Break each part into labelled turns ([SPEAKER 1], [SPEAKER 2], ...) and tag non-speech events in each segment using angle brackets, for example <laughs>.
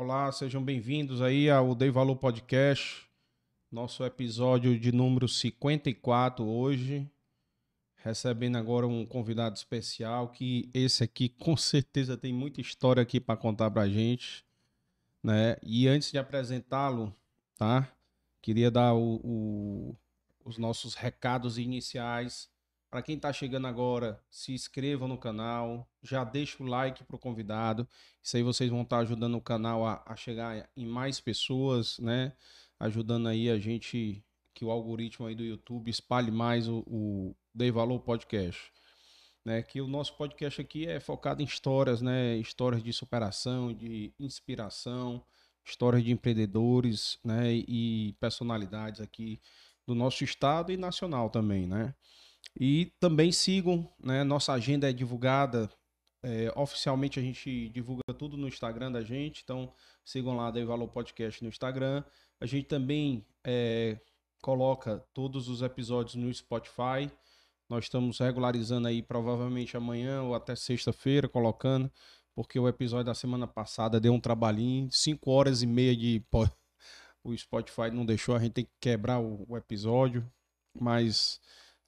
[SPEAKER 1] Olá, sejam bem-vindos aí ao Dei Valor Podcast, nosso episódio de número 54 hoje. Recebendo agora um convidado especial que esse aqui <laughs> com certeza tem muita história aqui para contar pra gente, né? E antes de apresentá-lo, tá? Queria dar o, o, os nossos recados iniciais. Para quem está chegando agora, se inscreva no canal, já deixa o like pro convidado. Isso aí vocês vão estar tá ajudando o canal a, a chegar em mais pessoas, né? Ajudando aí a gente que o algoritmo aí do YouTube espalhe mais o, o Dei Valor Podcast. Né, que o nosso podcast aqui é focado em histórias, né? Histórias de superação, de inspiração, histórias de empreendedores, né? E personalidades aqui do nosso estado e nacional também, né? E também sigam, né? Nossa agenda é divulgada é, oficialmente a gente divulga tudo no Instagram da gente, então sigam lá Dei Valor Podcast no Instagram. A gente também é, coloca todos os episódios no Spotify. Nós estamos regularizando aí provavelmente amanhã ou até sexta-feira, colocando, porque o episódio da semana passada deu um trabalhinho, cinco horas e meia de <laughs> o Spotify não deixou, a gente tem que quebrar o, o episódio, mas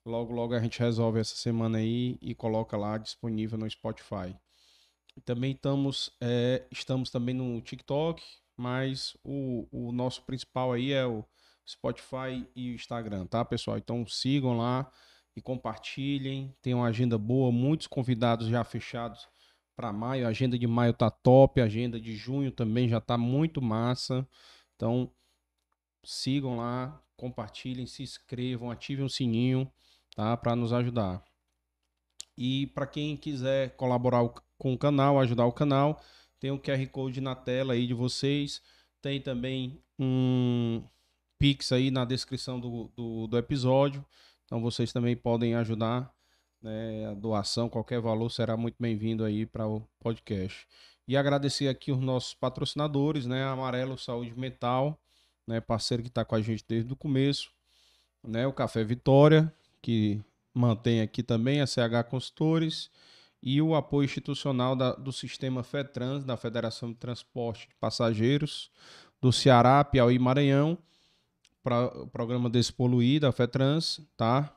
[SPEAKER 1] logo logo a gente resolve essa semana aí e coloca lá disponível no Spotify. Também estamos, é, estamos também no TikTok, mas o, o nosso principal aí é o Spotify e o Instagram, tá, pessoal? Então sigam lá e compartilhem. Tem uma agenda boa, muitos convidados já fechados para maio. A agenda de maio tá top, a agenda de junho também já tá muito massa. Então sigam lá, compartilhem, se inscrevam, ativem o sininho, tá? Para nos ajudar. E para quem quiser colaborar com o canal, ajudar o canal, tem o QR Code na tela aí de vocês. Tem também um Pix aí na descrição do, do, do episódio. Então vocês também podem ajudar. Né, a doação, qualquer valor será muito bem-vindo aí para o podcast. E agradecer aqui os nossos patrocinadores, né? Amarelo Saúde Mental, né? Parceiro que está com a gente desde o começo, né? O Café Vitória, que mantém aqui também a CH Consultores e o apoio institucional da, do sistema FETRANS, da Federação de Transporte de Passageiros do Ceará, Piauí e Maranhão pra, o programa Despoluir da FETRANS, tá?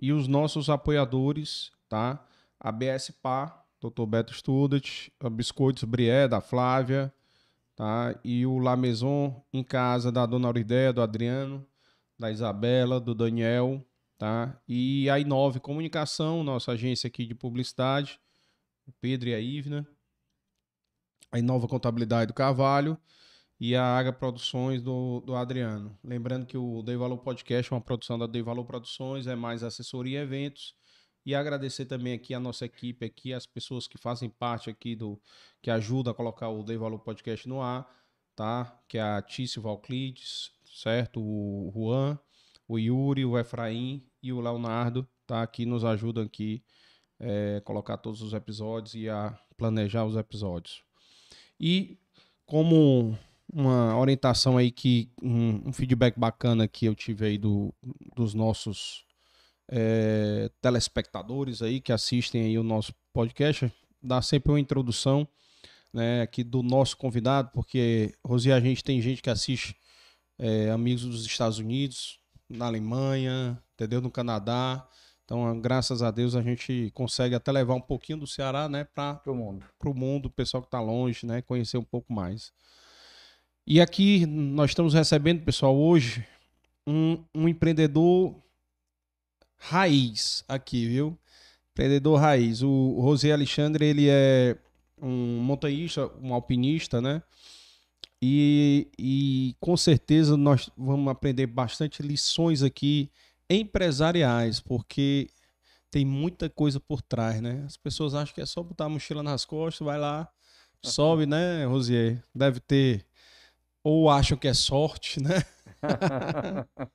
[SPEAKER 1] E os nossos apoiadores, tá? A BSPA, Dr. Beto Studet, a Biscoitos Brié, da Flávia, tá? E o La Maison em casa da Dona Aurideia, do Adriano, da Isabela, do Daniel, tá? E a Inove Comunicação, nossa agência aqui de publicidade, o Pedro e a Ivna. A Inova Contabilidade do Carvalho e a Aga Produções do, do Adriano. Lembrando que o Dei Valor Podcast é uma produção da Dei Valor Produções, é mais assessoria e eventos. E agradecer também aqui a nossa equipe aqui, as pessoas que fazem parte aqui do que ajudam a colocar o Dei Valor Podcast no ar, tá? Que é a Tício Valclides, certo? O Juan, o Yuri, o Efraim e o Leonardo, tá? Aqui nos ajudam aqui é, colocar todos os episódios e a planejar os episódios. E como uma orientação aí que um, um, feedback bacana que eu tive aí do, dos nossos é, telespectadores aí que assistem aí o nosso podcast, dá sempre uma introdução né, aqui do nosso convidado, porque Rosi, a gente tem gente que assiste é, amigos dos Estados Unidos, na Alemanha, entendeu? No Canadá. Então, graças a Deus, a gente consegue até levar um pouquinho do Ceará, né, para o mundo, para o mundo, o pessoal que está longe, né, conhecer um pouco mais. E aqui nós estamos recebendo, pessoal, hoje um, um empreendedor raiz aqui, viu? Empreendedor raiz. O José Alexandre, ele é um montanhista, um alpinista, né? E, e com certeza nós vamos aprender bastante lições aqui empresariais, porque tem muita coisa por trás, né? As pessoas acham que é só botar a mochila nas costas, vai lá, sobe, né, Rosier? Deve ter ou acham que é sorte, né? <laughs>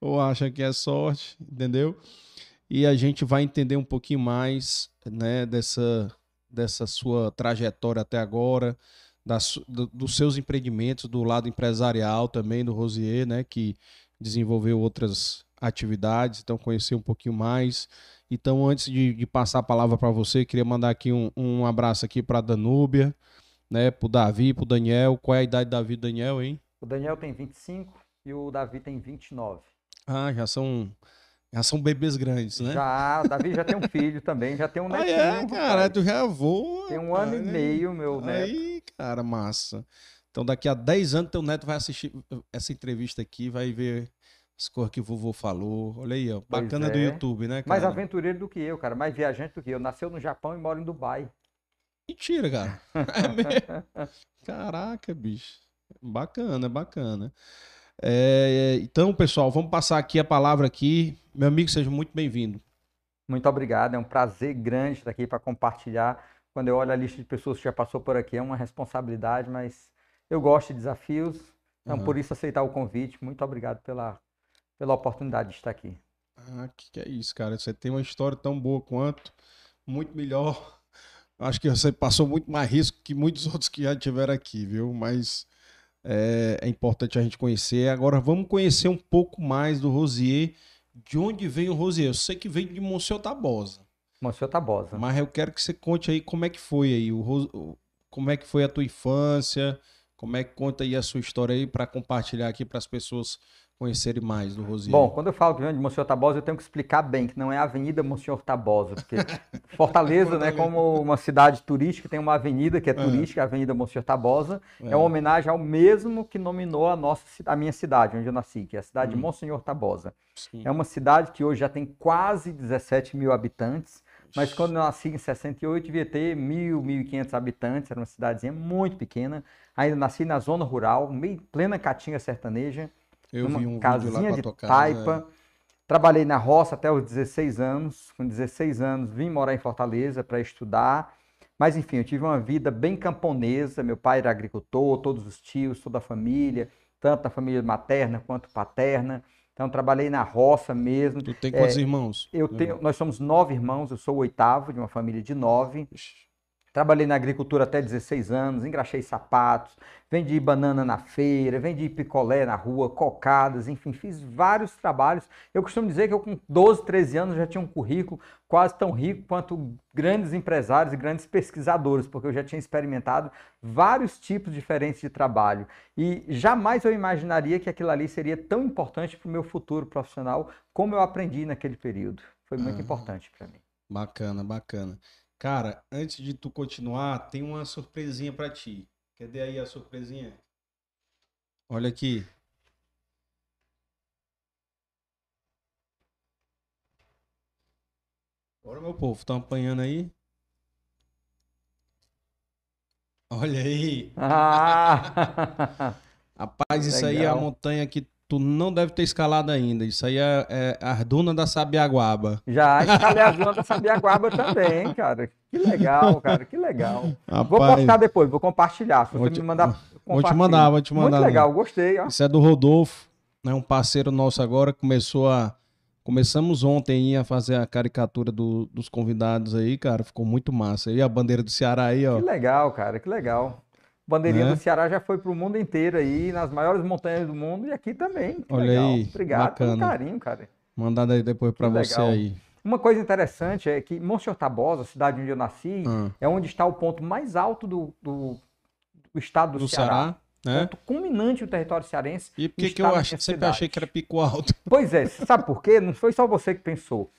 [SPEAKER 1] ou acham que é sorte, entendeu? E a gente vai entender um pouquinho mais, né, dessa, dessa sua trajetória até agora, das, do, dos seus empreendimentos, do lado empresarial também do Rosier, né, que desenvolveu outras atividades, então conhecer um pouquinho mais. Então, antes de, de passar a palavra para você, queria mandar aqui um, um abraço aqui para a Danúbia, né, pro Davi, pro Daniel. Qual é a idade do Davi e do Daniel, hein?
[SPEAKER 2] O Daniel tem 25 e o Davi tem 29.
[SPEAKER 1] Ah, já são já são bebês grandes, né?
[SPEAKER 2] Já, o Davi já tem um filho também, já tem um netinho.
[SPEAKER 1] Ah, é, cara, tu já voa.
[SPEAKER 2] Tem um ano e meio, meu neto.
[SPEAKER 1] Aí, cara, massa. Então daqui a 10 anos teu neto vai assistir essa entrevista aqui, vai ver as coisas que o vovô falou. Olha aí, ó. Bacana é. do YouTube, né, cara?
[SPEAKER 2] Mais aventureiro do que eu, cara. Mais viajante do que eu. Nasceu no Japão e mora em Dubai.
[SPEAKER 1] Mentira, cara. <laughs> É mesmo? Caraca, bicho. Bacana, bacana. É, então, pessoal, vamos passar aqui a palavra aqui. Meu amigo, seja muito bem-vindo.
[SPEAKER 2] Muito obrigado. É um prazer grande estar aqui para compartilhar. Quando eu olho a lista de pessoas que já passou por aqui, é uma responsabilidade, mas eu gosto de desafios, então uhum. por isso aceitar o convite. Muito obrigado pela, pela oportunidade de estar aqui.
[SPEAKER 1] Ah, que, que é isso, cara. Você tem uma história tão boa quanto, muito melhor. <laughs> Acho que você passou muito mais risco que muitos <laughs> outros que já tiveram aqui, viu? Mas é, é importante a gente conhecer. Agora vamos conhecer um pouco mais do Rosier. De onde vem o Rosier? Eu sei que vem de Monsenhor Tabosa.
[SPEAKER 2] Monsenhor Tabosa.
[SPEAKER 1] Mas eu quero que você conte aí como é que foi aí, o, como é que foi a tua infância, como é que conta aí a sua história aí para compartilhar aqui para as pessoas conhecerem mais do Rosier?
[SPEAKER 2] Bom, quando eu falo de Monsenhor Tabosa, eu tenho que explicar bem que não é a Avenida Monsenhor Tabosa, porque <laughs> Fortaleza, né, como uma cidade turística, tem uma avenida que é, é. turística, a Avenida Monsenhor Tabosa, é. é. uma homenagem ao mesmo que nominou a nossa a minha cidade, onde eu nasci, que é a cidade hum. de Monsenhor Tabosa. Sim. É uma cidade que hoje já tem quase 17 mil habitantes, mas quando eu nasci em 68, devia ter mil, mil e quinhentos habitantes, era uma cidadezinha muito pequena. Ainda nasci na zona rural, meio plena catinga sertaneja.
[SPEAKER 1] Eu vi um
[SPEAKER 2] casinha
[SPEAKER 1] de
[SPEAKER 2] taipa. É. Trabalhei na roça até os 16 anos. Com 16 anos vim morar em Fortaleza para estudar. Mas enfim, eu tive uma vida bem camponesa. Meu pai era agricultor, todos os tios, toda a família, tanto a família materna quanto paterna. Então trabalhei na roça mesmo.
[SPEAKER 1] Tu tem quantos é, irmãos?
[SPEAKER 2] Eu tenho, nós somos nove irmãos, eu sou o oitavo de uma família de nove. Trabalhei na agricultura até 16 anos, engraxei sapatos, vendi banana na feira, vendi picolé na rua, cocadas, enfim, fiz vários trabalhos. Eu costumo dizer que eu com 12, 13 anos já tinha um currículo quase tão rico quanto grandes empresários e grandes pesquisadores, porque eu já tinha experimentado vários tipos diferentes de trabalho. E jamais eu imaginaria que aquilo ali seria tão importante para o meu futuro profissional como eu aprendi naquele período. Foi muito ah, importante para mim.
[SPEAKER 1] Bacana, bacana. Cara, antes de tu continuar, tem uma surpresinha para ti. Cadê aí a surpresinha? Olha aqui. Bora, meu povo, estão apanhando aí? Olha aí.
[SPEAKER 2] Ah! <laughs>
[SPEAKER 1] Rapaz, isso aí é a montanha que tu não deve ter escalado ainda. Isso aí é, é a duna da Sabiaguaba.
[SPEAKER 2] Já escalei a duna da Sabiaguaba também, cara. Que legal, cara, que legal. Rapaz, vou postar depois, vou compartilhar. Se você te, me mandar.
[SPEAKER 1] Vou te mandar, vou te mandar.
[SPEAKER 2] Muito legal, gostei. Ó.
[SPEAKER 1] Isso é do Rodolfo, né, um parceiro nosso agora, começou a. Começamos ontem a fazer a caricatura do, dos convidados aí, cara. Ficou muito massa. E a bandeira do Ceará aí, ó.
[SPEAKER 2] Que legal, cara, que legal. Bandeirinha né? do Ceará já foi para o mundo inteiro aí, nas maiores montanhas do mundo e aqui também. Que
[SPEAKER 1] Olha
[SPEAKER 2] legal.
[SPEAKER 1] aí.
[SPEAKER 2] Obrigado bacana. pelo carinho, cara.
[SPEAKER 1] Mandado aí depois para você aí.
[SPEAKER 2] Uma coisa interessante é que Monsenhor Tabosa, a cidade onde eu nasci, hum. é onde está o ponto mais alto do, do, do estado do, do Ceará. Ceará né? Ponto culminante do território cearense.
[SPEAKER 1] E por que, que eu ach... sempre achei que era pico alto?
[SPEAKER 2] Pois é, sabe por quê? Não foi só você que pensou.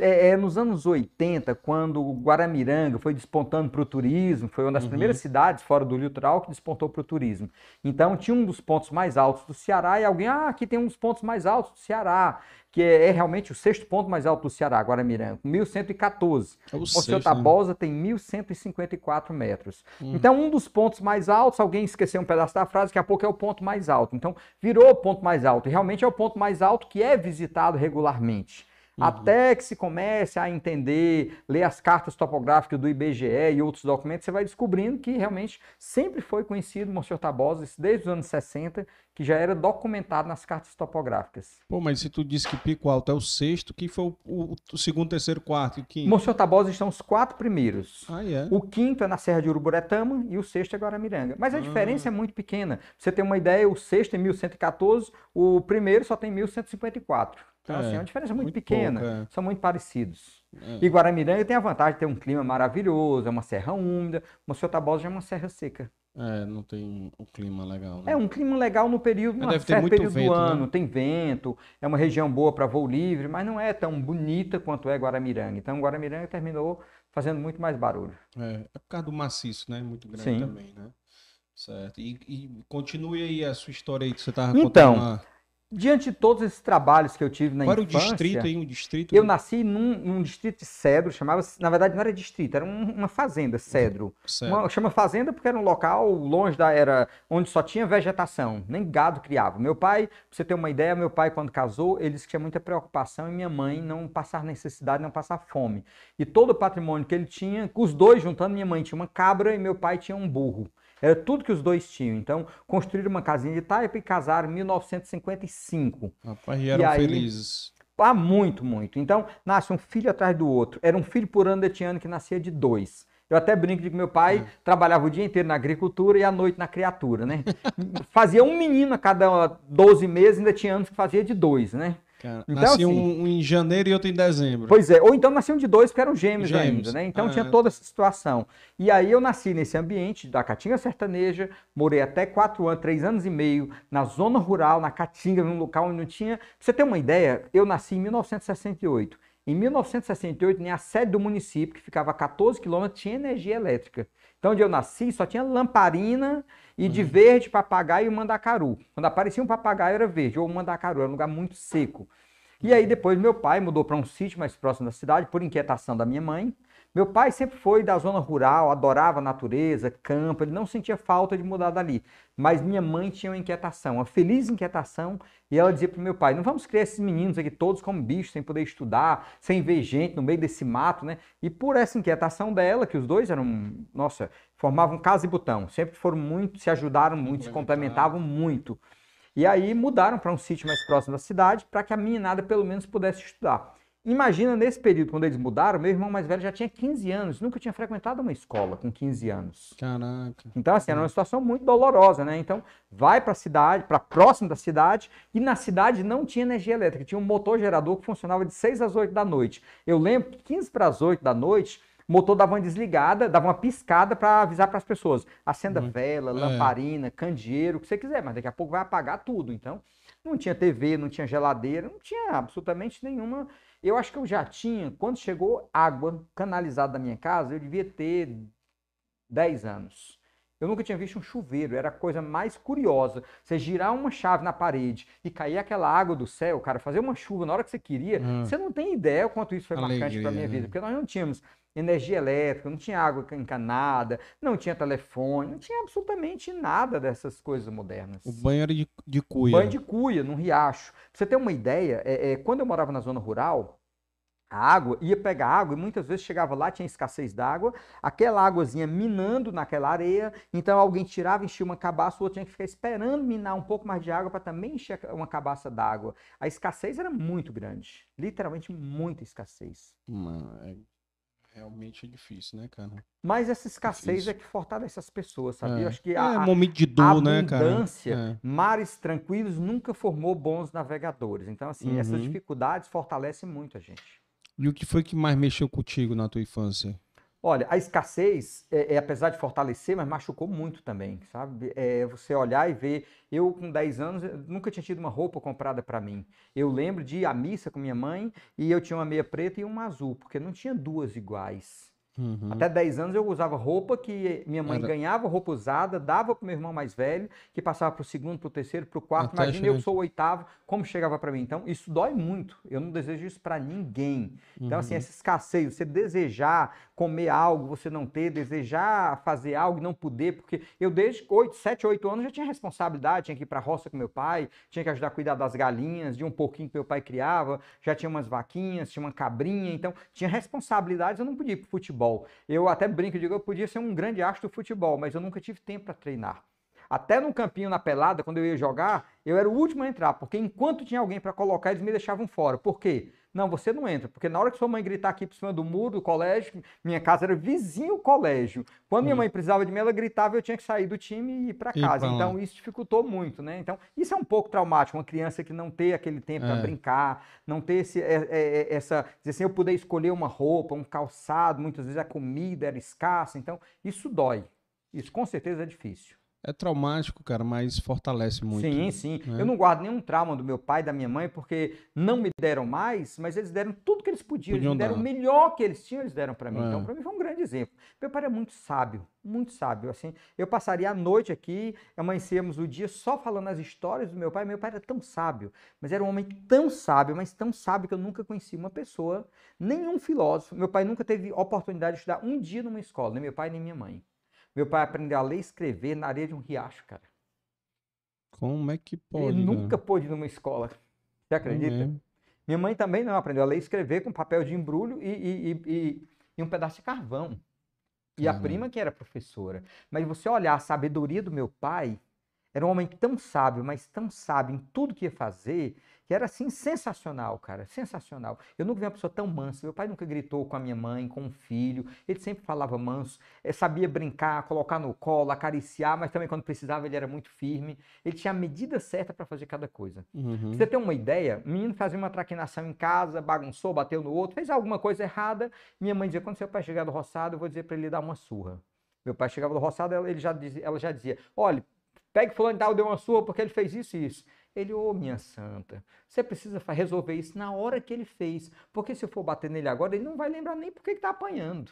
[SPEAKER 2] É, é, nos anos 80, quando Guaramiranga foi despontando para o turismo, foi uma das uhum. primeiras cidades fora do litoral que despontou para o turismo. Então tinha um dos pontos mais altos do Ceará e alguém, ah, aqui tem um dos pontos mais altos do Ceará, que é, é realmente o sexto ponto mais alto do Ceará, Guaramiranga, 1114. É o Monsenhor Tabosa né? tem 1154 metros. Uhum. Então um dos pontos mais altos, alguém esqueceu um pedaço da frase, daqui a pouco é o ponto mais alto. Então virou o ponto mais alto e realmente é o ponto mais alto que é visitado regularmente. Uhum. Até que se comece a entender, ler as cartas topográficas do IBGE e outros documentos, você vai descobrindo que realmente sempre foi conhecido Monsenhor Tabosa, desde os anos 60, que já era documentado nas cartas topográficas.
[SPEAKER 1] Pô, mas se tu disse que Pico Alto é o sexto, que foi o, o, o segundo, terceiro, quarto e o quinto?
[SPEAKER 2] Monsenhor Tabosa estão os quatro primeiros.
[SPEAKER 1] Ah, é?
[SPEAKER 2] O quinto é na Serra de Uruburetama e o sexto é Guaramiranga. Mas a ah. diferença é muito pequena. Pra você ter uma ideia, o sexto é 1114, o primeiro só tem 1154. Então, é, assim, é uma diferença muito, muito pequena. Pouco, é. São muito parecidos. É. E Guaramiranga tem a vantagem de ter um clima maravilhoso, é uma serra úmida. Monsenhor Tabosa já é uma serra seca.
[SPEAKER 1] É, não tem um clima legal.
[SPEAKER 2] Né? É um clima legal no período,
[SPEAKER 1] no certo período vento,
[SPEAKER 2] do ano, né? tem vento, é uma região boa para voo livre, mas não é tão bonita quanto é Guaramiranga. Então Guaramiranga terminou fazendo muito mais barulho.
[SPEAKER 1] É, é por causa do maciço, né? Muito grande Sim. também, né? Certo. E, e continue aí a sua história aí que você estava
[SPEAKER 2] então,
[SPEAKER 1] contando. Então,
[SPEAKER 2] Diante de todos esses trabalhos que eu tive na Qual infância...
[SPEAKER 1] Qual era o distrito aí? Um distrito?
[SPEAKER 2] Eu nasci num, num distrito de Cedro, chamava Na verdade, não era distrito, era um, uma fazenda, Cedro. Uma, chama fazenda porque era um local longe da... Era onde só tinha vegetação, nem gado criava. Meu pai, pra você ter uma ideia, meu pai, quando casou, ele disse que tinha muita preocupação em minha mãe não passar necessidade, não passar fome. E todo o patrimônio que ele tinha, os dois juntando, minha mãe tinha uma cabra e meu pai tinha um burro. Era tudo que os dois tinham. Então, construíram uma casinha de taipa e casaram em 1955.
[SPEAKER 1] Rapaz, e eram e aí, felizes.
[SPEAKER 2] Ah, muito, muito. Então, nasce um filho atrás do outro. Era um filho por ano de ano que nascia de dois. Eu até brinco de que meu pai é. trabalhava o dia inteiro na agricultura e à noite na criatura, né? <laughs> fazia um menino a cada 12 meses, ainda tinha anos que fazia de dois, né?
[SPEAKER 1] Cara, então, nascia assim, um, em janeiro e outro em dezembro.
[SPEAKER 2] Pois é, ou então nasciam de dois que eram gêmeos, gêmeos. ainda, né? Então ah, tinha toda essa situação. E aí eu nasci nesse ambiente da Caatinga Sertaneja, morei até quatro anos, três anos e meio, na zona rural, na Caatinga, num local onde não tinha... Pra você ter uma ideia, eu nasci em 1968. Em 1968, nem a sede do município, que ficava a 14 quilômetros, tinha energia elétrica. Então, onde eu nasci, só tinha lamparina e de uhum. verde, papagaio e mandacaru. Quando aparecia um papagaio era verde, ou um mandacaru, era um lugar muito seco. E aí depois meu pai mudou para um sítio mais próximo da cidade, por inquietação da minha mãe. Meu pai sempre foi da zona rural, adorava a natureza, campo, ele não sentia falta de mudar dali. Mas minha mãe tinha uma inquietação, uma feliz inquietação, e ela dizia para meu pai: não vamos criar esses meninos aqui todos como bichos, sem poder estudar, sem ver gente no meio desse mato, né? E por essa inquietação dela, que os dois eram, nossa, formavam casa e botão, sempre foram muito, se ajudaram muito, se complementavam muito. E aí mudaram para um sítio mais próximo da cidade para que a meninada pelo menos pudesse estudar. Imagina nesse período, quando eles mudaram, meu irmão mais velho já tinha 15 anos, nunca tinha frequentado uma escola com 15 anos.
[SPEAKER 1] Caraca.
[SPEAKER 2] Então, assim, era uma situação muito dolorosa, né? Então, vai para a cidade, para próximo da cidade, e na cidade não tinha energia elétrica, tinha um motor gerador que funcionava de 6 às 8 da noite. Eu lembro que 15 para as 8 da noite, o motor dava uma desligada, dava uma piscada para avisar para as pessoas. Acenda uhum. vela, é. lamparina, candeeiro, o que você quiser, mas daqui a pouco vai apagar tudo. Então, não tinha TV, não tinha geladeira, não tinha absolutamente nenhuma eu acho que eu já tinha, quando chegou água canalizada da minha casa, eu devia ter 10 anos. Eu nunca tinha visto um chuveiro, era a coisa mais curiosa. Você girar uma chave na parede e cair aquela água do céu, cara, fazer uma chuva na hora que você queria, hum. você não tem ideia o quanto isso foi Alegria, marcante para minha vida, né? porque nós não tínhamos energia elétrica, não tinha água encanada, não tinha telefone, não tinha absolutamente nada dessas coisas modernas.
[SPEAKER 1] O banho era de, de cuia.
[SPEAKER 2] Banho de cuia, num riacho. Pra você ter uma ideia, é, é, quando eu morava na zona rural, a água, ia pegar água e muitas vezes chegava lá, tinha escassez d'água, aquela águazinha minando naquela areia, então alguém tirava, enchia uma cabaça, o outro tinha que ficar esperando minar um pouco mais de água para também encher uma cabaça d'água. A escassez era muito grande, literalmente muita escassez.
[SPEAKER 1] Mano, é realmente é difícil, né, cara?
[SPEAKER 2] Mas essa escassez difícil. é que fortalece as pessoas, sabe? É. Eu acho que a,
[SPEAKER 1] é momento de dor, né,
[SPEAKER 2] cara? abundância, é. mares tranquilos nunca formou bons navegadores. Então, assim, uhum. essas dificuldades fortalecem muito a gente.
[SPEAKER 1] E o que foi que mais mexeu contigo na tua infância?
[SPEAKER 2] Olha, a escassez, é, é, apesar de fortalecer, mas machucou muito também, sabe? É, você olhar e ver, eu com 10 anos nunca tinha tido uma roupa comprada para mim. Eu lembro de ir à missa com minha mãe e eu tinha uma meia preta e uma azul, porque não tinha duas iguais. Uhum. Até 10 anos eu usava roupa que minha mãe Era... ganhava roupa usada, dava para meu irmão mais velho, que passava para o segundo, para o terceiro, para o quarto. Até Imagina, eu sou o oitavo, como chegava para mim. Então, isso dói muito. Eu não desejo isso para ninguém. Então, assim, uhum. assim, essa escassez, você desejar comer algo, você não ter, desejar fazer algo e não poder, porque eu desde 8, 7, 8 anos já tinha responsabilidade, tinha que ir para a roça com meu pai, tinha que ajudar a cuidar das galinhas, de um pouquinho que meu pai criava, já tinha umas vaquinhas, tinha uma cabrinha, então tinha responsabilidades, eu não podia ir para futebol futebol. Eu até brinco e digo, eu podia ser um grande astro do futebol, mas eu nunca tive tempo para treinar. Até no campinho na pelada, quando eu ia jogar, eu era o último a entrar, porque enquanto tinha alguém para colocar, eles me deixavam fora. Por quê? Não, você não entra, porque na hora que sua mãe gritar aqui por cima do muro do colégio, minha casa era vizinho ao colégio. Quando minha hum. mãe precisava de mim, ela gritava, eu tinha que sair do time e ir para casa. então isso dificultou muito, né? Então isso é um pouco traumático, uma criança que não ter aquele tempo é. para brincar, não ter esse, é, é, é, essa, dizer assim, eu poder escolher uma roupa, um calçado, muitas vezes a comida era escassa, então isso dói. Isso com certeza é difícil.
[SPEAKER 1] É traumático, cara, mas fortalece muito.
[SPEAKER 2] Sim, sim.
[SPEAKER 1] né?
[SPEAKER 2] Eu não guardo nenhum trauma do meu pai da minha mãe, porque não me deram mais, mas eles deram tudo que eles podiam.
[SPEAKER 1] Podiam
[SPEAKER 2] eles deram
[SPEAKER 1] dar.
[SPEAKER 2] o melhor que eles tinham, eles deram para mim.
[SPEAKER 1] É.
[SPEAKER 2] Então, para mim foi um grande exemplo. Meu pai era muito sábio, muito sábio. Assim, eu passaria a noite aqui, amanhecíamos o dia só falando as histórias do meu pai. Meu pai era tão sábio, mas era um homem tão sábio, mas tão sábio que eu nunca conheci uma pessoa, nenhum filósofo. Meu pai nunca teve oportunidade de estudar um dia numa escola, nem meu pai nem minha mãe. Meu pai aprendeu a ler e escrever na areia de um riacho, cara.
[SPEAKER 1] Como é que pode?
[SPEAKER 2] Ele nunca pôde ir numa escola. Você acredita?
[SPEAKER 1] É.
[SPEAKER 2] Minha mãe também não aprendeu a ler e escrever com papel de embrulho e, e- e- e- um pedaço de carvão. E a
[SPEAKER 1] Caramba.
[SPEAKER 2] prima que era professora. Mas você olhar a sabedoria do meu pai, era um homem tão sábio, mas tão sábio em tudo que ia fazer, que era assim sensacional, cara, sensacional. Eu nunca vi uma pessoa tão mansa. Meu pai nunca gritou com a minha mãe, com um filho. Ele sempre falava manso, sabia brincar, colocar no colo, acariciar, mas também quando precisava ele era muito firme. Ele tinha a medida certa para fazer cada coisa.
[SPEAKER 1] Uhum.
[SPEAKER 2] Pra você ter uma ideia, o menino fazia uma traquinação em casa, bagunçou, bateu no outro, fez alguma coisa errada. Minha mãe dizia: quando seu pai chegar do roçado, eu vou dizer para ele dar uma surra. Meu pai chegava do roçado, ela, ele já dizia, ela já dizia: olha, pegue fulano de tal, deu uma surra porque ele fez isso e isso. Ele, ô minha santa, você precisa resolver isso na hora que ele fez. Porque se eu for bater nele agora, ele não vai lembrar nem por que que tá apanhando.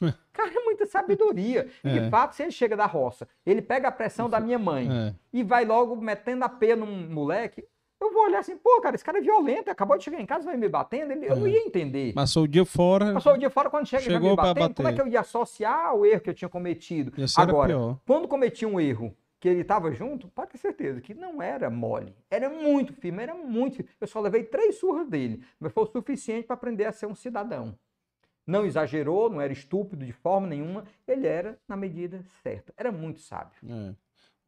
[SPEAKER 2] <laughs> Cara, é muita sabedoria.
[SPEAKER 1] É.
[SPEAKER 2] de fato, se ele chega da roça, ele pega a pressão da minha mãe
[SPEAKER 1] É.
[SPEAKER 2] e vai logo metendo a pé num moleque, eu vou olhar assim, pô, cara, esse cara é violento, acabou de chegar em casa, vai me batendo, ele- eu não
[SPEAKER 1] É.
[SPEAKER 2] ia entender.
[SPEAKER 1] Passou o dia fora,
[SPEAKER 2] Passou o dia fora, quando chega e vai
[SPEAKER 1] Chegou
[SPEAKER 2] me batendo, como é
[SPEAKER 1] bater.
[SPEAKER 2] que eu ia associar o erro que eu tinha cometido? Agora, quando cometi um erro que ele estava junto, pode ter certeza que não era mole, era muito firme, era muito firme. Eu só levei três surras dele, mas foi o suficiente para aprender a ser um cidadão. Não exagerou, não era estúpido de forma nenhuma, ele era na medida certa, era muito sábio.
[SPEAKER 1] É.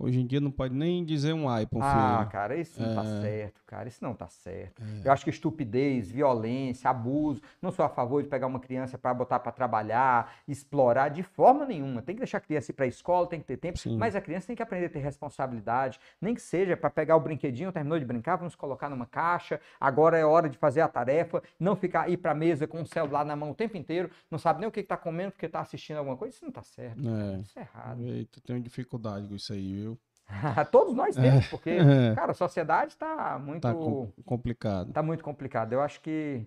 [SPEAKER 1] Hoje em dia não pode nem dizer um ai pra um
[SPEAKER 2] Ah,
[SPEAKER 1] filho.
[SPEAKER 2] cara, isso não tá
[SPEAKER 1] É.
[SPEAKER 2] certo, cara, isso não tá certo.
[SPEAKER 1] É.
[SPEAKER 2] Eu acho que estupidez, violência, abuso, não sou a favor de pegar uma criança para botar para trabalhar, explorar de forma nenhuma. Tem que deixar a criança ir para a escola, tem que ter tempo,
[SPEAKER 1] Sim.
[SPEAKER 2] mas a criança tem que aprender a ter responsabilidade, nem que seja para pegar o brinquedinho, terminou de brincar, vamos colocar numa caixa, agora é hora de fazer a tarefa, não ficar ir para a mesa com o celular na mão o tempo inteiro, não sabe nem o que está comendo porque está assistindo alguma coisa, isso não tá certo.
[SPEAKER 1] É.
[SPEAKER 2] Isso é errado.
[SPEAKER 1] Eita, tenho dificuldade com isso aí, viu? <laughs>
[SPEAKER 2] Todos nós temos, porque, <laughs>
[SPEAKER 1] É.
[SPEAKER 2] cara, a sociedade está muito
[SPEAKER 1] Tá com- complicado.
[SPEAKER 2] Tá muito complicado. Eu acho que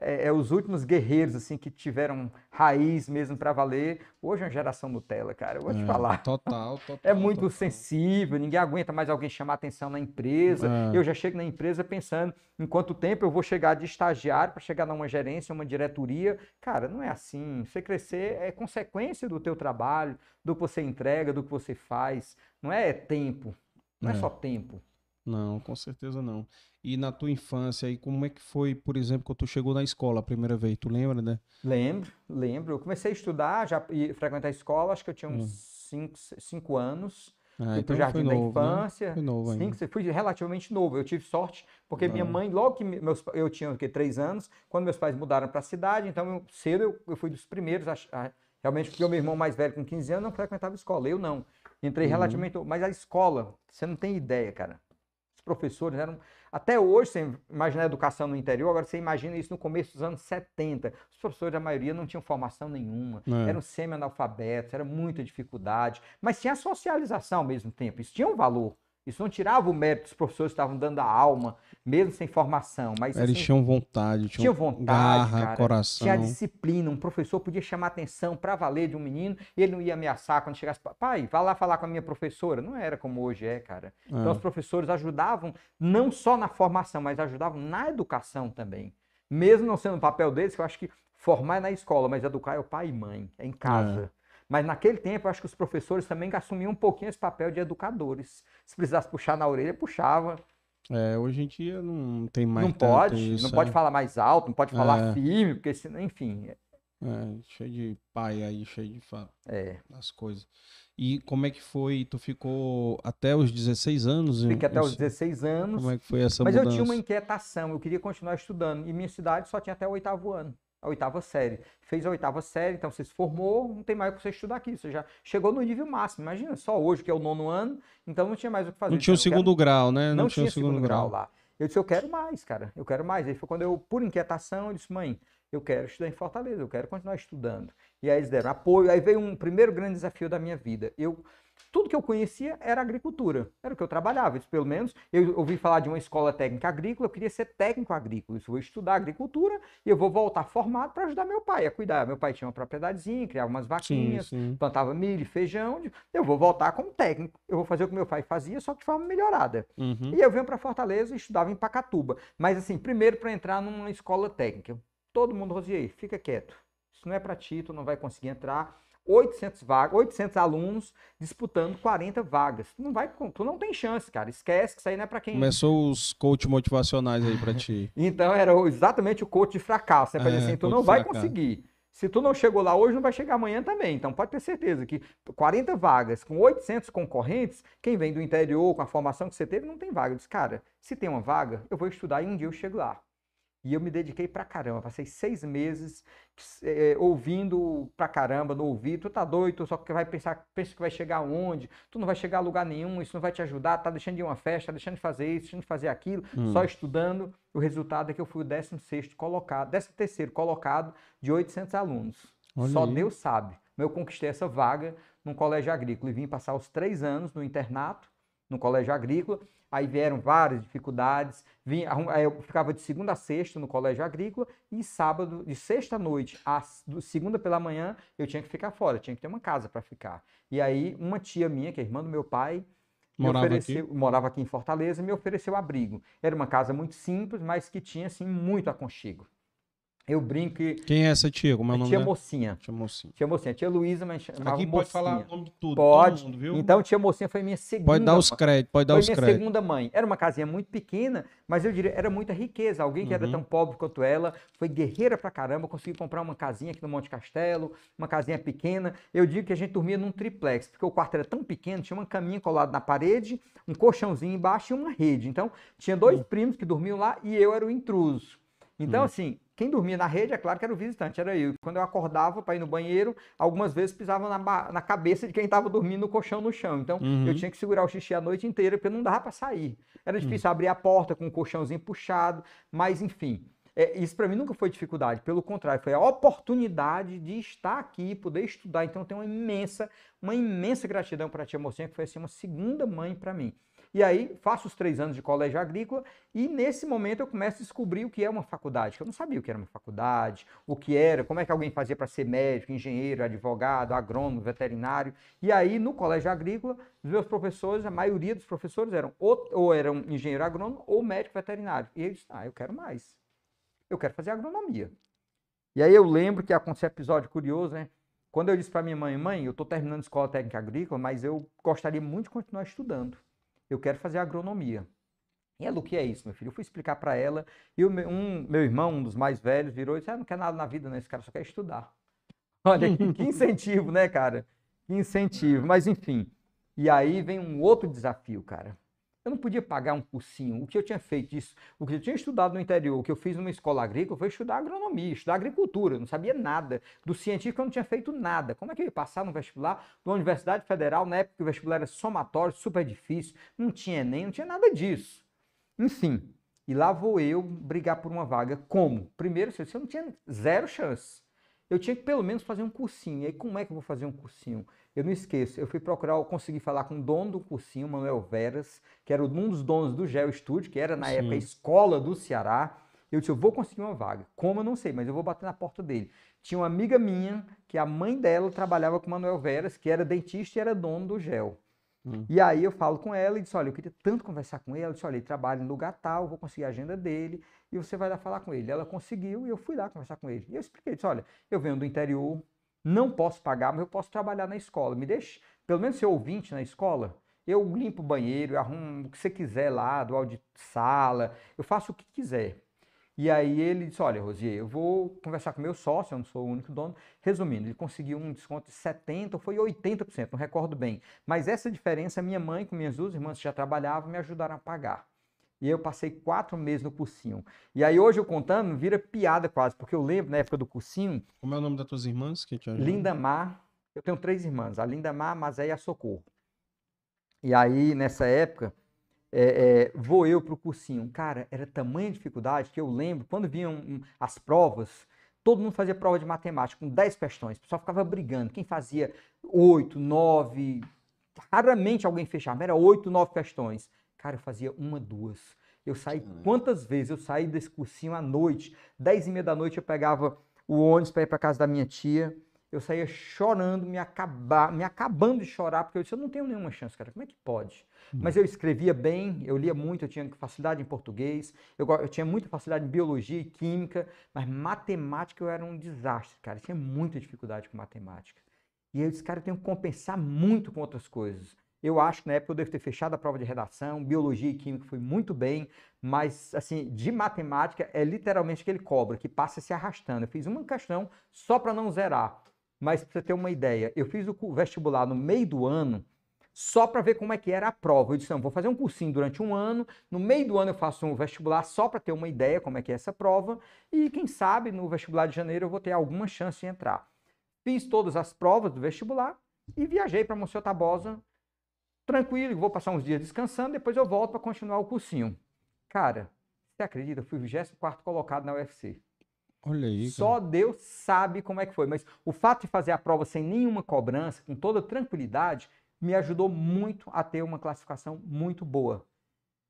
[SPEAKER 2] é, é os últimos guerreiros assim que tiveram raiz mesmo para valer. Hoje é uma geração Nutella, cara. Eu vou te
[SPEAKER 1] É,
[SPEAKER 2] falar.
[SPEAKER 1] Total, total. <laughs>
[SPEAKER 2] É muito
[SPEAKER 1] total.
[SPEAKER 2] sensível, ninguém aguenta mais alguém chamar atenção na empresa.
[SPEAKER 1] É.
[SPEAKER 2] Eu já chego na empresa pensando em quanto tempo eu vou chegar de estagiário para chegar numa gerência, uma diretoria. Cara, não é assim. Você crescer é consequência do teu trabalho, do que você entrega, do que você faz. Não é tempo. Não é,
[SPEAKER 1] É.
[SPEAKER 2] só tempo.
[SPEAKER 1] Não, com certeza não. E na tua infância aí, como é que foi, por exemplo, quando tu chegou na escola a primeira vez? Tu lembra, né?
[SPEAKER 2] Lembro, lembro. Eu comecei a estudar, já e frequentar a escola, acho que eu tinha uns
[SPEAKER 1] Hum.
[SPEAKER 2] 5 cinco anos.
[SPEAKER 1] Ah,
[SPEAKER 2] fui pro
[SPEAKER 1] então
[SPEAKER 2] Jardim
[SPEAKER 1] foi
[SPEAKER 2] da
[SPEAKER 1] novo, né?
[SPEAKER 2] Infância.
[SPEAKER 1] Foi novo ainda.
[SPEAKER 2] Cinco, fui relativamente novo. Eu tive sorte, porque minha mãe, logo que me- meus, eu tinha o quê, três anos, quando meus pais mudaram para a cidade, então eu, cedo eu, eu fui dos primeiros, a, a- realmente, porque o meu irmão mais velho, com 15 anos, não frequentava escola. Eu não. Entrei
[SPEAKER 1] Uhum.
[SPEAKER 2] relativamente. Mas a escola, você não tem ideia, cara. Professores eram. Até hoje, você imagina a educação no interior, agora você imagina isso no começo dos anos 70. Os professores, a maioria, não tinham formação nenhuma,
[SPEAKER 1] É.
[SPEAKER 2] eram semi-analfabetos, era muita dificuldade, mas tinha a socialização ao mesmo tempo, isso tinha um valor. Isso não tirava o mérito dos professores que estavam dando a alma, mesmo sem formação, mas
[SPEAKER 1] Eles
[SPEAKER 2] assim,
[SPEAKER 1] tinham vontade, tinham
[SPEAKER 2] tinha vontade,
[SPEAKER 1] garra,
[SPEAKER 2] cara,
[SPEAKER 1] coração.
[SPEAKER 2] tinha disciplina, um professor podia chamar atenção para valer de um menino, e ele não ia ameaçar quando chegasse, pai, vá lá falar com a minha professora. Não era como hoje é, cara. Então
[SPEAKER 1] É.
[SPEAKER 2] os professores ajudavam não só na formação, mas ajudavam na educação também. Mesmo não sendo o papel deles, que eu acho que formar é na escola, mas educar é o pai e mãe, é em casa. Mas naquele tempo, eu acho que os professores também assumiam um pouquinho esse papel de educadores. Se precisasse puxar na orelha, puxava.
[SPEAKER 1] É, hoje em dia não tem mais
[SPEAKER 2] não pode,
[SPEAKER 1] isso,
[SPEAKER 2] não pode
[SPEAKER 1] é.
[SPEAKER 2] falar mais alto, não pode falar
[SPEAKER 1] É.
[SPEAKER 2] firme, porque senão, enfim,
[SPEAKER 1] É, cheio de pai aí, cheio de fa...
[SPEAKER 2] é.
[SPEAKER 1] as coisas. E como é que foi? Tu ficou até os 16 anos?
[SPEAKER 2] Fiquei até os 16 anos.
[SPEAKER 1] Como é que foi essa
[SPEAKER 2] Mas eu
[SPEAKER 1] mudança?
[SPEAKER 2] tinha uma inquietação, eu queria continuar estudando. E minha cidade só tinha até o oitavo ano, a oitava série. Fez a oitava série, então você se formou, não tem mais o que você estudar aqui. Você já chegou no nível máximo. Imagina, só hoje que é o nono ano, então não tinha mais o que fazer.
[SPEAKER 1] Não tinha o
[SPEAKER 2] Então, eu quero-
[SPEAKER 1] segundo grau, né?
[SPEAKER 2] Não,
[SPEAKER 1] Não,
[SPEAKER 2] tinha
[SPEAKER 1] o segundo, grau.
[SPEAKER 2] lá. Eu disse, eu quero mais, cara. Eu quero mais. Aí foi quando eu, por inquietação, eu disse, mãe, eu quero estudar em Fortaleza, eu quero continuar estudando. E aí eles deram apoio. Aí veio um primeiro grande desafio da minha vida. Eu tudo que eu conhecia era agricultura, era o que eu trabalhava. Isso, pelo menos, eu ouvi falar de uma escola técnica agrícola, eu queria ser técnico agrícola. Isso, eu vou estudar agricultura e eu vou voltar formado para ajudar meu pai a cuidar. Meu pai tinha uma propriedadezinha, criava umas vaquinhas, sim, sim. plantava milho, feijão. Eu vou voltar como técnico. Eu vou fazer o que meu pai fazia, só que de forma melhorada. Uhum. E eu venho para Fortaleza e estudava em Pacatuba. Mas, assim, primeiro para entrar numa escola técnica. Todo mundo, Rosier, fica quieto. Isso não é para ti, tu não vai conseguir entrar 800 vagas, 800 alunos disputando 40 vagas. Tu não vai, tu não tem chance, cara. Esquece que isso aí não é para quem.
[SPEAKER 1] Começou os coach motivacionais aí para ti. <laughs>
[SPEAKER 2] então era exatamente o coach de fracasso, né? Pra é, dizer assim, tu não vai conseguir. Se tu não chegou lá hoje, não vai chegar amanhã também. Então pode ter certeza que 40 vagas com 800 concorrentes, quem vem do interior com a formação que você teve não tem vaga. Eu disse, cara, se tem uma vaga, eu vou estudar e um dia eu chego lá. E eu me dediquei pra caramba. Passei seis meses é, ouvindo pra caramba no ouvido. Tu tá doido, só que vai pensar, pensa que vai chegar aonde? Tu não vai chegar a lugar nenhum, isso não vai te ajudar. Tá deixando de ir uma festa, tá deixando de fazer isso, deixando de fazer aquilo, hum. só estudando. O resultado é que eu fui o 16 colocado, 13 terceiro colocado de 800 alunos. Olha só aí. Deus sabe. Mas eu conquistei essa vaga num colégio agrícola e vim passar os três anos no internato, no colégio agrícola aí vieram várias dificuldades. Vim, eu ficava de segunda a sexta no colégio agrícola e sábado, de sexta noite a segunda pela manhã, eu tinha que ficar fora, tinha que ter uma casa para ficar. E aí, uma tia minha, que é irmã do meu pai, morava, ofereceu, aqui? morava aqui em Fortaleza, me ofereceu abrigo. Era uma casa muito simples, mas que tinha assim muito aconchego. Eu brinco que.
[SPEAKER 1] Quem é essa tia? Como é o nome
[SPEAKER 2] tia
[SPEAKER 1] dela?
[SPEAKER 2] Mocinha.
[SPEAKER 1] Tia Mocinha.
[SPEAKER 2] Tia Mocinha. Tia Luísa, mas chamava
[SPEAKER 1] Aqui pode
[SPEAKER 2] Mocinha.
[SPEAKER 1] falar o nome de tudo.
[SPEAKER 2] Pode. Mundo, viu? Então, tia Mocinha foi minha segunda.
[SPEAKER 1] Pode dar os créditos, pode dar os créditos.
[SPEAKER 2] Foi minha segunda mãe. Era uma casinha muito pequena, mas eu diria, era muita riqueza. Alguém que uhum. era tão pobre quanto ela, foi guerreira pra caramba, conseguiu comprar uma casinha aqui no Monte Castelo, uma casinha pequena. Eu digo que a gente dormia num triplex, porque o quarto era tão pequeno, tinha uma caminha colada na parede, um colchãozinho embaixo e uma rede. Então, tinha dois uhum. primos que dormiam lá e eu era o intruso. Então, uhum. assim, quem dormia na rede, é claro que era o visitante, era eu. Quando eu acordava para ir no banheiro, algumas vezes pisava na, na cabeça de quem estava dormindo no colchão no chão. Então, uhum. eu tinha que segurar o xixi a noite inteira, porque não dava para sair. Era difícil uhum. abrir a porta com o colchãozinho puxado, mas enfim. É, isso para mim nunca foi dificuldade, pelo contrário, foi a oportunidade de estar aqui, poder estudar. Então, eu tenho uma imensa, uma imensa gratidão para a tia Mocinha, que foi assim, uma segunda mãe para mim. E aí faço os três anos de colégio agrícola e nesse momento eu começo a descobrir o que é uma faculdade, que eu não sabia o que era uma faculdade, o que era, como é que alguém fazia para ser médico, engenheiro, advogado, agrônomo, veterinário. E aí no colégio agrícola, os meus professores, a maioria dos professores eram ou, ou eram engenheiro agrônomo ou médico veterinário. E eles, ah, eu quero mais. Eu quero fazer agronomia. E aí eu lembro que aconteceu um episódio curioso, né? Quando eu disse para minha mãe, mãe, eu estou terminando escola técnica agrícola, mas eu gostaria muito de continuar estudando eu quero fazer agronomia. E ela, o que é isso, meu filho? Eu fui explicar para ela, e um, meu irmão, um dos mais velhos, virou e disse, ah, não quer nada na vida, né? Esse cara só quer estudar. <laughs> Olha, que, que incentivo, né, cara? Que incentivo. Mas, enfim. E aí vem um outro desafio, cara. Eu não podia pagar um cursinho. O que eu tinha feito isso, o que eu tinha estudado no interior, o que eu fiz numa escola agrícola foi estudar agronomia, estudar agricultura. Eu não sabia nada. Do científico eu não tinha feito nada. Como é que eu ia passar no vestibular da Universidade Federal, na época que o vestibular era somatório, super difícil, não tinha Enem, não tinha nada disso. Enfim, e lá vou eu brigar por uma vaga. Como? Primeiro, eu não tinha zero chance. Eu tinha que pelo menos fazer um cursinho. E aí, como é que eu vou fazer um cursinho? Eu não esqueço, eu fui procurar, eu consegui falar com o dono do cursinho, Manuel Veras, que era um dos donos do Geo Studio, que era na Sim. época a escola do Ceará. Eu disse, eu vou conseguir uma vaga. Como eu não sei, mas eu vou bater na porta dele. Tinha uma amiga minha, que a mãe dela trabalhava com o Manuel Veras, que era dentista e era dono do Gel. Hum. E aí eu falo com ela e disse, olha, eu queria tanto conversar com ele. Ela disse, olha, ele trabalha em lugar tal, vou conseguir a agenda dele e você vai lá falar com ele. Ela conseguiu e eu fui lá conversar com ele. E eu expliquei, disse, olha, eu venho do interior, não posso pagar, mas eu posso trabalhar na escola. Me deixe, pelo menos ser ouvinte na escola. Eu limpo o banheiro, eu arrumo o que você quiser lá, do de sala, eu faço o que quiser. E aí ele disse: Olha, Rosier, eu vou conversar com meu sócio, eu não sou o único dono. Resumindo, ele conseguiu um desconto de 70% ou foi 80%, não recordo bem. Mas essa diferença, minha mãe com minhas duas irmãs que já trabalhavam me ajudaram a pagar. E eu passei quatro meses no cursinho. E aí hoje eu contando, vira piada quase, porque eu lembro na época do cursinho.
[SPEAKER 1] Como é o nome das tuas irmãs que te
[SPEAKER 2] ajudam? Linda Mar. Eu tenho três irmãs, a Linda Mar, a Mazé e a Socorro. E aí, nessa época, é, é, vou eu para o cursinho. Cara, era tamanha dificuldade que eu lembro, quando vinham as provas, Todo mundo fazia prova de matemática com 10 questões. O pessoal ficava brigando. Quem fazia 8, 9, raramente alguém fechava, era 8, 9 questões. Cara, eu fazia uma, duas. Eu saí, quantas vezes eu saí desse cursinho à noite? 10 e meia da noite eu pegava o ônibus para ir para casa da minha tia eu saía chorando, me, acabar, me acabando de chorar, porque eu disse, eu não tenho nenhuma chance, cara, como é que pode? Hum. Mas eu escrevia bem, eu lia muito, eu tinha facilidade em português, eu, eu, tinha muita facilidade em biologia e química, mas matemática eu era um desastre, cara, eu tinha muita dificuldade com matemática. E eu disse, cara, eu tenho que compensar muito com outras coisas. Eu acho que na época eu devo ter fechado a prova de redação, biologia e química foi muito bem, mas assim, de matemática é literalmente aquele cobra que passa se arrastando. Eu fiz uma questão só para não zerar. Mas para você ter uma ideia, eu fiz o vestibular no meio do ano só para ver como é que era a prova. Eu disse, não, vou fazer um cursinho durante um ano, no meio do ano eu faço um vestibular só para ter uma ideia como é que é essa prova, e quem sabe no vestibular de janeiro eu vou ter alguma chance de entrar. Fiz todas as provas do vestibular e viajei para Monsenhor Tabosa, tranquilo, vou passar uns dias descansando, depois eu volto para continuar o cursinho. Cara, você acredita? Eu fui 24 colocado na UFC.
[SPEAKER 1] Olha aí.
[SPEAKER 2] Só Deus sabe como é que foi. Mas o fato de fazer a prova sem nenhuma cobrança, com toda tranquilidade, me ajudou muito a ter uma classificação muito boa.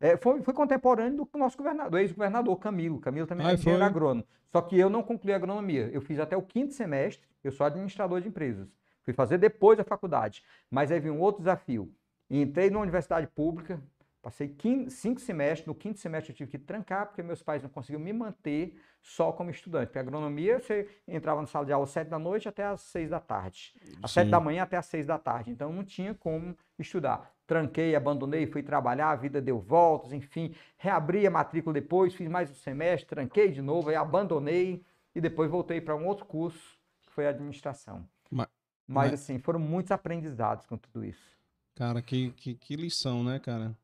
[SPEAKER 2] É, foi, foi, contemporâneo do nosso governador, ex-governador Camilo. Camilo também ah, era agrônomo. Só que eu não concluí agronomia. Eu fiz até o quinto semestre, eu sou administrador de empresas. Fui fazer depois da faculdade. Mas aí veio um outro desafio. Entrei na universidade pública, Passei cinco semestres, no quinto semestre eu tive que trancar, porque meus pais não conseguiam me manter só como estudante. Porque agronomia, você entrava na sala de aula às sete da noite até às seis da tarde. Às sete da manhã até às seis da tarde. Então não tinha como estudar. Tranquei, abandonei, fui trabalhar, a vida deu voltas, enfim. Reabri a matrícula depois, fiz mais um semestre, tranquei de novo, aí abandonei e depois voltei para um outro curso, que foi administração. Mas, mas, mas, assim, foram muitos aprendizados com tudo isso.
[SPEAKER 1] Cara, que, que, que lição, né, cara?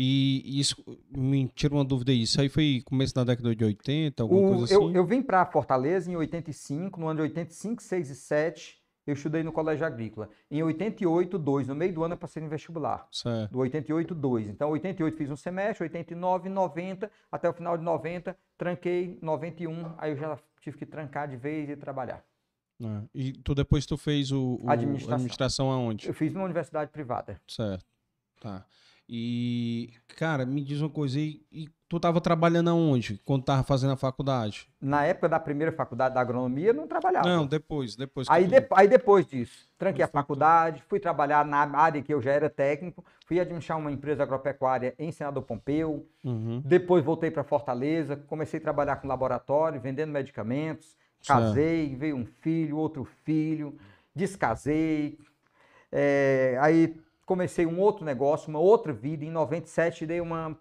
[SPEAKER 1] E isso me tira uma dúvida aí. Isso aí foi começo da década de 80, alguma o, coisa assim?
[SPEAKER 2] Eu, eu vim para Fortaleza em 85, no ano de 85, 6 e 7, eu estudei no colégio agrícola. Em 88, 2, no meio do ano eu passei no vestibular. Certo. Do 88, 2. Então, 88 fiz um semestre, 89, 90, até o final de 90, tranquei, 91, aí eu já tive que trancar de vez e trabalhar.
[SPEAKER 1] Ah, e tu depois tu fez o, o administração. administração aonde?
[SPEAKER 2] Eu fiz numa universidade privada.
[SPEAKER 1] Certo. Tá. E, cara, me diz uma coisa, e, e tu tava trabalhando aonde, quando tava fazendo a faculdade?
[SPEAKER 2] Na época da primeira faculdade da agronomia, não trabalhava.
[SPEAKER 1] Não, depois, depois.
[SPEAKER 2] Aí, de, aí depois disso, tranquei a faculdade, fui trabalhar na área que eu já era técnico, fui administrar uma empresa agropecuária em Senador Pompeu, uhum. depois voltei para Fortaleza, comecei a trabalhar com laboratório, vendendo medicamentos, casei, certo. veio um filho, outro filho, descasei, é, aí comecei um outro negócio, uma outra vida. Em 97 dei uma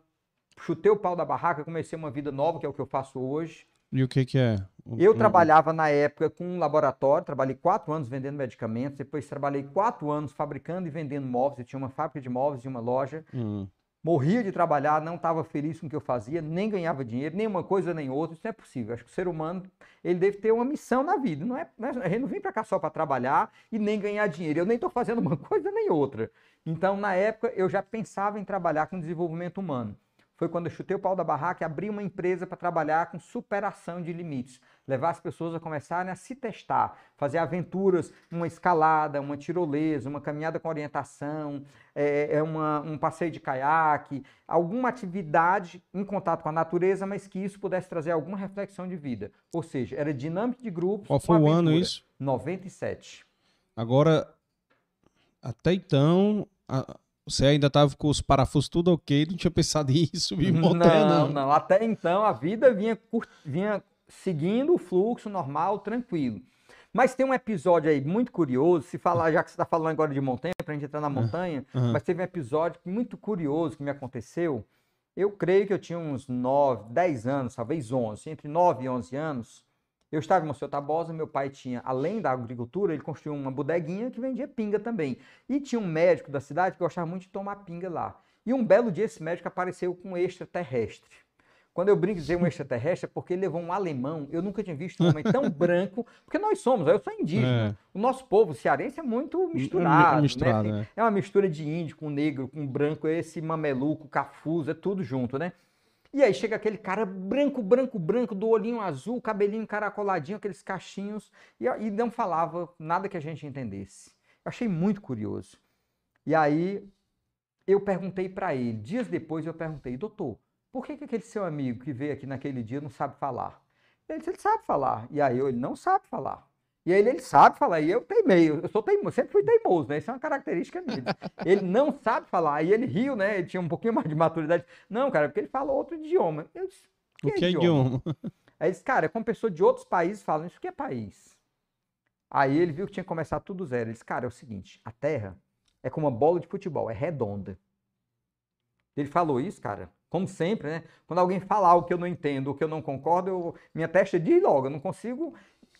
[SPEAKER 2] chutei o pau da barraca, comecei uma vida nova, que é o que eu faço hoje.
[SPEAKER 1] E o que que é?
[SPEAKER 2] Eu trabalhava na época com um laboratório, trabalhei quatro anos vendendo medicamentos, depois trabalhei quatro anos fabricando e vendendo móveis, eu tinha uma fábrica de móveis e uma loja. Uhum morria de trabalhar, não estava feliz com o que eu fazia, nem ganhava dinheiro, nem uma coisa nem outra. Isso não é possível. Acho que o ser humano ele deve ter uma missão na vida. Não é, é a gente não vem para cá só para trabalhar e nem ganhar dinheiro. Eu nem estou fazendo uma <laughs> coisa nem outra. Então, na época, eu já pensava em trabalhar com desenvolvimento humano foi quando eu chutei o pau da barraca e abri uma empresa para trabalhar com superação de limites. Levar as pessoas a começarem a se testar, fazer aventuras, uma escalada, uma tirolesa, uma caminhada com orientação, é, é uma, um passeio de caiaque, alguma atividade em contato com a natureza, mas que isso pudesse trazer alguma reflexão de vida. Ou seja, era dinâmica de grupo.
[SPEAKER 1] Qual foi o ano isso?
[SPEAKER 2] 97.
[SPEAKER 1] Agora, até então, a você ainda estava com os parafusos tudo ok, não tinha pensado <laughs> em subir montanha, não.
[SPEAKER 2] Não, não. Até então a vida vinha, vinha seguindo o fluxo normal, tranquilo. Mas tem um episódio aí muito curioso, se falar, já que você está falando agora de montanha, para a gente entrar na montanha, uhum. mas teve um episódio muito curioso que me aconteceu. Eu creio que eu tinha uns 9, 10 anos, talvez 11, entre 9 e 11 anos. Eu estava em Monsenhor Tabosa, meu pai tinha, além da agricultura, ele construiu uma bodeguinha que vendia pinga também. E tinha um médico da cidade que gostava muito de tomar pinga lá. E um belo dia esse médico apareceu com um extraterrestre. Quando eu brinco dizer um <laughs> extraterrestre é porque ele levou um alemão. Eu nunca tinha visto um homem tão <laughs> branco, porque nós somos, eu sou indígena. É. O nosso povo cearense é muito misturado. misturado né? é. é uma mistura de índio com negro, com branco, esse mameluco, cafuso, é tudo junto, né? E aí chega aquele cara branco, branco, branco, do olhinho azul, cabelinho encaracoladinho, aqueles cachinhos, e, e não falava nada que a gente entendesse. Eu achei muito curioso. E aí eu perguntei para ele, dias depois eu perguntei, doutor, por que, que aquele seu amigo que veio aqui naquele dia não sabe falar? Ele disse, ele sabe falar. E aí eu, ele não sabe falar. E aí ele sabe falar, e eu teimei, eu sou teimoso, sempre fui teimoso, né? Isso é uma característica dele. Ele não sabe falar, e ele riu, né? Ele tinha um pouquinho mais de maturidade. Não, cara, porque ele fala outro idioma. Eu disse,
[SPEAKER 1] que o que é idioma? idioma?
[SPEAKER 2] Aí ele disse, cara, é como pessoas de outros países falam, isso que é país? Aí ele viu que tinha que começar tudo zero. Ele disse, cara, é o seguinte, a Terra é como uma bola de futebol, é redonda. Ele falou isso, cara, como sempre, né? Quando alguém fala algo que eu não entendo, ou que eu não concordo, eu, minha testa diz logo, eu não consigo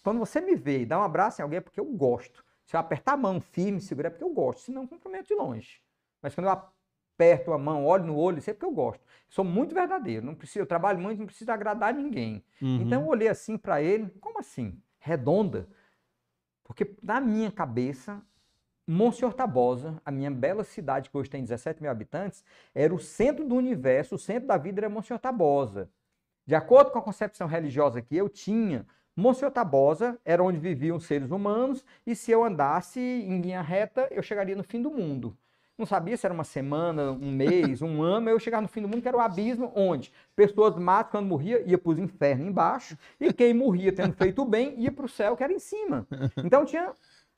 [SPEAKER 2] quando você me vê e dá um abraço em alguém é porque eu gosto. Se eu apertar a mão firme, segurar é porque eu gosto, senão cumprimento de longe. Mas quando eu aperto a mão, olho no olho, isso é porque eu gosto. Sou muito verdadeiro, não preciso, eu trabalho muito, não preciso agradar ninguém. Uhum. Então eu olhei assim para ele, como assim? Redonda? Porque na minha cabeça, Monsenhor Tabosa, a minha bela cidade que hoje tem 17 mil habitantes, era o centro do universo, o centro da vida era Monsenhor Tabosa. De acordo com a concepção religiosa que eu tinha, Monsenhor Tabosa era onde viviam seres humanos e se eu andasse em linha reta, eu chegaria no fim do mundo. Não sabia se era uma semana, um mês, um ano, eu chegava no fim do mundo, que era o abismo, onde pessoas más, quando morria, ia para os infernos embaixo, e quem morria tendo feito bem, ia para o céu, que era em cima. Então tinha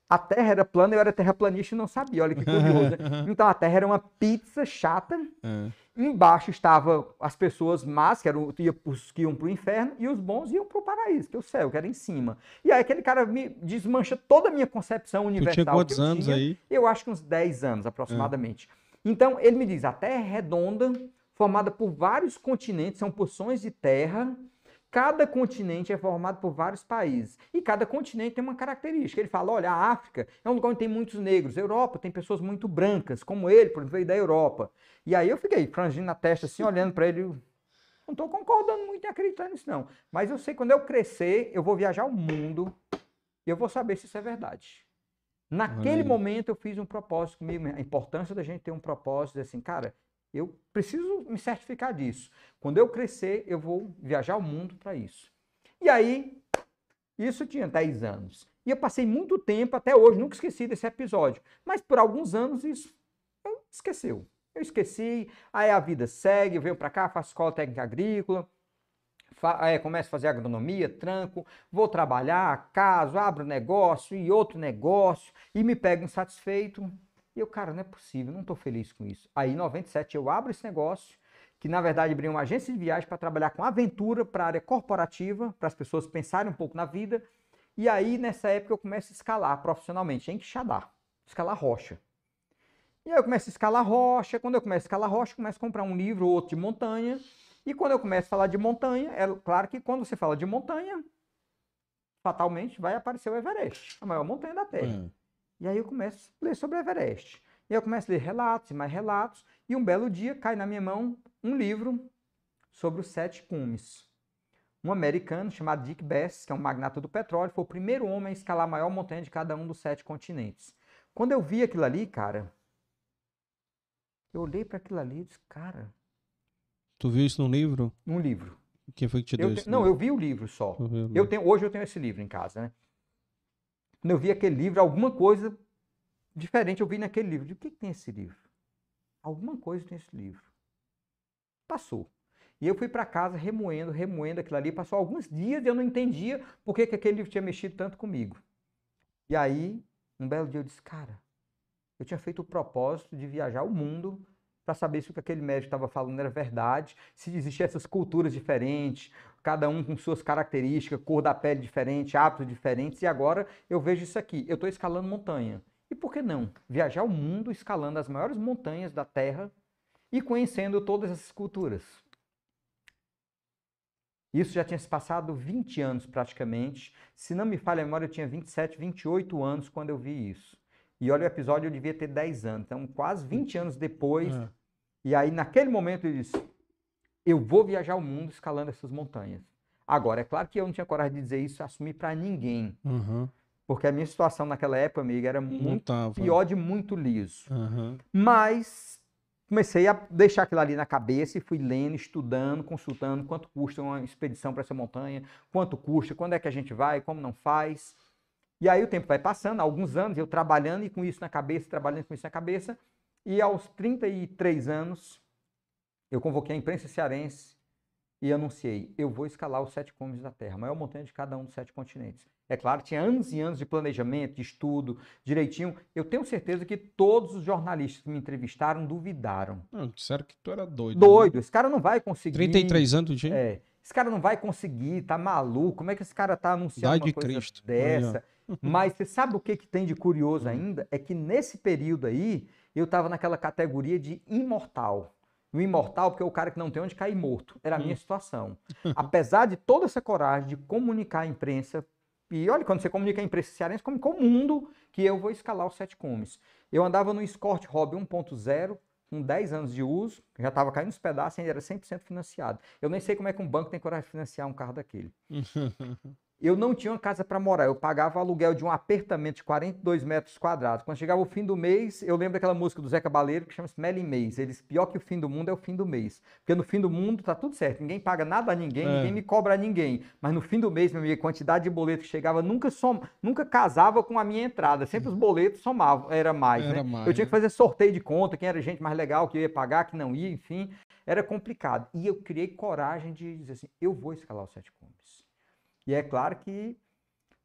[SPEAKER 2] a Terra era plana, eu era terraplanista e não sabia. Olha que curioso. Né? <laughs> Então a Terra era uma pizza chata. É. Embaixo estavam as pessoas más, que eram os que iam para o inferno, e os bons iam para o paraíso, que é o céu, que era em cima. E aí aquele cara me desmancha toda a minha concepção universal. Tu tinha
[SPEAKER 1] quantos anos
[SPEAKER 2] tinha,
[SPEAKER 1] aí?
[SPEAKER 2] Eu acho que uns 10 anos aproximadamente. É. Então ele me diz: a Terra é redonda, formada por vários continentes, são porções de terra Cada continente é formado por vários países e cada continente tem uma característica. Ele fala: olha, a África é um lugar onde tem muitos negros, a Europa tem pessoas muito brancas, como ele, por exemplo, veio da Europa. E aí eu fiquei frangindo na testa assim, olhando para ele. Não estou concordando muito e acreditando nisso, não. Mas eu sei que quando eu crescer, eu vou viajar o mundo e eu vou saber se isso é verdade. Naquele momento eu fiz um propósito comigo, a importância da gente ter um propósito, assim, cara, eu preciso me certificar disso. Quando eu crescer, eu vou viajar o mundo para isso. E aí, isso tinha 10 anos. E eu passei muito tempo, até hoje, nunca esqueci desse episódio. Mas por alguns anos isso eu esqueceu. Eu esqueci, aí a vida segue, eu venho para cá, faço escola técnica agrícola, é, começo a fazer agronomia, tranco, vou trabalhar, caso, abro negócio e outro negócio, e me pego insatisfeito, e eu, cara, não é possível, não estou feliz com isso. Aí, em 97, eu abro esse negócio, que na verdade abri uma agência de viagem para trabalhar com aventura para a área corporativa, para as pessoas pensarem um pouco na vida. E aí, nessa época, eu começo a escalar profissionalmente em Quixadá, escalar rocha. E aí eu começo a escalar rocha. Quando eu começo a escalar rocha, começo a comprar um livro ou outro de montanha. E quando eu começo a falar de montanha, é claro que quando você fala de montanha, fatalmente vai aparecer o Everest, a maior montanha da Terra. Hum. E aí eu começo a ler sobre o Everest. E eu começo a ler relatos e mais relatos. E um belo dia cai na minha mão um livro sobre os sete cumes. Um americano chamado Dick Bass, que é um magnata do petróleo, foi o primeiro homem a escalar a maior montanha de cada um dos sete continentes. Quando eu vi aquilo ali, cara, eu olhei para aquilo ali e disse, cara.
[SPEAKER 1] Tu viu isso num livro?
[SPEAKER 2] Num livro.
[SPEAKER 1] Quem foi que te deu
[SPEAKER 2] eu
[SPEAKER 1] isso?
[SPEAKER 2] Não, eu vi o livro só. Eu tenho, hoje eu tenho esse livro em casa, né? Quando eu vi aquele livro, alguma coisa diferente eu vi naquele livro. De o que, que tem esse livro? Alguma coisa tem esse livro. Passou. E eu fui para casa remoendo, remoendo aquilo ali. Passou alguns dias e eu não entendia por que, que aquele livro tinha mexido tanto comigo. E aí, um belo dia eu disse, cara, eu tinha feito o propósito de viajar o mundo para saber se o que aquele médico estava falando era verdade, se existiam essas culturas diferentes, cada um com suas características, cor da pele diferente, hábitos diferentes, e agora eu vejo isso aqui. Eu estou escalando montanha. E por que não? Viajar o mundo escalando as maiores montanhas da Terra e conhecendo todas essas culturas. Isso já tinha se passado 20 anos praticamente. Se não me falha a memória, eu tinha 27, 28 anos quando eu vi isso. E olha o episódio, eu devia ter 10 anos. Então, quase 20 anos depois, é. E aí, naquele momento, ele disse: Eu vou viajar o mundo escalando essas montanhas. Agora, é claro que eu não tinha coragem de dizer isso, assumir para ninguém. Uhum. Porque a minha situação naquela época, amiga, era muito pior de muito liso. Uhum. Mas comecei a deixar aquilo ali na cabeça e fui lendo, estudando, consultando quanto custa uma expedição para essa montanha, quanto custa, quando é que a gente vai, como não faz. E aí o tempo vai passando, alguns anos, eu trabalhando e com isso na cabeça, trabalhando com isso na cabeça, e aos 33 anos, eu convoquei a imprensa cearense e anunciei: eu vou escalar os sete cumes da Terra, a maior montanha de cada um dos sete continentes. É claro, tinha anos e anos de planejamento, de estudo, direitinho. Eu tenho certeza que todos os jornalistas que me entrevistaram duvidaram.
[SPEAKER 1] Não, disseram que tu era doido.
[SPEAKER 2] Doido, né? esse cara não vai conseguir.
[SPEAKER 1] 33 anos, gente.
[SPEAKER 2] É, esse cara não vai conseguir, tá maluco. Como é que esse cara tá anunciando
[SPEAKER 1] Dai
[SPEAKER 2] uma
[SPEAKER 1] de
[SPEAKER 2] coisa
[SPEAKER 1] Cristo.
[SPEAKER 2] dessa? Mas você sabe o que, que tem de curioso
[SPEAKER 1] Hum.
[SPEAKER 2] ainda? É que nesse período aí, eu estava naquela categoria de imortal. O imortal, porque é o cara que não tem onde cair morto. Era a minha
[SPEAKER 1] Hum.
[SPEAKER 2] situação. <laughs> Apesar de toda essa coragem de comunicar à imprensa, e olha, quando você comunica à imprensa cearense, comunica ao mundo que eu vou escalar os sete cumes. Eu andava no Escort Hobby 1.0, com 10 anos de uso, já estava caindo os pedaços e ainda era 100% financiado. Eu nem sei como é que um banco tem coragem de financiar um carro daquele. <laughs> Eu não tinha uma casa para morar, eu pagava o aluguel de um apartamento de 42 metros quadrados. Quando chegava o fim do mês, eu lembro daquela música do Zé Cabaleiro que chama-se Meli Mês. Eles, pior que o fim do mundo é o fim do mês. Porque no fim do mundo tá tudo certo, ninguém paga nada a ninguém,
[SPEAKER 1] É.
[SPEAKER 2] ninguém me cobra a ninguém. Mas no fim do mês, meu amigo, a quantidade de boleto que chegava nunca, som, nunca casava com a minha entrada. Sempre os boletos somavam, era mais,
[SPEAKER 1] Era
[SPEAKER 2] né?
[SPEAKER 1] mais,
[SPEAKER 2] eu tinha
[SPEAKER 1] né?
[SPEAKER 2] que fazer sorteio de conta, quem era gente mais legal, que ia pagar, que não ia, enfim. Era complicado. E eu criei coragem de dizer assim, eu vou escalar os sete cumes. E é claro que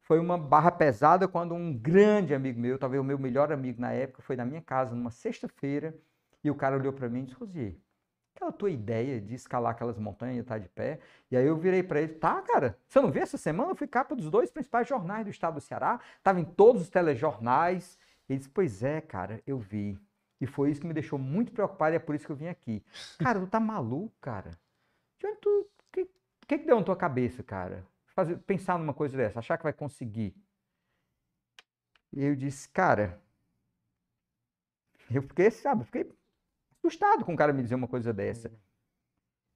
[SPEAKER 2] foi uma barra pesada quando um grande amigo meu, talvez o meu melhor amigo na época, foi na minha casa numa sexta-feira e o cara olhou para mim e disse: Rosier, aquela tua ideia de escalar aquelas montanhas e estar de pé. E aí eu virei para ele: tá, cara, você não viu essa semana? Eu fui capa dos dois principais jornais do estado do Ceará, estava em todos os telejornais. Ele disse: Pois é, cara, eu vi. E foi isso que me deixou muito preocupado e é por isso que eu vim aqui. Cara, tu tá maluco, cara? De onde tu. O que, que, que deu na tua cabeça, cara? Fazer, pensar numa coisa dessa, achar que vai conseguir. E eu disse, cara. Eu fiquei, sabe, eu fiquei assustado com o cara me dizer uma coisa dessa.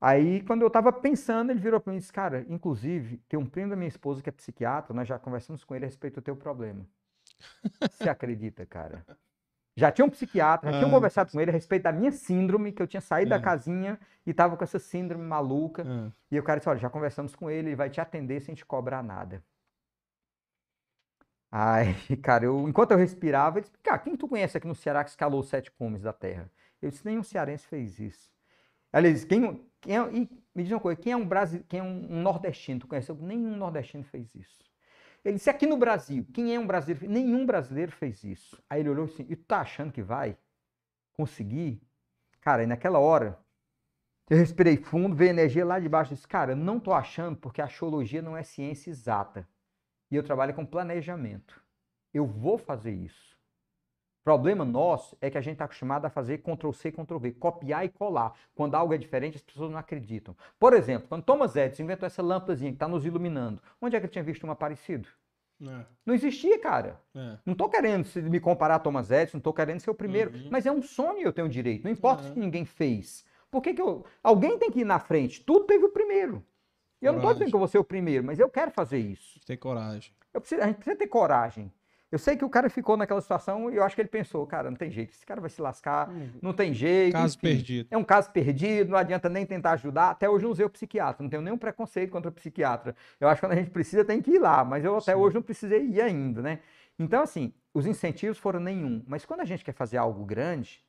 [SPEAKER 2] Aí, quando eu tava pensando, ele virou para mim e disse, cara, inclusive, tem um primo da minha esposa que é psiquiatra, nós já conversamos com ele a respeito do teu problema. <laughs> Você acredita, cara? Já tinha um psiquiatra, já tinham
[SPEAKER 1] Ah.
[SPEAKER 2] conversado com ele a respeito da minha síndrome, que eu tinha saído
[SPEAKER 1] É.
[SPEAKER 2] da casinha e tava com essa síndrome maluca.
[SPEAKER 1] É.
[SPEAKER 2] E o cara disse, olha, já conversamos com ele, ele vai te atender sem te cobrar nada. Ai, <laughs> cara, eu, enquanto eu respirava, ele disse, cara, quem tu conhece aqui no Ceará que escalou os sete cumes da terra? Eu disse, nenhum cearense fez isso. Ele disse, quem, quem é, e me diz uma coisa, quem é um, Brasi, quem é um, um nordestino? Tu conhece? Eu, nenhum nordestino fez isso. Ele disse, aqui no Brasil, quem é um brasileiro? Nenhum brasileiro fez isso. Aí ele olhou assim, e tu tá achando que vai conseguir? Cara, e naquela hora, eu respirei fundo, veio energia lá de baixo. Disse, cara, não tô achando porque a astrologia não é ciência exata. E eu trabalho com planejamento. Eu vou fazer isso. O problema nosso é que a gente está acostumado a fazer Ctrl-C, Ctrl-V, copiar e colar. Quando algo é diferente, as pessoas não acreditam. Por exemplo, quando Thomas Edison inventou essa lâmpadazinha que está nos iluminando, onde é que ele tinha visto uma parecido?
[SPEAKER 1] É,
[SPEAKER 2] Não existia, cara.
[SPEAKER 1] é.
[SPEAKER 2] Não estou querendo me comparar a Thomas Edison, não estou querendo ser o primeiro,
[SPEAKER 1] Uhum.
[SPEAKER 2] mas é um sonho e eu tenho direito. Não importa
[SPEAKER 1] Uhum.
[SPEAKER 2] se ninguém fez. Por que, que eu. Alguém tem que ir na frente. Tudo teve o primeiro. E eu não estou
[SPEAKER 1] Coragem.
[SPEAKER 2] dizendo que eu vou ser o primeiro, mas eu quero fazer isso.
[SPEAKER 1] Ter coragem.
[SPEAKER 2] Preciso- a gente precisa ter coragem. Eu sei que o cara ficou naquela situação e eu acho que ele pensou, cara, não tem jeito, esse cara vai se lascar, não tem jeito.
[SPEAKER 1] Caso
[SPEAKER 2] enfim.
[SPEAKER 1] perdido.
[SPEAKER 2] É um caso perdido, não adianta nem tentar ajudar. Até hoje eu não usei o psiquiatra, não tenho nenhum preconceito contra o psiquiatra. Eu acho que quando a gente precisa tem que ir lá, mas eu até
[SPEAKER 1] Sim.
[SPEAKER 2] hoje não precisei ir ainda, né? Então, assim, os incentivos foram nenhum. Mas quando a gente quer fazer algo grande,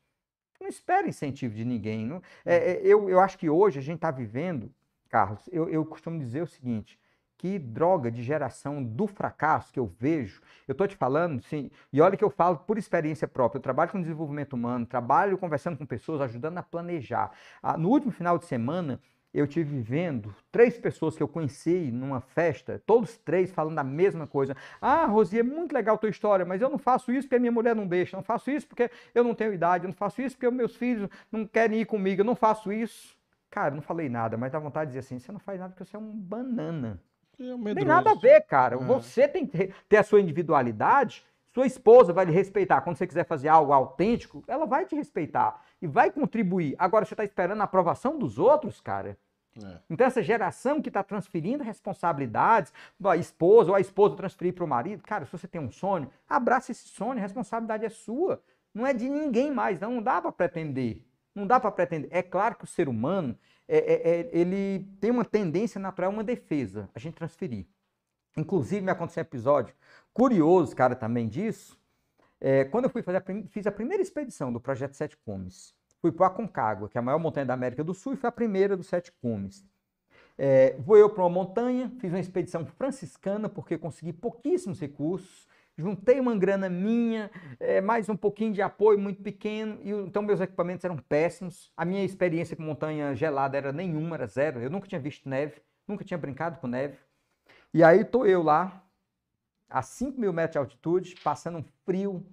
[SPEAKER 2] não espera incentivo de ninguém. Não, é, é, eu, eu acho que hoje a gente está vivendo, Carlos, eu, eu costumo dizer o seguinte. Que droga de geração do fracasso que eu vejo. Eu estou te falando, sim, e olha que eu falo por experiência própria. Eu trabalho com desenvolvimento humano, trabalho conversando com pessoas, ajudando a planejar. Ah, no último final de semana, eu tive vendo três pessoas que eu conheci numa festa, todos três falando a mesma coisa. Ah, Rosi, é muito legal a tua história, mas eu não faço isso porque a minha mulher não deixa, eu não faço isso porque eu não tenho idade, eu não faço isso porque meus filhos não querem ir comigo, eu não faço isso. Cara, não falei nada, mas dá vontade de dizer assim: você não faz nada porque você é um banana.
[SPEAKER 1] É um
[SPEAKER 2] tem nada a ver, cara.
[SPEAKER 1] É.
[SPEAKER 2] Você tem que ter- ter a sua individualidade. Sua esposa vai lhe respeitar. Quando você quiser fazer algo autêntico, ela vai te respeitar e vai contribuir. Agora, você está esperando a aprovação dos outros, cara.
[SPEAKER 1] É.
[SPEAKER 2] Então, essa geração que está transferindo responsabilidades, a esposa ou a esposa transferir para o marido, cara, se você tem um sonho, abraça esse sonho, a responsabilidade é sua. Não é de ninguém mais, não, não dá para pretender. Não dá para pretender. É claro que o ser humano, é, é, é, ele tem uma tendência natural, uma defesa, a gente transferir. Inclusive, me aconteceu um episódio curioso, cara, também disso. É, quando eu fui fazer a, fiz a primeira expedição do Projeto Sete Cumes, fui para Aconcagua, que é a maior montanha da América do Sul, e foi a primeira dos Sete Cumes. É, vou eu para uma montanha, fiz uma expedição franciscana, porque consegui pouquíssimos recursos, juntei uma grana minha, é, mais um pouquinho de apoio muito pequeno, e então meus equipamentos eram péssimos. A minha experiência com montanha gelada era nenhuma, era zero. Eu nunca tinha visto neve, nunca tinha brincado com neve. E aí estou eu lá, a 5 mil metros de altitude, passando um frio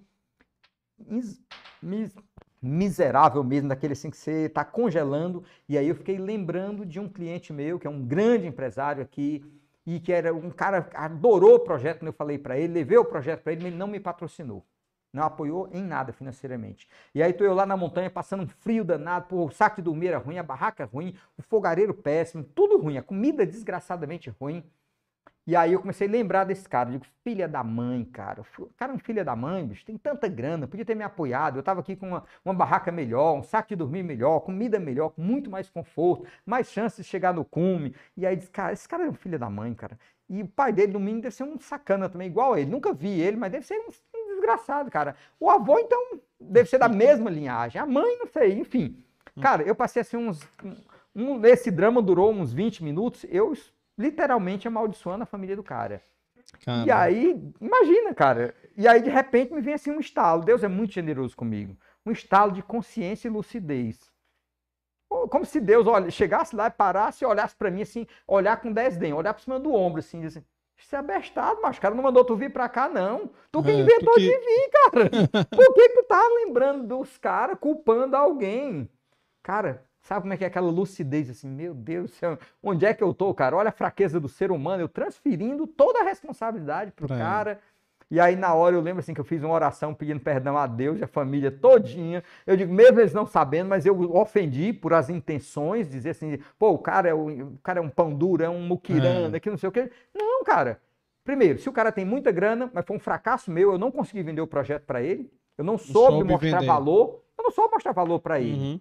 [SPEAKER 2] mis, mis, miserável mesmo, daquele assim que você está congelando. E aí eu fiquei lembrando de um cliente meu, que é um grande empresário aqui, e que era um cara adorou o projeto, eu falei para ele, levei o projeto para ele, mas ele não me patrocinou. Não apoiou em nada financeiramente. E aí tô eu lá na montanha passando um frio danado, pô, o saco de dormir era ruim, a barraca ruim, o fogareiro péssimo, tudo ruim, a comida desgraçadamente ruim. E aí eu comecei a lembrar desse cara. Eu digo, filha da mãe, cara. O cara é um filho da mãe, bicho. Tem tanta grana, podia ter me apoiado. Eu estava aqui com uma, uma, barraca melhor, um saco de dormir melhor, comida melhor, com muito mais conforto, mais chances de chegar no cume. E aí diz, cara, esse cara é um filho da mãe, cara. E o pai dele, no mínimo, deve ser um sacana também, igual a ele. Nunca vi ele, mas deve ser um, um desgraçado, cara. O avô, então, deve ser da mesma linhagem. A mãe, não sei, enfim. Cara, eu passei assim uns. Um, esse drama durou uns 20 minutos. Eu literalmente amaldiçoando a família do cara. Caramba. E aí, imagina, cara. E aí, de repente, me vem assim um estalo. Deus é muito generoso comigo. Um estalo de consciência e lucidez. Como se Deus olha, chegasse lá e parasse e olhasse para mim assim, olhar com desdém, olhar por cima do ombro assim, dizer, isso é abestado, mas o cara não mandou tu vir pra cá, não. Tu que é, inventou que... de vir, cara. <laughs> Por que, que tu tá lembrando dos caras, culpando alguém? Cara, Sabe como é que é aquela lucidez assim, meu Deus do céu, onde é que eu tô, cara? Olha a fraqueza do ser humano, eu transferindo toda a responsabilidade pro é. cara. E aí na hora eu lembro assim que eu fiz uma oração pedindo perdão a Deus e a família todinha. Eu digo, mesmo eles não sabendo, mas eu ofendi por as intenções, dizer assim, pô, o cara é, o, o cara é um pão duro, é um muquirana, é. que não sei o quê. Não, cara. Primeiro, se o cara tem muita grana, mas foi um fracasso meu, eu não consegui vender o projeto para ele, eu não soube, soube mostrar vender. valor, eu não soube mostrar valor para ele. Uhum.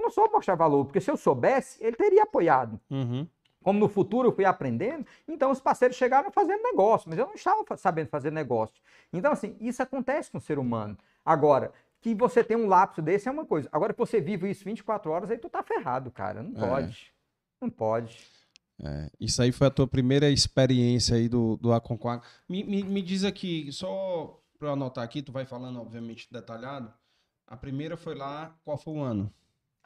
[SPEAKER 2] Eu não soube mostrar valor, porque se eu soubesse, ele teria apoiado. Uhum. Como no futuro eu fui aprendendo, então os parceiros chegaram fazendo negócio, mas eu não estava sabendo fazer negócio. Então, assim, isso acontece com o ser humano. Agora, que você tem um lapso desse é uma coisa. Agora que você vive isso 24 horas, aí tu tá ferrado, cara. Não é. pode. Não pode.
[SPEAKER 1] É, isso aí foi a tua primeira experiência aí do, do Aconcagua. Me, me, me diz aqui, só para eu anotar aqui, tu vai falando, obviamente, detalhado. A primeira foi lá, qual foi o ano?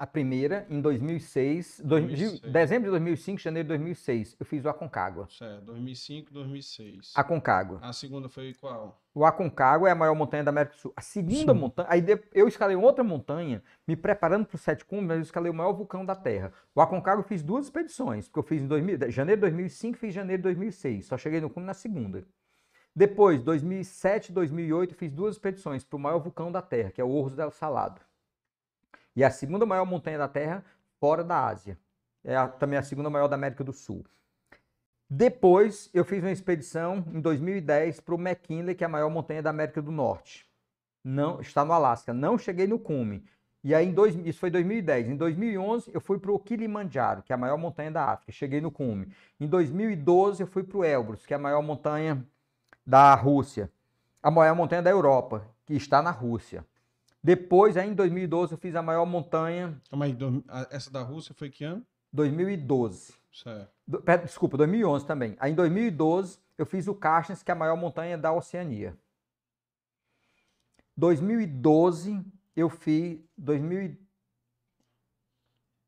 [SPEAKER 2] A primeira, em 2006, 2006. dezembro de 2005, janeiro de 2006, eu fiz o Aconcagua.
[SPEAKER 1] Certo, 2005, 2006.
[SPEAKER 2] Aconcagua.
[SPEAKER 1] A segunda foi qual?
[SPEAKER 2] O Aconcagua é a maior montanha da América do Sul. A segunda Sim. montanha, aí eu escalei outra montanha, me preparando para o Sete Cumbres, mas eu escalei o maior vulcão da Terra. O Aconcagua eu fiz duas expedições, porque eu fiz em 2000, janeiro de 2005 fiz janeiro de 2006. Só cheguei no cume na segunda. Depois, 2007 2008, fiz duas expedições para o maior vulcão da Terra, que é o Orros del Salado. E a segunda maior montanha da Terra fora da Ásia. É a, também a segunda maior da América do Sul. Depois, eu fiz uma expedição em 2010 para o McKinley, que é a maior montanha da América do Norte. Não, está no Alasca. Não cheguei no cume. E aí, em dois, isso foi 2010. Em 2011, eu fui para o Kilimanjaro, que é a maior montanha da África. Cheguei no cume. Em 2012, eu fui para o Elbrus, que é a maior montanha da Rússia. A maior montanha da Europa, que está na Rússia. Depois, aí em 2012, eu fiz a maior montanha.
[SPEAKER 1] Calma aí, essa da Rússia foi que ano?
[SPEAKER 2] 2012. Certo. Do, desculpa, 2011 também. Aí em 2012, eu fiz o Carstens, que é a maior montanha da Oceania. 2012, eu fiz. 2013,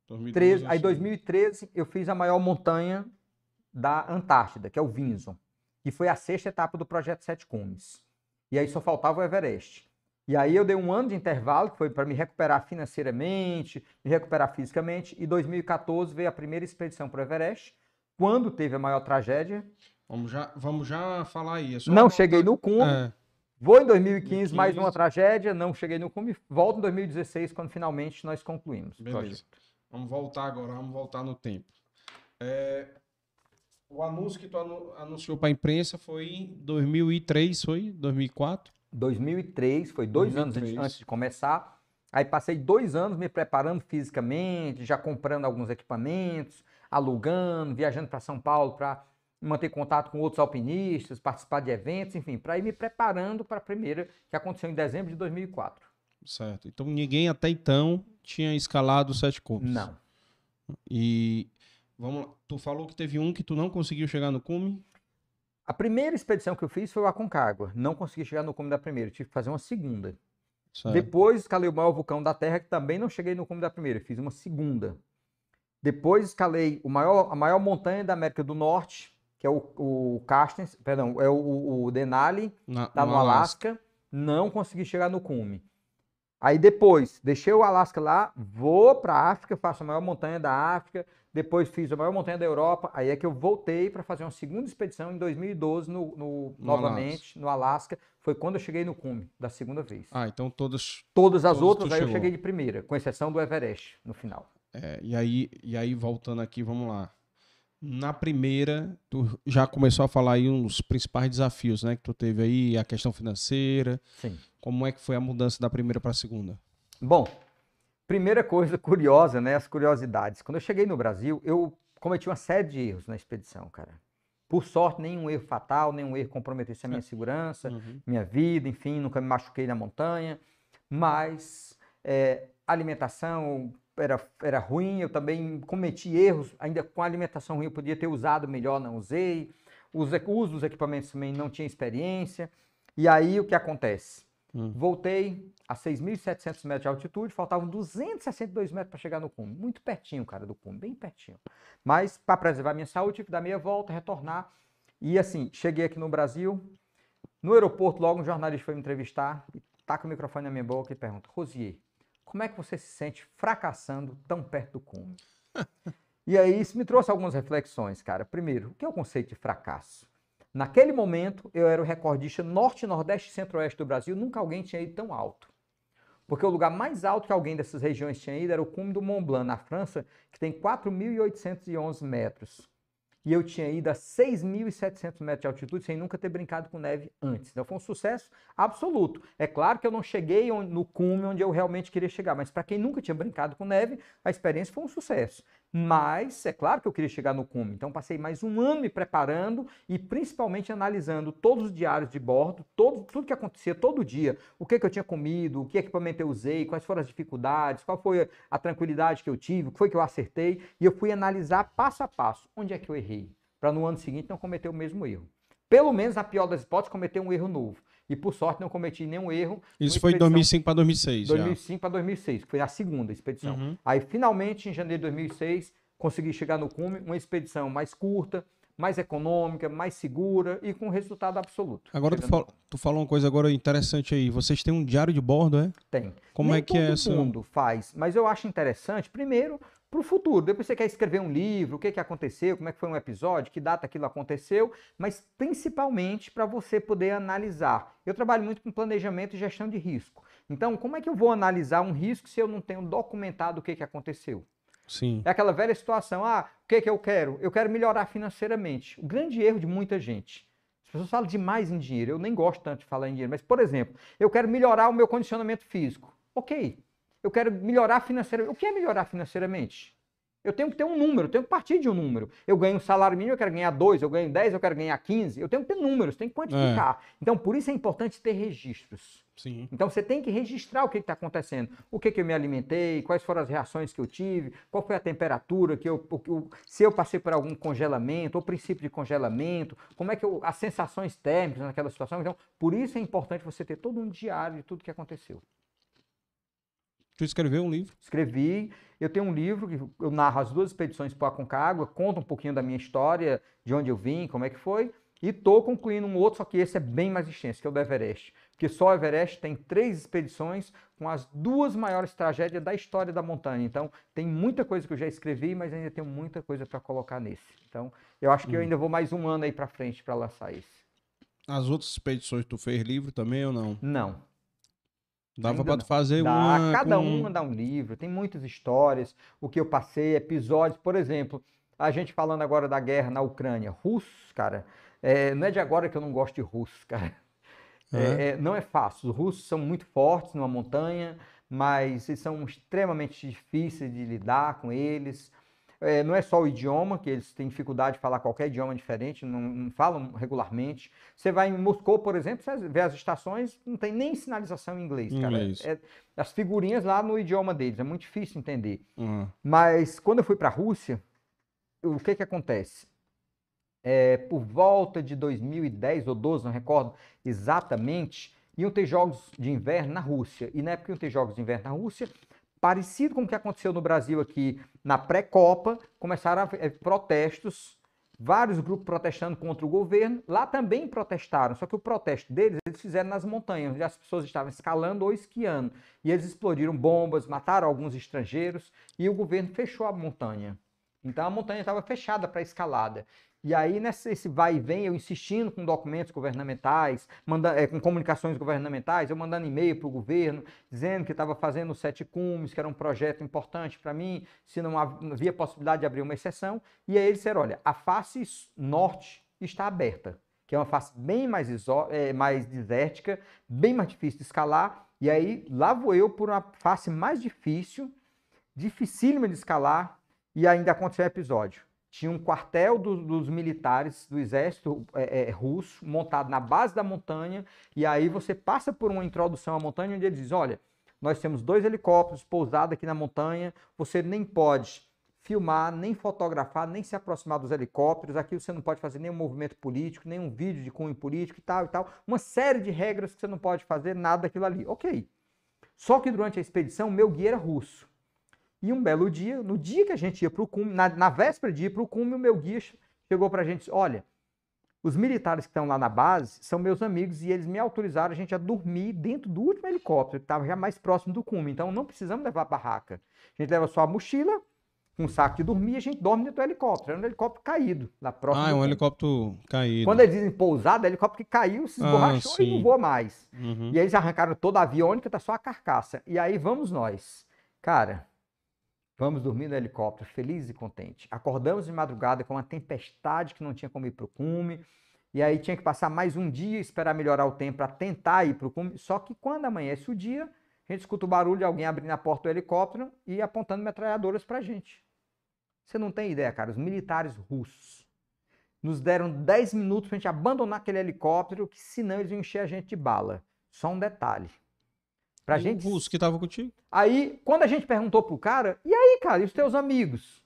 [SPEAKER 2] 2012, aí 2013, eu fiz a maior montanha da Antártida, que é o Vinson. Que foi a sexta etapa do projeto Sete Cumes. E aí só faltava o Everest. E aí eu dei um ano de intervalo, que foi para me recuperar financeiramente, me recuperar fisicamente, e 2014 veio a primeira expedição para o Everest, quando teve a maior tragédia.
[SPEAKER 1] Vamos já, vamos já falar aí. É
[SPEAKER 2] não cheguei no cume. É. Vou em 2015, 2015, mais uma tragédia, não cheguei no cume. Volto em 2016, quando finalmente nós concluímos.
[SPEAKER 1] Beleza. Vamos voltar agora, vamos voltar no tempo. É, o anúncio que tu anunciou para a imprensa foi em 2003, foi? 2004?
[SPEAKER 2] 2003, foi dois 2003. anos antes de começar. Aí passei dois anos me preparando fisicamente, já comprando alguns equipamentos, alugando, viajando para São Paulo para manter contato com outros alpinistas, participar de eventos, enfim, para ir me preparando para a primeira, que aconteceu em dezembro de 2004.
[SPEAKER 1] Certo. Então ninguém até então tinha escalado sete cumes.
[SPEAKER 2] Não.
[SPEAKER 1] E vamos lá. Tu falou que teve um que tu não conseguiu chegar no cume?
[SPEAKER 2] A primeira expedição que eu fiz foi o Aconcagua. Não consegui chegar no cume da primeira, tive que fazer uma segunda.
[SPEAKER 1] Certo.
[SPEAKER 2] Depois escalei o maior vulcão da Terra, que também não cheguei no cume da primeira, fiz uma segunda. Depois escalei o maior, a maior montanha da América do Norte, que é o, o Carstens, perdão, é o, o Denali,
[SPEAKER 1] Na-
[SPEAKER 2] tá no Alasca. Não consegui chegar no cume. Aí depois, deixei o Alasca lá, vou para a África, faço a maior montanha da África, depois fiz a maior montanha da Europa, aí é que eu voltei para fazer uma segunda expedição em 2012, no, no-
[SPEAKER 1] No
[SPEAKER 2] novamente, no Alasca. Foi quando eu cheguei no cume, da segunda vez.
[SPEAKER 1] Ah, então todas.
[SPEAKER 2] Todas as outras, aí eu
[SPEAKER 1] chegou.
[SPEAKER 2] cheguei de primeira, com exceção do Everest, no final.
[SPEAKER 1] é, e, aí, e aí, voltando aqui, vamos lá. Na primeira, tu já começou a falar aí uns principais desafios, né? Que tu teve aí, a questão financeira.
[SPEAKER 2] Sim.
[SPEAKER 1] Como é que foi a mudança da primeira para a segunda?
[SPEAKER 2] Bom, primeira coisa curiosa, né? As curiosidades. Quando eu cheguei no Brasil, eu cometi uma série de erros na expedição, cara. Por sorte, nenhum erro fatal, nenhum erro comprometesse a minha segurança,
[SPEAKER 1] Uhum.
[SPEAKER 2] minha vida, enfim, nunca me machuquei na montanha. Mas é, alimentação era, era ruim, eu também cometi erros, ainda com a alimentação ruim, eu podia ter usado melhor, não usei. Os, uso dos equipamentos também não tinha experiência. E aí o que acontece?
[SPEAKER 1] Hum.
[SPEAKER 2] Voltei a 6.700 metros de altitude, faltavam 262 metros para chegar no cume. Muito pertinho, cara, do cume, bem pertinho. Mas para preservar minha saúde, tive que dar meia volta, retornar. E assim, cheguei aqui no Brasil. No aeroporto, logo um jornalista foi me entrevistar, e taca o microfone na minha boca e pergunta: Rosier, como é que você se sente fracassando tão perto do cume? e aí isso me trouxe algumas reflexões, cara. Primeiro, o que é o conceito de fracasso? Naquele momento, eu era o recordista norte, nordeste e centro-oeste do Brasil, nunca alguém tinha ido tão alto. Porque o lugar mais alto que alguém dessas regiões tinha ido era o cume do Mont Blanc, na França, que tem 4.811 metros. E eu tinha ido a 6.700 metros de altitude sem nunca ter brincado com neve antes. Então foi um sucesso absoluto. É claro que eu não cheguei no cume onde eu realmente queria chegar, mas para quem nunca tinha brincado com neve, a experiência foi um sucesso. Mas é claro que eu queria chegar no cume. Então passei mais um ano me preparando e principalmente analisando todos os diários de bordo, todo, tudo que acontecia todo dia, o que, que eu tinha comido, o que equipamento eu usei, quais foram as dificuldades, qual foi a tranquilidade que eu tive, o que foi que eu acertei, e eu fui analisar passo a passo onde é que eu errei, para no ano seguinte não cometer o mesmo erro. Pelo menos, na pior das hipóteses, cometer um erro novo. E por sorte não cometi nenhum erro.
[SPEAKER 1] Isso foi de
[SPEAKER 2] expedição-
[SPEAKER 1] 2005 para 2006. já.
[SPEAKER 2] 2005 para 2006, que foi a segunda expedição.
[SPEAKER 1] Uhum.
[SPEAKER 2] Aí, finalmente, em janeiro de 2006, consegui chegar no cume, uma expedição mais curta, mais econômica, mais segura e com resultado absoluto.
[SPEAKER 1] Agora tu, fal- tu falou uma coisa agora interessante aí. Vocês têm um diário de bordo, é?
[SPEAKER 2] Tem.
[SPEAKER 1] Como
[SPEAKER 2] Nem
[SPEAKER 1] é que é
[SPEAKER 2] todo
[SPEAKER 1] essa?
[SPEAKER 2] mundo faz, mas eu acho interessante, primeiro, para o futuro. Depois você quer escrever um livro, o que, que aconteceu, como é que foi um episódio, que data aquilo aconteceu, mas principalmente para você poder analisar. Eu trabalho muito com planejamento e gestão de risco. Então, como é que eu vou analisar um risco se eu não tenho documentado o que, que aconteceu?
[SPEAKER 1] Sim.
[SPEAKER 2] É aquela velha situação, ah, o que, que eu quero? Eu quero melhorar financeiramente. O grande erro de muita gente. As pessoas falam demais em dinheiro, eu nem gosto tanto de falar em dinheiro, mas, por exemplo, eu quero melhorar o meu condicionamento físico. Ok. Eu quero melhorar financeiramente. O que é melhorar financeiramente? Eu tenho que ter um número, eu tenho que partir de um número. Eu ganho um salário mínimo, eu quero ganhar 2, eu ganho 10, eu quero ganhar 15. Eu tenho que ter números, tenho que quantificar. Então, por isso é importante ter registros.
[SPEAKER 1] Sim.
[SPEAKER 2] Então você tem que registrar o que está acontecendo. O que, que eu me alimentei, quais foram as reações que eu tive, qual foi a temperatura que eu, o que eu- se eu passei por algum congelamento, ou princípio de congelamento, como é que eu, as sensações térmicas naquela situação. Então, por isso é importante você ter todo um diário de tudo que aconteceu.
[SPEAKER 1] Tu escreveu um livro?
[SPEAKER 2] Escrevi, eu tenho um livro que eu narro as duas expedições para Aconcagua, conta um pouquinho da minha história, de onde eu vim, como é que foi, e estou concluindo um outro, só que esse é bem mais extenso, que é o do Everest. Porque só o Everest tem três expedições com as duas maiores tragédias da história da montanha. Então, tem muita coisa que eu já escrevi, mas ainda tenho muita coisa para colocar nesse. Então, eu acho que eu ainda vou mais um ano aí para frente para lançar esse.
[SPEAKER 1] As outras expedições tu fez livro também ou não?
[SPEAKER 2] Não,
[SPEAKER 1] Dava
[SPEAKER 2] não.
[SPEAKER 1] fazer
[SPEAKER 2] Dá,
[SPEAKER 1] uma.
[SPEAKER 2] cada
[SPEAKER 1] com-
[SPEAKER 2] um dá um livro, tem muitas histórias, o que eu passei, episódios, por exemplo, a gente falando agora da guerra na Ucrânia, russos, cara, é, não é de agora que eu não gosto de russos, <laughs> cara. É, é, não é fácil, os russos são muito fortes numa montanha, mas eles são extremamente difíceis de lidar com eles. É, não é só o idioma, que eles têm dificuldade de falar qualquer idioma diferente, não, não falam regularmente. Você vai em Moscou, por exemplo, você vê as estações, não tem nem sinalização em inglês, cara.
[SPEAKER 1] Inglês.
[SPEAKER 2] É, as figurinhas lá no idioma deles, é muito difícil entender.
[SPEAKER 1] Uhum.
[SPEAKER 2] Mas quando eu fui para a Rússia, o que que acontece? É, por volta de 2010 ou 12, não recordo exatamente, iam ter jogos de inverno na Rússia. E na época iam ter jogos de inverno na Rússia, parecido com o que aconteceu no Brasil aqui na pré-copa, começaram a haver protestos, vários grupos protestando contra o governo. Lá também protestaram, só que o protesto deles eles fizeram nas montanhas, onde as pessoas estavam escalando ou esquiando. E eles explodiram bombas, mataram alguns estrangeiros e o governo fechou a montanha. Então a montanha estava fechada para escalada. E aí, nesse esse vai e vem, eu insistindo com documentos governamentais, manda, é, com comunicações governamentais, eu mandando e-mail para o governo, dizendo que estava fazendo os sete cumes, que era um projeto importante para mim, se não havia possibilidade de abrir uma exceção. E aí eles disseram: olha, a face norte está aberta, que é uma face bem mais, é, mais desértica, bem mais difícil de escalar. E aí lá vou eu por uma face mais difícil, dificílima de escalar, e ainda aconteceu um episódio tinha um quartel do, dos militares do exército é, é, russo montado na base da montanha, e aí você passa por uma introdução à montanha onde eles dizem: olha, nós temos dois helicópteros pousados aqui na montanha, você nem pode filmar, nem fotografar, nem se aproximar dos helicópteros, aqui você não pode fazer nenhum movimento político, nenhum vídeo de cunho político e tal e tal, uma série de regras que você não pode fazer, nada daquilo ali. Ok. Só que durante a expedição, meu guia era russo. E um belo dia, no dia que a gente ia para o cume, na, na, véspera de ir para o cume, o meu guia chegou para a gente olha, os militares que estão lá na base são meus amigos e eles me autorizaram a gente a dormir dentro do último helicóptero, que estava já mais próximo do cume. Então não precisamos levar a barraca. A gente leva só a mochila, um saco de dormir e a gente dorme dentro do helicóptero. Era um helicóptero caído lá próximo.
[SPEAKER 1] Ah, é um helicóptero caído.
[SPEAKER 2] Quando eles dizem pousada, é helicóptero que caiu, se esborrachou
[SPEAKER 1] Ah,
[SPEAKER 2] e não voa mais.
[SPEAKER 1] Uhum.
[SPEAKER 2] E aí eles arrancaram toda a aviônica, tá só a carcaça. E aí vamos nós. Cara, vamos dormir no helicóptero, felizes e contentes. Acordamos de madrugada com uma tempestade que não tinha como ir para o cume. E aí tinha que passar mais um dia, esperar melhorar o tempo para tentar ir para o cume. Só que quando amanhece o dia, a gente escuta o barulho de alguém abrindo a porta do helicóptero e apontando metralhadoras para a gente. Você não tem ideia, cara. Os militares russos nos deram 10 minutos para a gente abandonar aquele helicóptero, que senão eles iam encher a gente de bala. Só um detalhe. Pra
[SPEAKER 1] E
[SPEAKER 2] gente
[SPEAKER 1] O russo que tava contigo?
[SPEAKER 2] Aí, quando a gente perguntou pro cara, e aí, cara, e os teus amigos?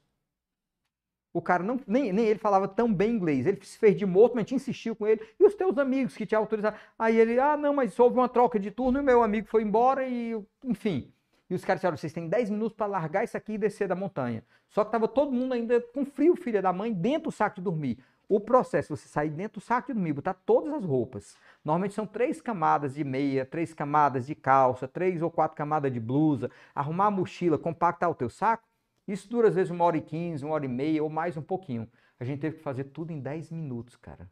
[SPEAKER 2] O cara não, nem, nem ele falava tão bem inglês. Ele se fez de morto, mas a gente insistiu com ele. E os teus amigos que te autorizaram? Aí ele, ah, não, mas houve uma troca de turno e o meu amigo foi embora e, enfim. E os caras disseram, vocês têm 10 minutos para largar isso aqui e descer da montanha. Só que tava todo mundo ainda com frio, filha da mãe, dentro do saco de dormir. O processo, você sair dentro do saco de dormir, botar todas as roupas. Normalmente são três camadas de meia, três camadas de calça, três ou quatro camadas de blusa, arrumar a mochila, compactar o teu saco. Isso dura às vezes uma hora e quinze, uma hora e meia ou mais um pouquinho. A gente teve que fazer tudo em 10 minutos, cara.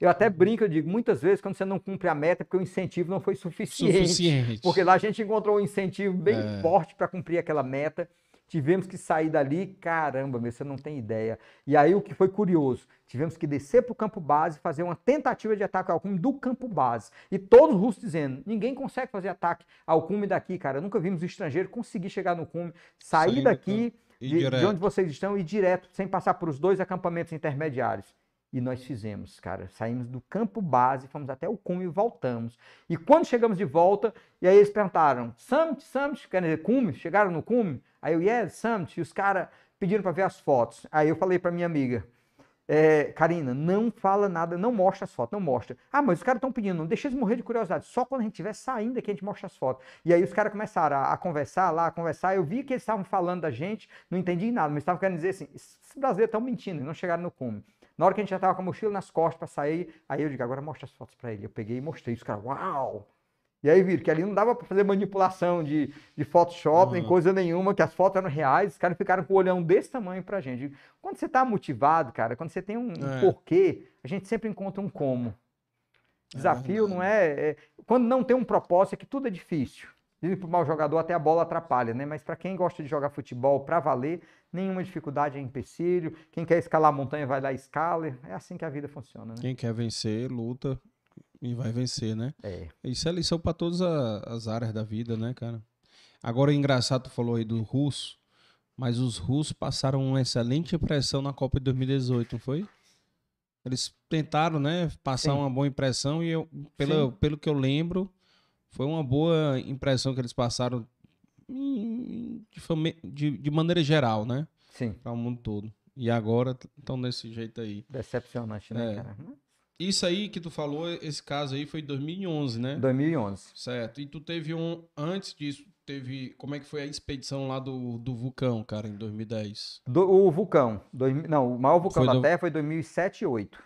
[SPEAKER 2] Eu até brinco, eu digo, muitas vezes quando você não cumpre a meta é porque o incentivo não foi suficiente.
[SPEAKER 1] Suficiente.
[SPEAKER 2] Porque lá a gente encontrou um incentivo bem
[SPEAKER 1] É.
[SPEAKER 2] forte para cumprir aquela meta. Tivemos que sair dali, caramba, meu, você não tem ideia. E aí o que foi curioso, tivemos que descer para o campo base e fazer uma tentativa de ataque ao cume do campo base. E todos os russos dizendo, ninguém consegue fazer ataque ao cume daqui, cara. Nunca vimos estrangeiro conseguir chegar no cume, sair
[SPEAKER 1] Sair do
[SPEAKER 2] daqui de, de onde vocês estão e ir direto, sem passar por os dois acampamentos intermediários. E nós fizemos, cara. Saímos do campo base, fomos até o cume e voltamos. E quando chegamos de volta, e aí eles perguntaram: Summit, Summit, quer dizer, cume? Chegaram no cume? Aí eu, yes, Summit. E os caras pediram para ver as fotos. Aí eu falei para minha amiga: é, Karina, não fala nada, não mostra as fotos, não mostra. Ah, mas os caras estão pedindo, não deixa eles morrer de curiosidade. Só quando a gente estiver saindo aqui a gente mostra as fotos. E aí os caras começaram a, a conversar lá, a conversar. Eu vi que eles estavam falando da gente, não entendi nada, mas estavam querendo dizer assim: esses brasileiros estão mentindo, não chegaram no cume. Na hora que a gente já estava com a mochila nas costas para sair, aí eu digo: agora mostra as fotos para ele. Eu peguei e mostrei. Os caras, uau! E aí viram que ali não dava para fazer manipulação de, de Photoshop, nem
[SPEAKER 1] Uhum.
[SPEAKER 2] coisa nenhuma, que as fotos eram reais, os caras ficaram com o olhão desse tamanho pra gente. Quando você tá motivado, cara, quando você tem um
[SPEAKER 1] É.
[SPEAKER 2] porquê, a gente sempre encontra um como. Desafio
[SPEAKER 1] verdade.
[SPEAKER 2] não é, é- Quando não tem um propósito, é que tudo é difícil. Dizem que pro mau jogador até a bola atrapalha, né? Mas para quem gosta de jogar futebol pra valer, nenhuma dificuldade é empecilho. Quem quer escalar a montanha vai lá e escala. É assim que a vida funciona, né?
[SPEAKER 1] Quem quer vencer, luta e vai vencer, né?
[SPEAKER 2] É.
[SPEAKER 1] Isso é lição para todas as áreas da vida, né, cara? Agora, engraçado, tu falou aí do russo, mas os russos passaram uma excelente impressão na Copa de 2018, não foi? Eles tentaram, né, passar
[SPEAKER 2] Sim.
[SPEAKER 1] uma boa impressão e eu, pelo, pelo que eu lembro, foi uma boa impressão que eles passaram de, de, de maneira geral, né,
[SPEAKER 2] Sim,
[SPEAKER 1] para o mundo todo. E agora estão desse jeito aí.
[SPEAKER 2] decepcionante, né,
[SPEAKER 1] É.
[SPEAKER 2] cara?
[SPEAKER 1] Isso aí que tu falou, esse caso aí foi em 2011, né?
[SPEAKER 2] 2011.
[SPEAKER 1] Certo. E tu teve um. Antes disso, teve. Como é que foi a expedição lá do, do vulcão, cara, em 2010?
[SPEAKER 2] Do- o vulcão, dois não, o maior vulcão
[SPEAKER 1] Foi
[SPEAKER 2] da
[SPEAKER 1] do-
[SPEAKER 2] Terra foi 2007 e 2008.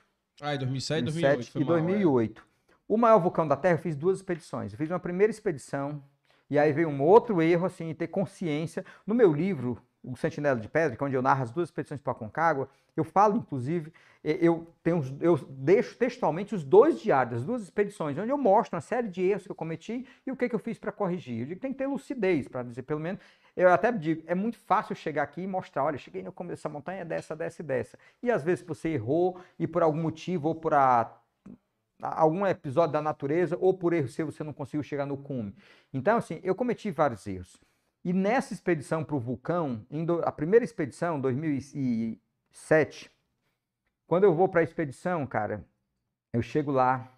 [SPEAKER 1] Ah, em 2007 e
[SPEAKER 2] 2007
[SPEAKER 1] 2008. Foi
[SPEAKER 2] e
[SPEAKER 1] mal, é.
[SPEAKER 2] 2008. O maior vulcão da Terra, eu fiz duas expedições. Eu fiz uma primeira expedição, e aí veio um outro erro, assim, em ter consciência. No meu livro, O Sentinela de Pedra, que é onde eu narro as duas expedições para a Concagua, eu falo, inclusive, eu, tenho, eu deixo textualmente os dois diários, as duas expedições, onde eu mostro uma série de erros que eu cometi e o que, que eu fiz para corrigir. Eu digo que tem que ter lucidez, para dizer, pelo menos, eu até digo, é muito fácil chegar aqui e mostrar, olha, cheguei no começo dessa montanha, dessa, dessa e dessa. E às vezes você errou e por algum motivo ou por a algum episódio da natureza ou por erro seu você não conseguiu chegar no cume. Então, assim, eu cometi vários erros. E nessa expedição para o vulcão, do- a primeira expedição, 2007, quando eu vou para a expedição, cara, eu chego lá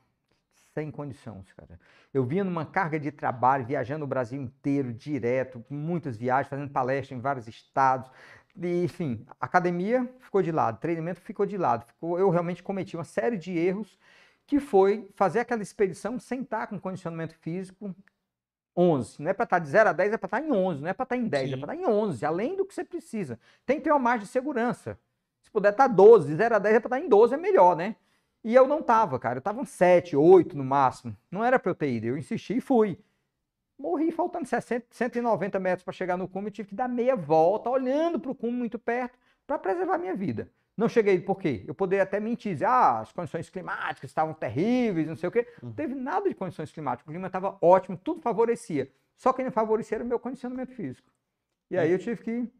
[SPEAKER 2] sem condições, cara. Eu vinha numa carga de trabalho, viajando o Brasil inteiro, direto, muitas viagens, fazendo palestra em vários estados. E, enfim, academia ficou de lado, treinamento ficou de lado. Ficou- eu realmente cometi uma série de erros que foi fazer aquela expedição sem estar com condicionamento físico 11. Não é para estar de 0 a 10, é para estar em 11. Não é para estar em 10, é
[SPEAKER 1] Sim.
[SPEAKER 2] para estar em 11, além do que você precisa. Tem que ter uma margem de segurança. Se puder estar 12, de 0 a 10 é para estar em 12, é melhor, né? E eu não tava, cara. Eu tava em 7, 8 no máximo. Não era para eu ter ido. Eu insisti e fui. Morri faltando 60, 190 metros para chegar no cume. Eu tive que dar meia volta, olhando para o cume muito perto, para preservar minha vida. Não cheguei por quê? Eu poderia até mentir, dizer, ah, as condições climáticas estavam terríveis, não sei o quê. Não teve nada de condições climáticas. O clima estava ótimo, tudo favorecia. Só que não favorecia era o meu condicionamento físico. E aí eu tive que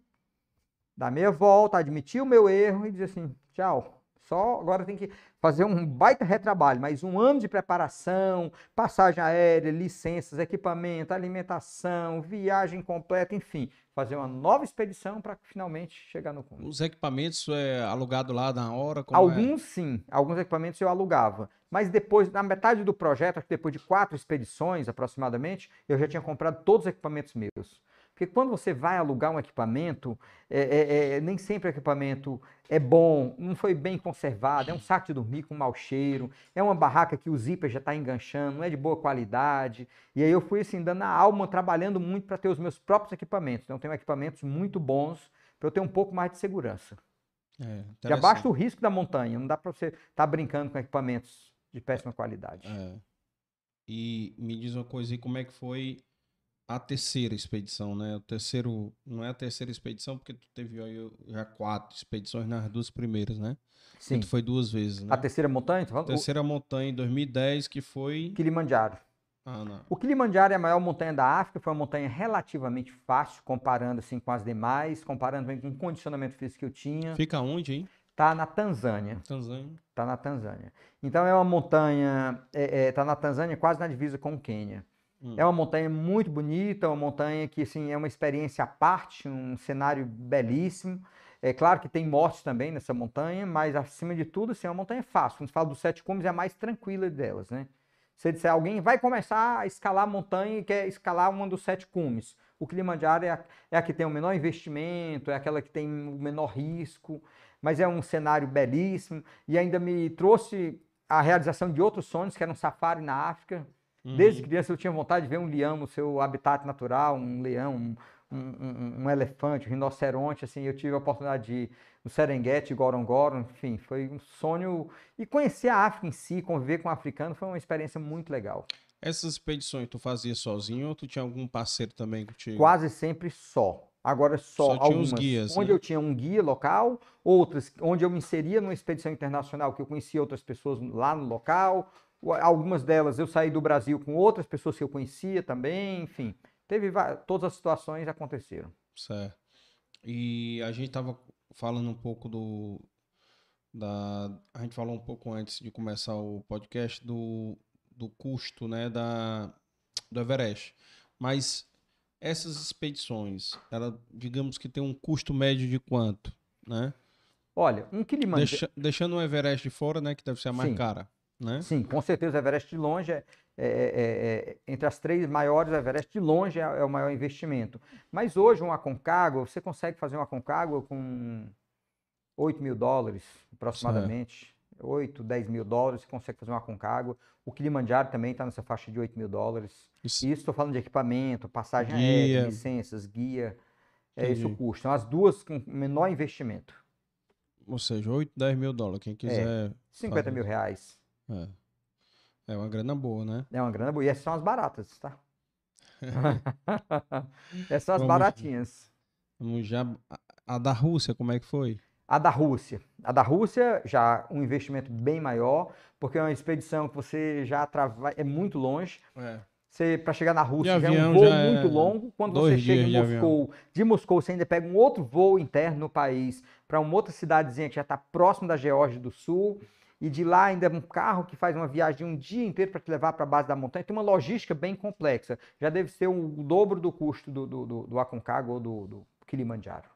[SPEAKER 2] dar meia volta, admitir o meu erro e dizer assim, tchau. Só agora tem que fazer um baita retrabalho, mais um ano de preparação, passagem aérea, licenças, equipamento, alimentação, viagem completa, enfim, fazer uma nova expedição para finalmente chegar no cume.
[SPEAKER 1] Os equipamentos é alugado lá na hora? é?
[SPEAKER 2] Alguns sim, alguns equipamentos eu alugava. Mas depois, na metade do projeto, acho que depois de quatro expedições aproximadamente, eu já tinha comprado todos os equipamentos meus. Porque quando você vai alugar um equipamento, é, é, é, nem sempre o equipamento é bom, não foi bem conservado, é um saco de dormir com mau cheiro, é uma barraca que o zíper já está enganchando, não é de boa qualidade. E aí eu fui assim, dando a alma, trabalhando muito para ter os meus próprios equipamentos. Então eu tenho equipamentos muito bons para eu ter um pouco mais de segurança.
[SPEAKER 1] É,
[SPEAKER 2] Já basta o risco da montanha, não dá para você estar brincando com equipamentos de péssima qualidade.
[SPEAKER 1] É. E me diz uma coisa aí, como é que foi a terceira expedição, né? O terceiro, não é a terceira expedição, porque tu teve aí já quatro expedições nas duas primeiras, né?
[SPEAKER 2] Sim.
[SPEAKER 1] Tu foi duas vezes, né?
[SPEAKER 2] A terceira montanha, tu falando?
[SPEAKER 1] Terceira montanha em 2010, que foi.
[SPEAKER 2] Kilimanjaro.
[SPEAKER 1] Ah, não.
[SPEAKER 2] O Kilimanjaro é a maior montanha da África, foi uma montanha relativamente fácil, comparando assim com as demais, comparando também com o condicionamento físico que eu tinha.
[SPEAKER 1] Fica onde, hein?
[SPEAKER 2] Tá na Tanzânia.
[SPEAKER 1] Tanzânia.
[SPEAKER 2] Tá na Tanzânia. Então é uma montanha, é, é, tá na Tanzânia, quase na divisa com o Quênia.
[SPEAKER 1] Hum.
[SPEAKER 2] É uma montanha muito bonita, uma montanha que assim, é uma experiência à parte, um cenário belíssimo. É claro que tem mortes também nessa montanha, mas acima de tudo, assim, é uma montanha fácil. Quando se fala dos sete cumes, é a mais tranquila delas, né? Se disser alguém vai começar a escalar a montanha e quer escalar uma dos sete cumes, o Kilimanjaro é a, é a que tem o menor investimento, é aquela que tem o menor risco, mas é um cenário belíssimo e ainda me trouxe a realização de outros sonhos, que era um safari na África.
[SPEAKER 1] Uhum.
[SPEAKER 2] Desde criança eu tinha vontade de ver um leão no seu habitat natural, um leão, um, um, um- um elefante, um rinoceronte, assim, eu tive a oportunidade de ir no Serengeti, Gorongoro, enfim, foi um sonho. E conhecer a África em si, conviver com o africano, foi uma experiência muito legal.
[SPEAKER 1] Essas expedições tu fazia sozinho ou tu tinha algum parceiro também contigo?
[SPEAKER 2] Quase sempre só. Agora só,
[SPEAKER 1] Só tinha
[SPEAKER 2] algumas.
[SPEAKER 1] guias,
[SPEAKER 2] onde
[SPEAKER 1] né?
[SPEAKER 2] eu tinha um guia local, outras onde eu me inseria numa expedição internacional que eu conhecia outras pessoas lá no local. Algumas delas eu saí do Brasil com outras pessoas que eu conhecia também, enfim. Teve todas as situações aconteceram.
[SPEAKER 1] Certo. E a gente tava falando um pouco do. Da, a gente falou um pouco antes de começar o podcast do, do custo, né? Da, do Everest. Mas essas expedições, ela, digamos que tem um custo médio de quanto, né?
[SPEAKER 2] Olha, um Kilimanjaro...
[SPEAKER 1] Deixa, deixando o Everest de fora, né, que deve ser a mais
[SPEAKER 2] Sim.
[SPEAKER 1] cara, né?
[SPEAKER 2] Sim, com certeza o Everest de longe é, é- é- é- entre as três maiores, o Everest de longe é, é o maior investimento. Mas hoje um Aconcagua, você consegue fazer um Aconcagua com 8 mil dólares aproximadamente. 8, 10 mil dólares, você consegue fazer um Aconcagua. O Kilimanjaro também está nessa faixa de 8 mil dólares.
[SPEAKER 1] Isso-
[SPEAKER 2] isso estou falando de equipamento, passagem
[SPEAKER 1] Guia.
[SPEAKER 2] aérea, licenças, guia. É esse o
[SPEAKER 1] Entendi.
[SPEAKER 2] custo. São as duas com menor investimento.
[SPEAKER 1] Ou seja, 8, 10 mil dólares. Quem quiser.
[SPEAKER 2] 50
[SPEAKER 1] fazer.
[SPEAKER 2] mil reais.
[SPEAKER 1] É. É uma grana boa, né?
[SPEAKER 2] É uma grana boa. E essas são as baratas, tá? <laughs> essas são as
[SPEAKER 1] Vamos-
[SPEAKER 2] baratinhas.
[SPEAKER 1] Vamos já. a- da Rússia, como é que foi?
[SPEAKER 2] A da Rússia. A da Rússia já um investimento bem maior, porque é uma expedição que você já trava... é muito longe.
[SPEAKER 1] É.
[SPEAKER 2] Você para chegar na Rússia já é um voo
[SPEAKER 1] é
[SPEAKER 2] muito longo. Quando
[SPEAKER 1] dois
[SPEAKER 2] você chega em
[SPEAKER 1] avião.
[SPEAKER 2] Moscou, de Moscou você ainda pega um outro voo interno no país para uma outra cidadezinha que já está próximo da Geórgia do Sul. E de lá ainda um carro que faz uma viagem de um dia inteiro para te levar para a base da montanha. Tem uma logística bem complexa. Já deve ser o dobro do custo do, do, do, do Aconcagua ou do, do Kilimanjaro.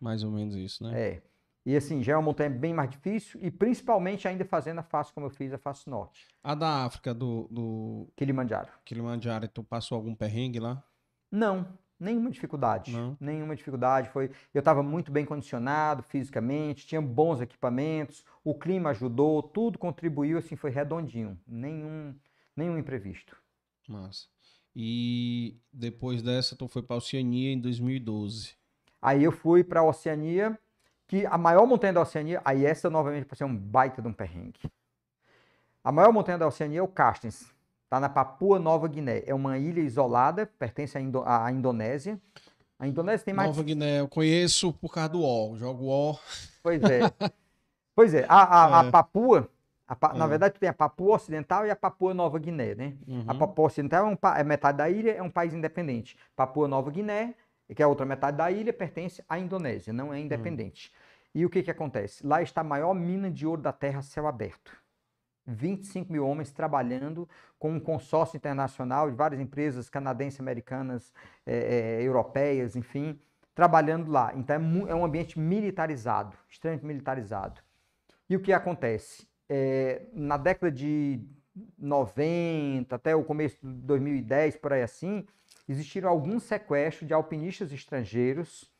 [SPEAKER 1] Mais ou menos isso, né?
[SPEAKER 2] É. E assim, já é uma montanha bem mais difícil e principalmente ainda fazendo a face como eu fiz, a face norte.
[SPEAKER 1] A da África, do, do
[SPEAKER 2] Kilimanjaro.
[SPEAKER 1] Kilimanjaro, tu passou algum perrengue lá?
[SPEAKER 2] Não, nenhuma dificuldade.
[SPEAKER 1] Não?
[SPEAKER 2] Nenhuma dificuldade. Foi, eu estava muito bem condicionado fisicamente, tinha bons equipamentos, o clima ajudou, tudo contribuiu, assim, foi redondinho. Nenhum, nenhum imprevisto.
[SPEAKER 1] Massa. E depois dessa, tu foi pra Oceania em 2012.
[SPEAKER 2] Aí eu fui para a Oceania, que a maior montanha da Oceania, aí essa novamente pode ser um baita de um perrengue. A maior montanha da Oceania é o Carstens, está na Papua Nova Guiné. É uma ilha isolada, pertence à, Indo- à Indonésia. A Indonésia tem mais
[SPEAKER 1] Nova Guiné, eu conheço por causa do UOL. Jogo UOL.
[SPEAKER 2] Pois é. Pois é, a, a- a
[SPEAKER 1] É.
[SPEAKER 2] Papua, a Pa- na
[SPEAKER 1] É.
[SPEAKER 2] verdade, tem a Papua Ocidental e a Papua Nova Guiné, né? A
[SPEAKER 1] Uhum.
[SPEAKER 2] Papua Ocidental é, um pa- é metade da ilha, é um país independente. Papua Nova Guiné, que é a outra metade da ilha, pertence à Indonésia, não é independente. E o que que acontece? Lá está a maior mina de ouro da Terra a céu aberto. 25 mil homens trabalhando com um consórcio internacional de várias empresas canadenses, americanas, eh, eh, europeias, enfim, trabalhando lá. Então é, é um ambiente militarizado, extremamente militarizado. E o que acontece? Eh, na década de 90 até o começo de 2010, por aí assim, existiram alguns sequestros de alpinistas estrangeiros.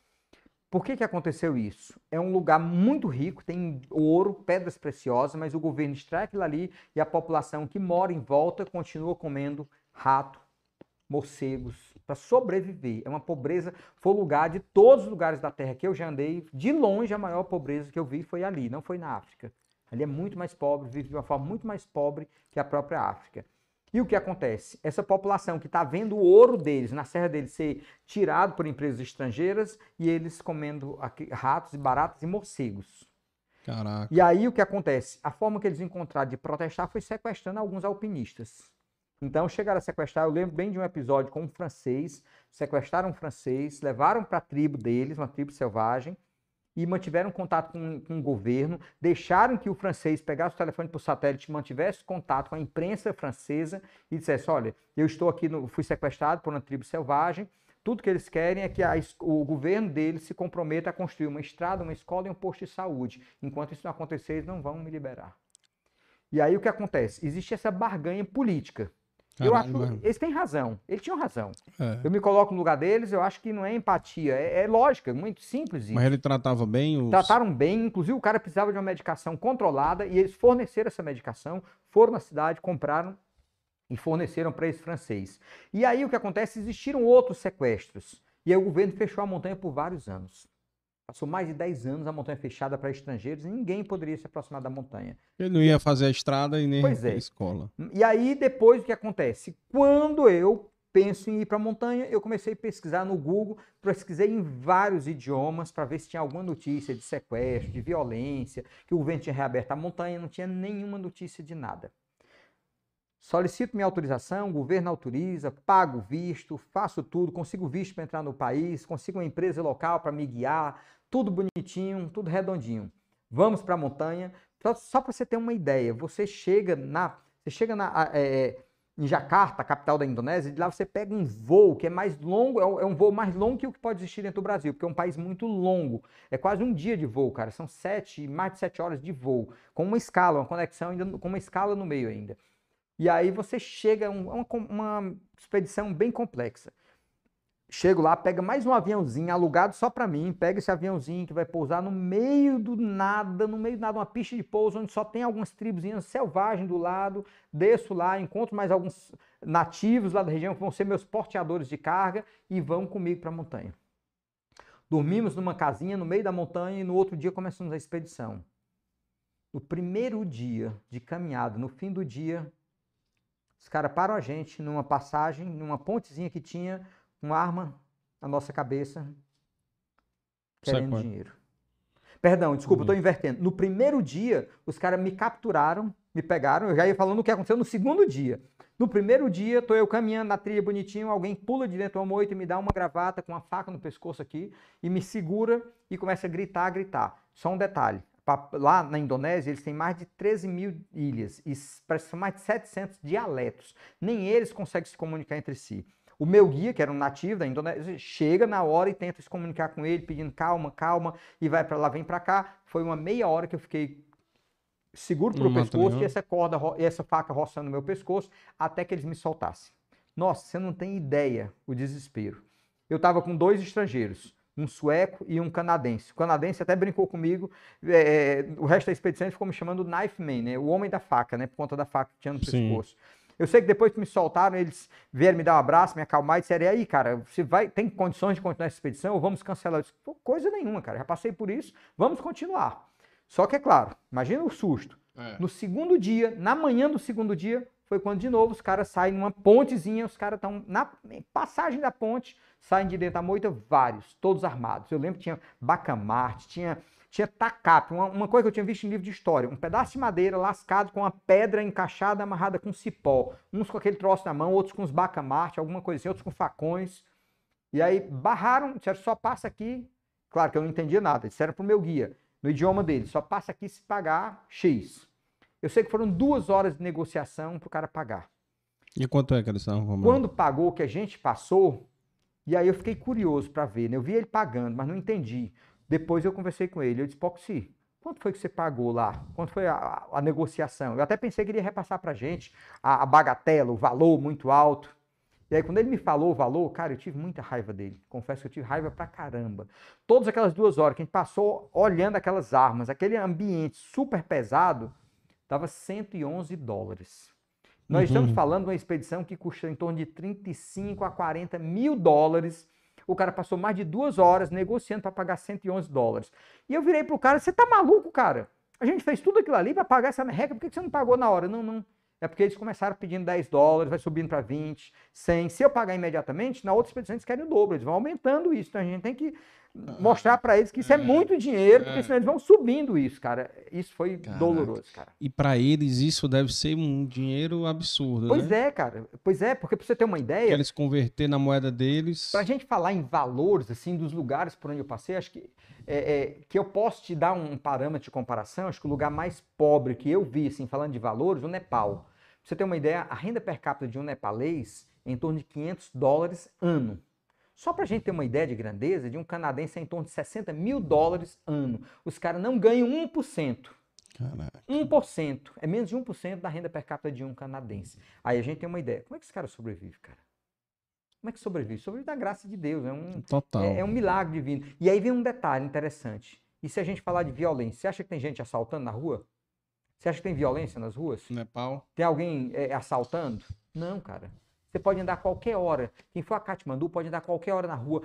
[SPEAKER 2] Por que, que aconteceu isso? É um lugar muito rico, tem ouro, pedras preciosas, mas o governo extrai aquilo ali e a população que mora em volta continua comendo rato, morcegos, para sobreviver. É uma pobreza, foi o lugar de todos os lugares da Terra que eu já andei, de longe a maior pobreza que eu vi foi ali, não foi na África. Ali é muito mais pobre, vive de uma forma muito mais pobre que a própria África. E o que acontece? Essa população que está vendo o ouro deles, na serra deles, ser tirado por empresas estrangeiras e eles comendo aqui ratos e baratas e morcegos.
[SPEAKER 1] Caraca.
[SPEAKER 2] E aí o que acontece? A forma que eles encontraram de protestar foi sequestrando alguns alpinistas. Então chegaram a sequestrar, eu lembro bem de um episódio com um francês, sequestraram um francês, levaram para a tribo deles, uma tribo selvagem, e mantiveram contato com, com o governo, deixaram que o francês pegasse o telefone por satélite, mantivesse contato com a imprensa francesa e dissesse, olha, eu estou aqui, no, fui sequestrado por uma tribo selvagem, tudo que eles querem é que a o governo deles se comprometa a construir uma estrada, uma escola e um posto de saúde. Enquanto isso não acontecer, eles não vão me liberar. E aí o que acontece? Existe essa barganha política. Eu acho,
[SPEAKER 1] mano.
[SPEAKER 2] eles têm razão, eles tinham razão.
[SPEAKER 1] É.
[SPEAKER 2] Eu me coloco no lugar deles, eu acho que não é empatia, é, é lógica, muito simples isso.
[SPEAKER 1] Mas ele tratava bem os.
[SPEAKER 2] Trataram bem, inclusive o cara precisava de uma medicação controlada e eles forneceram essa medicação, foram na cidade, compraram e forneceram para esse francês. E aí o que acontece? Existiram outros sequestros. E aí o governo fechou a montanha por vários anos. Passou mais de 10 anos a montanha fechada para estrangeiros e ninguém poderia se aproximar da montanha.
[SPEAKER 1] Ele não ia fazer a estrada e nem
[SPEAKER 2] Pois
[SPEAKER 1] a
[SPEAKER 2] é.
[SPEAKER 1] escola.
[SPEAKER 2] E aí depois o que acontece? Quando eu penso em ir para a montanha, eu comecei a pesquisar no Google, pesquisei em vários idiomas para ver se tinha alguma notícia de sequestro, de violência, que o governo tinha reaberto a montanha, não tinha nenhuma notícia de nada. Solicito minha autorização, o governo autoriza, pago visto, faço tudo, consigo visto para entrar no país, consigo uma empresa local para me guiar, tudo bonitinho, tudo redondinho. Vamos para a montanha. Só, só para você ter uma ideia, você chega na, você chega na, a- é, em Jakarta, capital da Indonésia, de lá você pega um voo que é mais longo, é um voo mais longo que o que pode existir dentro do Brasil, porque é um país muito longo. É quase um dia de voo, cara. São sete, mais de sete horas de voo, com uma escala, uma conexão ainda, com uma escala no meio ainda. E aí você chega, é uma, uma expedição bem complexa. Chego lá, pega mais um aviãozinho alugado só para mim, pega esse aviãozinho que vai pousar no meio do nada, no meio do nada, uma pista de pouso onde só tem algumas tribuzinhas selvagens do lado. Desço lá, encontro mais alguns nativos lá da região que vão ser meus porteadores de carga e vão comigo para a montanha. Dormimos numa casinha no meio da montanha e no outro dia começamos a expedição. No primeiro dia de caminhada, no fim do dia, os caras param a gente numa passagem, numa pontezinha que tinha uma arma na nossa cabeça, querendo dinheiro. Perdão, desculpa, estou uhum. invertendo. No primeiro dia, os caras me capturaram, me pegaram, eu já ia falando o que aconteceu no segundo dia. No primeiro dia, estou eu caminhando na trilha bonitinho, alguém pula de dentro do moito e me dá uma gravata com uma faca no pescoço aqui e me segura e começa a gritar, a gritar. Só um detalhe, lá na Indonésia, eles têm mais de 13 mil ilhas e são mais de 700 dialetos. Nem eles conseguem se comunicar entre si. O meu guia, que era um nativo da Indonésia, chega na hora e tenta se comunicar com ele, pedindo calma, calma, e vai para lá, vem para cá. Foi uma meia hora que eu fiquei seguro pro pescoço e essa corda, essa faca roçando no meu pescoço, até que eles me soltassem. Nossa, você não tem ideia o desespero. Eu estava com dois estrangeiros, um sueco e um canadense. O canadense até brincou comigo, é, o resto da expedição ficou me chamando Knife Man, né? o homem da faca, né? por conta da faca que tinha no Sim. pescoço. Eu sei que depois que me soltaram, eles vieram me dar um abraço, me acalmar e disseram: e aí, cara, você vai, tem condições de continuar essa expedição ou vamos cancelar? Eu disse, Coisa nenhuma, cara, já passei por isso, vamos continuar. Só que é claro, imagina o susto. É. No segundo dia, na manhã do segundo dia, foi quando de novo os caras saem numa pontezinha, os caras estão na passagem da ponte, saem de dentro da moita, vários, todos armados. Eu lembro que tinha bacamarte, tinha tinha tacape, uma, uma, coisa que eu tinha visto em livro de história, um pedaço de madeira lascado com uma pedra encaixada, amarrada com cipó, uns com aquele troço na mão, outros com os bacamarte, alguma coisa assim, outros com facões. E aí barraram, disseram, só passa aqui. Claro que eu não entendia nada, disseram para o meu guia, no idioma dele, só passa aqui se pagar X. Eu sei que foram duas horas de negociação para o cara pagar.
[SPEAKER 1] E quanto é que eles estavam?
[SPEAKER 2] Quando pagou o que a gente passou, e aí eu fiquei curioso para ver, né? Eu vi ele pagando, mas não entendi. Depois eu conversei com ele, eu disse, Poxi, quanto foi que você pagou lá? Quanto foi a, a, a negociação? Eu até pensei que ele ia repassar pra gente a, a bagatela, o valor muito alto. E aí, quando ele me falou o valor, cara, eu tive muita raiva dele. Confesso que eu tive raiva pra caramba. Todas aquelas duas horas que a gente passou olhando aquelas armas, aquele ambiente super pesado, dava 111 dólares. Nós uhum. estamos falando de uma expedição que custa em torno de 35 a 40 mil dólares o cara passou mais de duas horas negociando para pagar 111 dólares. E eu virei pro cara, você tá maluco, cara? A gente fez tudo aquilo ali para pagar essa merreca, por que você não pagou na hora? Não, não. É porque eles começaram pedindo 10 dólares, vai subindo para 20, 100. Se eu pagar imediatamente, na outra expedição eles querem o dobro, eles vão aumentando isso. Então a gente tem que mostrar para eles que isso é, é muito dinheiro, porque é. senão eles vão subindo isso, cara. Isso foi Caraca. doloroso, cara.
[SPEAKER 1] E para eles isso deve ser um dinheiro absurdo,
[SPEAKER 2] Pois
[SPEAKER 1] né?
[SPEAKER 2] é, cara. Pois é, porque para você ter uma ideia...
[SPEAKER 1] Que eles converter na moeda deles...
[SPEAKER 2] Pra gente falar em valores, assim, dos lugares por onde eu passei, acho que, é, é, que eu posso te dar um parâmetro de comparação, acho que o lugar mais pobre que eu vi, assim, falando de valores, o Nepal. Pra você ter uma ideia, a renda per capita de um nepalês é em torno de 500 dólares ano. Só para a gente ter uma ideia de grandeza, de um canadense é em torno de 60 mil dólares ano. Os caras não ganham 1%. Caraca. 1%. É menos de 1% da renda per capita de um canadense. Aí a gente tem uma ideia. Como é que esse cara sobrevive, cara? Como é que sobrevive? Sobrevive da graça de Deus. É um,
[SPEAKER 1] Total.
[SPEAKER 2] É, é um milagre divino. E aí vem um detalhe interessante. E se a gente falar de violência? Você acha que tem gente assaltando na rua? Você acha que tem violência nas ruas?
[SPEAKER 1] Nepal.
[SPEAKER 2] Tem alguém é, assaltando? Não, cara. Você pode andar qualquer hora. Quem for a Katmandu pode andar qualquer hora na rua,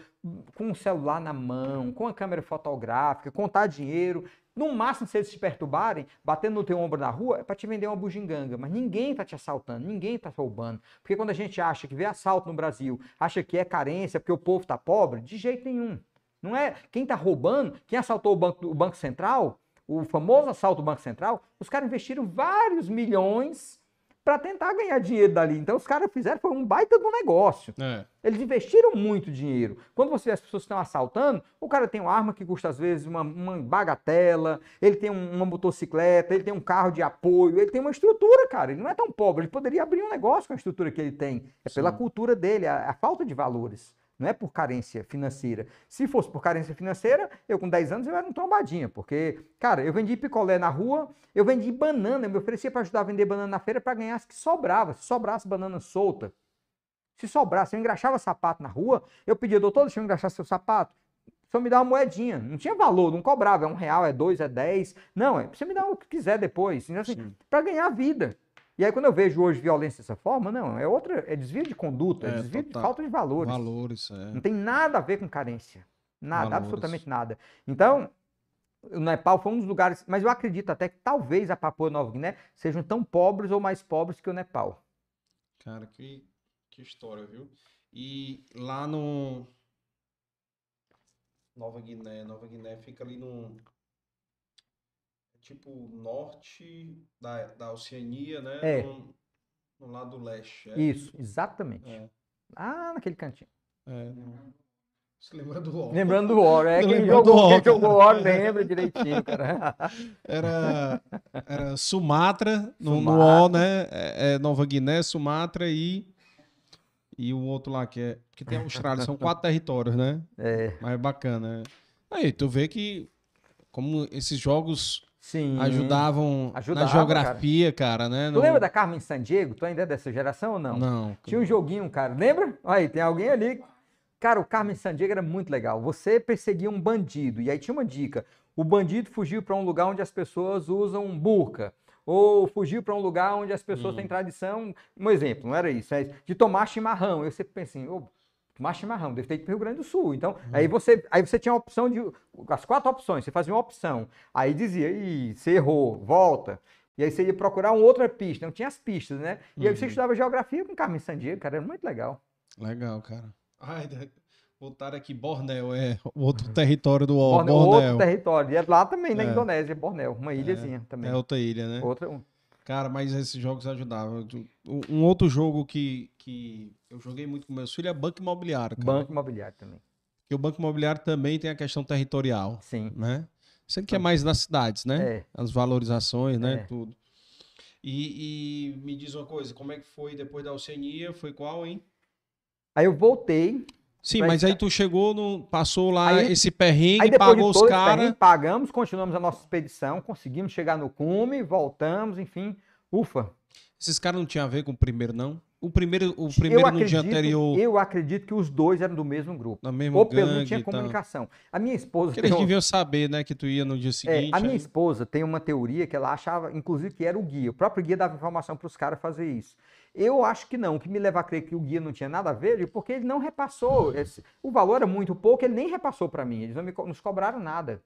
[SPEAKER 2] com o celular na mão, com a câmera fotográfica, contar dinheiro. No máximo, se eles te perturbarem, batendo no teu ombro na rua, é para te vender uma bugiganga. Mas ninguém está te assaltando, ninguém está roubando. Porque quando a gente acha que vê assalto no Brasil, acha que é carência, porque o povo está pobre, de jeito nenhum. Não é quem está roubando, quem assaltou o banco, o banco Central, o famoso assalto do Banco Central, os caras investiram vários milhões para tentar ganhar dinheiro dali. Então os caras fizeram, foi um baita do negócio.
[SPEAKER 1] É.
[SPEAKER 2] Eles investiram muito dinheiro. Quando você vê as pessoas que estão assaltando, o cara tem uma arma que custa às vezes uma, uma bagatela, ele tem um- uma motocicleta, ele tem um carro de apoio, ele tem uma estrutura, cara. Ele não é tão pobre, ele poderia abrir um negócio com a estrutura que ele tem. É pela
[SPEAKER 1] Sim.
[SPEAKER 2] cultura dele, a, a falta de valores. Não é por carência financeira. Se fosse por carência financeira, eu com 10 anos eu era um trombadinha, porque, cara, eu vendi picolé na rua, eu vendi banana, eu me oferecia para ajudar a vender banana na feira para ganhar as que sobrava. Se sobrasse banana solta, se sobrasse, eu engraxava sapato na rua, eu pedia, doutor, deixa eu engraxar seu sapato. Só me dá uma moedinha. Não tinha valor, não cobrava. É um real, é dois, é dez. Não, é, você me dá o que quiser depois. Então, assim,
[SPEAKER 1] Sim.
[SPEAKER 2] para ganhar vida. E aí, quando eu vejo hoje violência dessa forma, não, é outra, é desvio de conduta, é,
[SPEAKER 1] É,
[SPEAKER 2] desvio
[SPEAKER 1] total.
[SPEAKER 2] de falta de valores.
[SPEAKER 1] Valores, é.
[SPEAKER 2] Não tem nada a ver com carência. Nada,
[SPEAKER 1] Valores.
[SPEAKER 2] absolutamente nada. Então, o Nepal foi um dos lugares, mas eu acredito até que talvez a Papua Nova Guiné sejam tão pobres ou mais pobres que o Nepal.
[SPEAKER 1] Cara, que, que história, viu? E lá no. Nova Guiné, Nova Guiné fica ali no. Tipo, norte da, da Oceania, né?
[SPEAKER 2] É.
[SPEAKER 1] No, no lado leste. é?
[SPEAKER 2] Isso, exatamente.
[SPEAKER 1] É,
[SPEAKER 2] Ah, naquele cantinho.
[SPEAKER 1] é. Lembra do War?
[SPEAKER 2] Lembrando do War, é <laughs> quem jogou,
[SPEAKER 1] do
[SPEAKER 2] quem
[SPEAKER 1] War,
[SPEAKER 2] jogou. War lembra direitinho, cara. <laughs>
[SPEAKER 1] Era, era Sumatra, no, no
[SPEAKER 2] Sumatra.
[SPEAKER 1] O, né? É, é Nova Guiné, Sumatra e. E o outro lá que é. Que tem a Austrália. São quatro territórios, né?
[SPEAKER 2] É,
[SPEAKER 1] Mas é bacana. é. Aí, tu vê que. Como esses jogos
[SPEAKER 2] sim.
[SPEAKER 1] ajudavam
[SPEAKER 2] Ajudava,
[SPEAKER 1] na geografia, cara, né?
[SPEAKER 2] Tu
[SPEAKER 1] No-
[SPEAKER 2] lembra da Carmen Sandiego? Tu ainda é dessa geração ou não?
[SPEAKER 1] Não.
[SPEAKER 2] Tinha um joguinho, cara. Lembra? Aí, tem alguém ali. Cara, o Carmen Sandiego era muito legal. Você perseguia um bandido. E aí tinha uma dica. O bandido fugiu para um lugar onde as pessoas usam burca. Ou fugiu para um lugar onde as pessoas
[SPEAKER 1] Hum.
[SPEAKER 2] têm tradição. Um exemplo, não era isso. É de tomar chimarrão. Eu sempre pensei, assim, ô, tomar chimarrão, deve ter ido para Rio Grande do Sul. Então,
[SPEAKER 1] Hum.
[SPEAKER 2] aí, você, aí você tinha a opção de. As quatro opções. Você fazia uma opção. Aí dizia, Ih, você errou, volta. E aí você ia procurar uma outra pista. Não tinha as pistas, né? E aí você
[SPEAKER 1] Uhum.
[SPEAKER 2] estudava geografia com Carmen Sandiego, cara. Era muito legal.
[SPEAKER 1] Legal, cara. Ai, botaram aqui Borneo, é <laughs> o outro território do O,
[SPEAKER 2] Borneo,
[SPEAKER 1] Borneo.
[SPEAKER 2] outro território. E é lá também, na
[SPEAKER 1] É.
[SPEAKER 2] Indonésia, Borneo, uma ilhazinha também.
[SPEAKER 1] É outra ilha, né?
[SPEAKER 2] Outra, um-
[SPEAKER 1] Cara, mas esses jogos ajudavam. Um outro jogo que, que eu joguei muito com meus filhos é Banco Imobiliário, cara.
[SPEAKER 2] banco imobiliário também.
[SPEAKER 1] Porque o Banco Imobiliário também tem a questão territorial,
[SPEAKER 2] Sim.
[SPEAKER 1] né? Sendo que é mais nas cidades, né?
[SPEAKER 2] É.
[SPEAKER 1] As valorizações, né?
[SPEAKER 2] É.
[SPEAKER 1] Tudo. E, e me diz uma coisa, como é que foi depois da Oceania? Foi qual, hein?
[SPEAKER 2] Aí eu voltei.
[SPEAKER 1] Sim, mas aí tu chegou, no, passou lá
[SPEAKER 2] Aí-
[SPEAKER 1] esse perrengue, pagou os caras.
[SPEAKER 2] pagamos, continuamos a nossa expedição, conseguimos chegar no cume, voltamos, enfim. Ufa.
[SPEAKER 1] Esses caras não tinham a ver com o primeiro, não? O primeiro, o primeiro no dia anterior,
[SPEAKER 2] eu acredito que os dois eram do mesmo grupo.
[SPEAKER 1] na mesma
[SPEAKER 2] Ou pelo não tinha comunicação. A minha esposa
[SPEAKER 1] Porque
[SPEAKER 2] tem
[SPEAKER 1] eles
[SPEAKER 2] um-
[SPEAKER 1] deviam saber, né, que tu ia no dia
[SPEAKER 2] É,
[SPEAKER 1] seguinte.
[SPEAKER 2] a minha
[SPEAKER 1] aí-
[SPEAKER 2] esposa tem uma teoria que ela achava, inclusive, que era o guia. O próprio guia dava informação para os caras fazer isso. Eu acho que não. O que me leva a crer que o guia não tinha nada a ver, porque ele não repassou. esse- o valor era muito pouco, ele nem repassou para mim. Eles não me nos cobraram nada.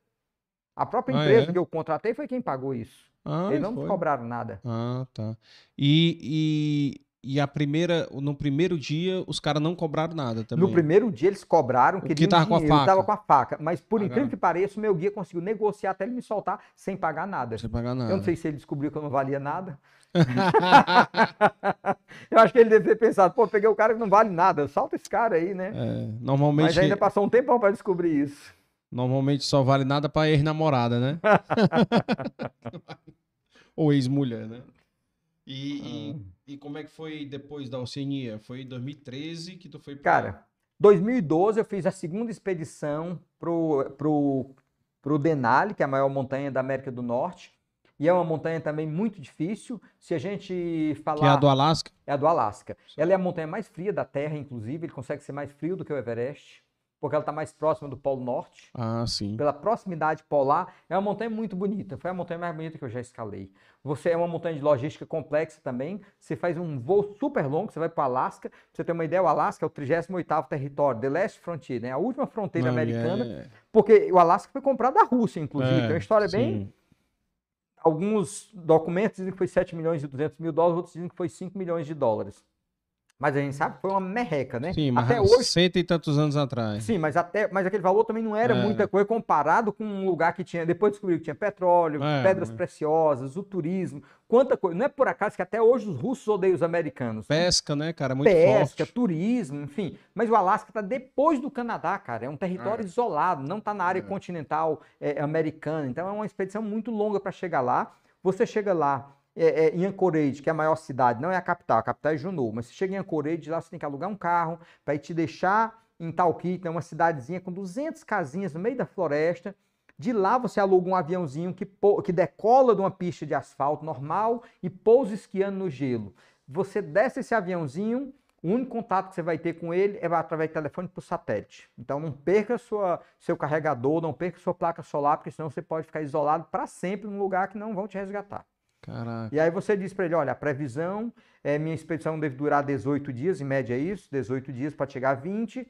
[SPEAKER 2] A própria
[SPEAKER 1] Ah,
[SPEAKER 2] empresa
[SPEAKER 1] é?
[SPEAKER 2] que eu contratei foi quem pagou isso.
[SPEAKER 1] Ah,
[SPEAKER 2] Eles não
[SPEAKER 1] foi.
[SPEAKER 2] nos cobraram nada.
[SPEAKER 1] Ah, tá. E, e, a primeira, no primeiro dia, os caras não cobraram nada também.
[SPEAKER 2] No primeiro dia eles cobraram, que
[SPEAKER 1] tava com a faca.
[SPEAKER 2] estava com a faca. Mas por
[SPEAKER 1] Pagaram.
[SPEAKER 2] incrível que pareça, o meu guia conseguiu negociar até ele me soltar sem pagar nada.
[SPEAKER 1] Sem pagar nada.
[SPEAKER 2] Eu não sei se ele descobriu que eu não valia nada. <laughs> eu acho que ele deve ter pensado, pô, peguei o cara que não vale nada, solta esse cara aí, né?
[SPEAKER 1] É, normalmente,
[SPEAKER 2] Mas ainda passou um tempão para descobrir isso.
[SPEAKER 1] normalmente só vale nada pra ex-namorada, né? <laughs> <laughs> Ou ex-mulher, né? E, e,
[SPEAKER 2] Ah.
[SPEAKER 1] e como é que foi depois da Oceania? Foi em 2013 que tu foi pra...
[SPEAKER 2] Cara, 2012 eu fiz a segunda expedição pro, pro, pro Denali, que é a maior montanha da América do Norte. E é uma montanha também muito difícil. Se a gente falar.
[SPEAKER 1] que é a do Alasca?
[SPEAKER 2] É a do Alasca. Ela é a montanha mais fria da Terra, inclusive. Ele consegue ser mais frio do que o Everest, porque ela está mais próxima do Polo Norte.
[SPEAKER 1] Ah, sim.
[SPEAKER 2] Pela proximidade polar, é uma montanha muito bonita. Foi a montanha mais bonita que eu já escalei. Você é uma montanha de logística complexa também. Você faz um voo super longo, você vai para o Alasca. Pra você ter uma ideia, o Alasca é o 38º território, The Last Frontier, né? A última fronteira
[SPEAKER 1] Não,
[SPEAKER 2] americana.
[SPEAKER 1] é-
[SPEAKER 2] Porque o Alasca foi comprado da Rússia, inclusive.
[SPEAKER 1] é,
[SPEAKER 2] Tem uma história bem
[SPEAKER 1] sim.
[SPEAKER 2] alguns documentos dizem que foi 7 milhões e 200 mil dólares, outros dizem que foi 5 milhões de dólares. Mas a gente sabe que foi uma merreca, né?
[SPEAKER 1] Sim, mas
[SPEAKER 2] até
[SPEAKER 1] há
[SPEAKER 2] hoje.
[SPEAKER 1] cento e tantos anos atrás.
[SPEAKER 2] Sim, mas até, mas aquele valor também não era
[SPEAKER 1] É.
[SPEAKER 2] muita coisa comparado com um lugar que tinha. Depois descobriu que tinha petróleo,
[SPEAKER 1] É,
[SPEAKER 2] pedras
[SPEAKER 1] é.
[SPEAKER 2] preciosas, o turismo, quanta coisa. Não é por acaso que até hoje os russos odeiam os americanos.
[SPEAKER 1] Pesca, né, cara? Muito
[SPEAKER 2] Pesca,
[SPEAKER 1] forte.
[SPEAKER 2] turismo, enfim. Mas o Alasca está depois do Canadá, cara. É um território
[SPEAKER 1] É.
[SPEAKER 2] isolado, não está na área
[SPEAKER 1] É.
[SPEAKER 2] continental é, americana. Então é uma expedição muito longa para chegar lá. Você chega lá é, é, em Anchorage, que é a maior cidade, não é a capital, a capital é Juneau, mas você chega em Anchorage, lá você tem que alugar um carro para ir te deixar em Talkeetna, é uma cidadezinha com 200 casinhas no meio da floresta. De lá você aluga um aviãozinho que, que decola de uma pista de asfalto normal e pousa esquiando no gelo. Você desce esse aviãozinho, o único contato que você vai ter com ele é através do telefone por satélite. Então não perca sua, seu carregador, não perca sua placa solar, porque senão você pode ficar isolado para sempre num lugar que não vão te resgatar.
[SPEAKER 1] Caraca.
[SPEAKER 2] E aí você diz para ele, olha, a previsão, é, minha expedição deve durar 18 dias, em média é isso, 18 dias pode chegar a 20.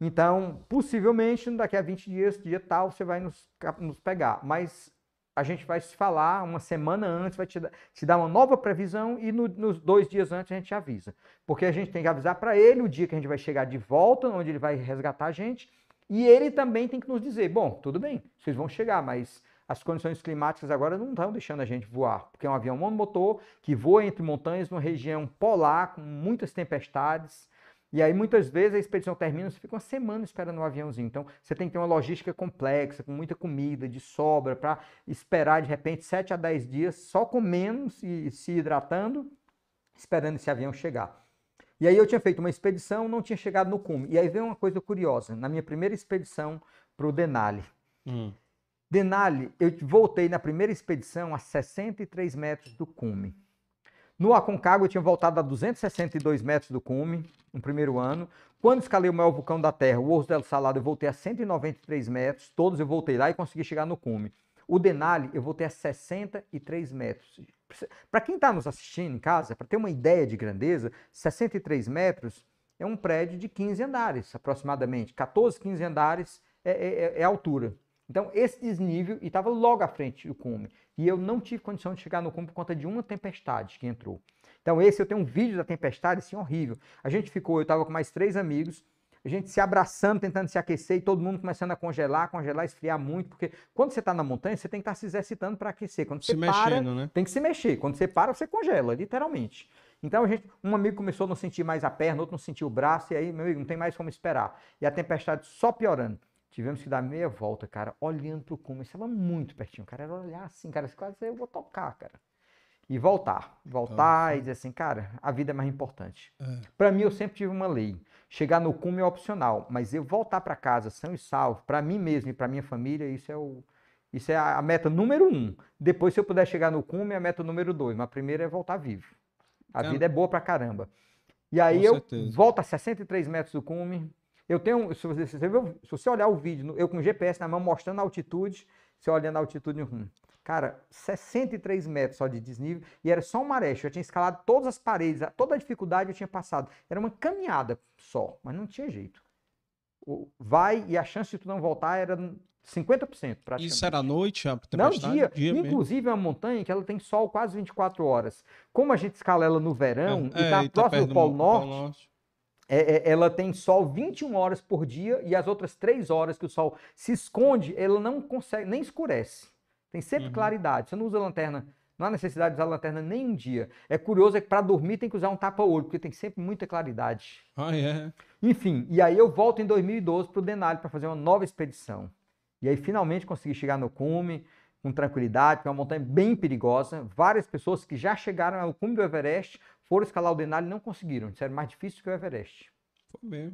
[SPEAKER 2] Então, possivelmente, daqui a 20 dias, dia tal, você vai nos, nos pegar. Mas a gente vai se falar uma semana antes, vai te, dar- te dar uma nova previsão e no- nos dois dias antes a gente avisa. Porque a gente tem que avisar para ele o dia que a gente vai chegar de volta, onde ele vai resgatar a gente, e ele também tem que nos dizer, bom, tudo bem, vocês vão chegar, mas as condições climáticas agora não estão deixando a gente voar, porque é um avião monomotor que voa entre montanhas numa região polar com muitas tempestades. E aí, muitas vezes, a expedição termina, você fica uma semana esperando o aviãozinho. Então, você tem que ter uma logística complexa, com muita comida, de sobra, para esperar, de repente, 7 a 10 dias só comendo e se hidratando, esperando esse avião chegar. E aí, eu tinha feito uma expedição, não tinha chegado no cume. E aí veio uma coisa curiosa. Na minha primeira expedição para o Denali,
[SPEAKER 1] Hum.
[SPEAKER 2] Denali, eu voltei na primeira expedição a 63 metros do cume. No Aconcagua eu tinha voltado a 262 metros do cume no primeiro ano. Quando escalei o maior vulcão da Terra, o Osso del Salado, eu voltei a 193 metros. Todos eu voltei lá e consegui chegar no cume. O Denali eu voltei a 63 metros. Para quem está nos assistindo em casa, para ter uma ideia de grandeza, 63 metros é um prédio de 15 andares, aproximadamente. 14, 15 andares é, é- é a altura. Então, esse desnível, e estava logo à frente do cume. E eu não tive condição de chegar no cume por conta de uma tempestade que entrou. Então, esse eu tenho um vídeo da tempestade, assim, horrível. A gente ficou, eu estava com mais três amigos, a gente se abraçando, tentando se aquecer, e todo mundo começando a congelar, congelar, esfriar muito, porque quando você está na montanha, você tem que estar se exercitando para aquecer. Quando
[SPEAKER 1] Se
[SPEAKER 2] você para,
[SPEAKER 1] mexendo, né?
[SPEAKER 2] tem que se mexer. Quando você para, você congela, literalmente. Então a gente, um amigo começou a não sentir mais a perna, outro não sentiu o braço, e aí, meu amigo, não tem mais como esperar. E a tempestade só piorando. Tivemos que dar meia volta, cara, olhando pro cume. Estava muito pertinho, cara. Era olhar assim, cara, quase eu vou tocar, cara. E voltar. Voltar e dizer assim, cara, a vida é mais importante.
[SPEAKER 1] É.
[SPEAKER 2] Para mim, eu sempre tive uma lei. Chegar no cume é opcional, mas eu voltar para casa são e salvo, para mim mesmo e para minha família, isso é o, isso é a meta número um. Depois, se eu puder chegar no cume, é a meta número dois. Mas a primeira é voltar vivo. A
[SPEAKER 1] Cara-
[SPEAKER 2] vida é boa pra caramba. E aí
[SPEAKER 1] Com
[SPEAKER 2] eu
[SPEAKER 1] certeza.
[SPEAKER 2] volto a 63 metros do cume. Eu tenho, se você, se você, olhar o vídeo, eu com o GPS na mão mostrando a altitude, você olhando a altitude no rumo. Cara, 63 metros só de desnível e era só um maré. Eu tinha escalado todas as paredes, toda a dificuldade eu tinha passado. Era uma caminhada só, mas não tinha jeito. Vai e a chance de tu não voltar era 50% praticamente.
[SPEAKER 1] Isso era à noite, a
[SPEAKER 2] Não, dia.
[SPEAKER 1] mesmo.
[SPEAKER 2] Inclusive é uma montanha que ela tem sol quase 24 horas. Como a gente escala ela no verão
[SPEAKER 1] É,
[SPEAKER 2] e está
[SPEAKER 1] e tá
[SPEAKER 2] próximo
[SPEAKER 1] perto
[SPEAKER 2] do Polo Norte,
[SPEAKER 1] Norte.
[SPEAKER 2] É- é- ela tem sol 21 horas por dia e as outras 3 horas que o sol se esconde, ela não consegue, nem escurece. Tem sempre
[SPEAKER 1] Uhum.
[SPEAKER 2] claridade. Você não usa lanterna, não há necessidade de usar lanterna nem um dia. É curioso é que para dormir tem que usar um tapa-olho, porque tem sempre muita claridade.
[SPEAKER 1] Ah, é.
[SPEAKER 2] Enfim, e aí eu volto em 2012 para o Denali para fazer uma nova expedição. E aí finalmente consegui chegar no cume com tranquilidade, porque é uma montanha bem perigosa. Várias pessoas que já chegaram ao cume do Everest foram escalar o Denali e não conseguiram. Disseram mais difícil que o Everest.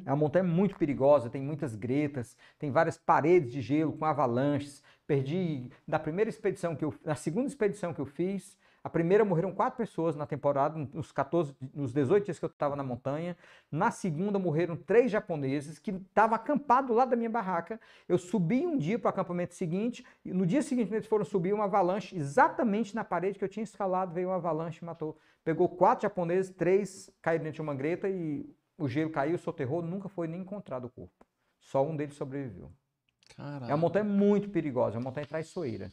[SPEAKER 2] É uma montanha muito perigosa, tem muitas gretas, tem várias paredes de gelo com avalanches. Perdi da primeira expedição que eu, na segunda expedição que eu fiz, a primeira morreram quatro pessoas na temporada, nos 14, nos 18 dias que eu estava na montanha. Na segunda morreram três japoneses que estavam acampados lá da minha barraca. Eu subi um dia para o acampamento seguinte, e no dia seguinte eles foram subir uma avalanche exatamente na parede que eu tinha escalado, veio uma avalanche e matou. Pegou quatro japoneses, três caíram dentro de uma greta e o gelo caiu, soterrou, nunca foi nem encontrado o corpo. Só um deles sobreviveu.
[SPEAKER 1] Caralho.
[SPEAKER 2] É uma montanha muito perigosa, é uma montanha traiçoeira.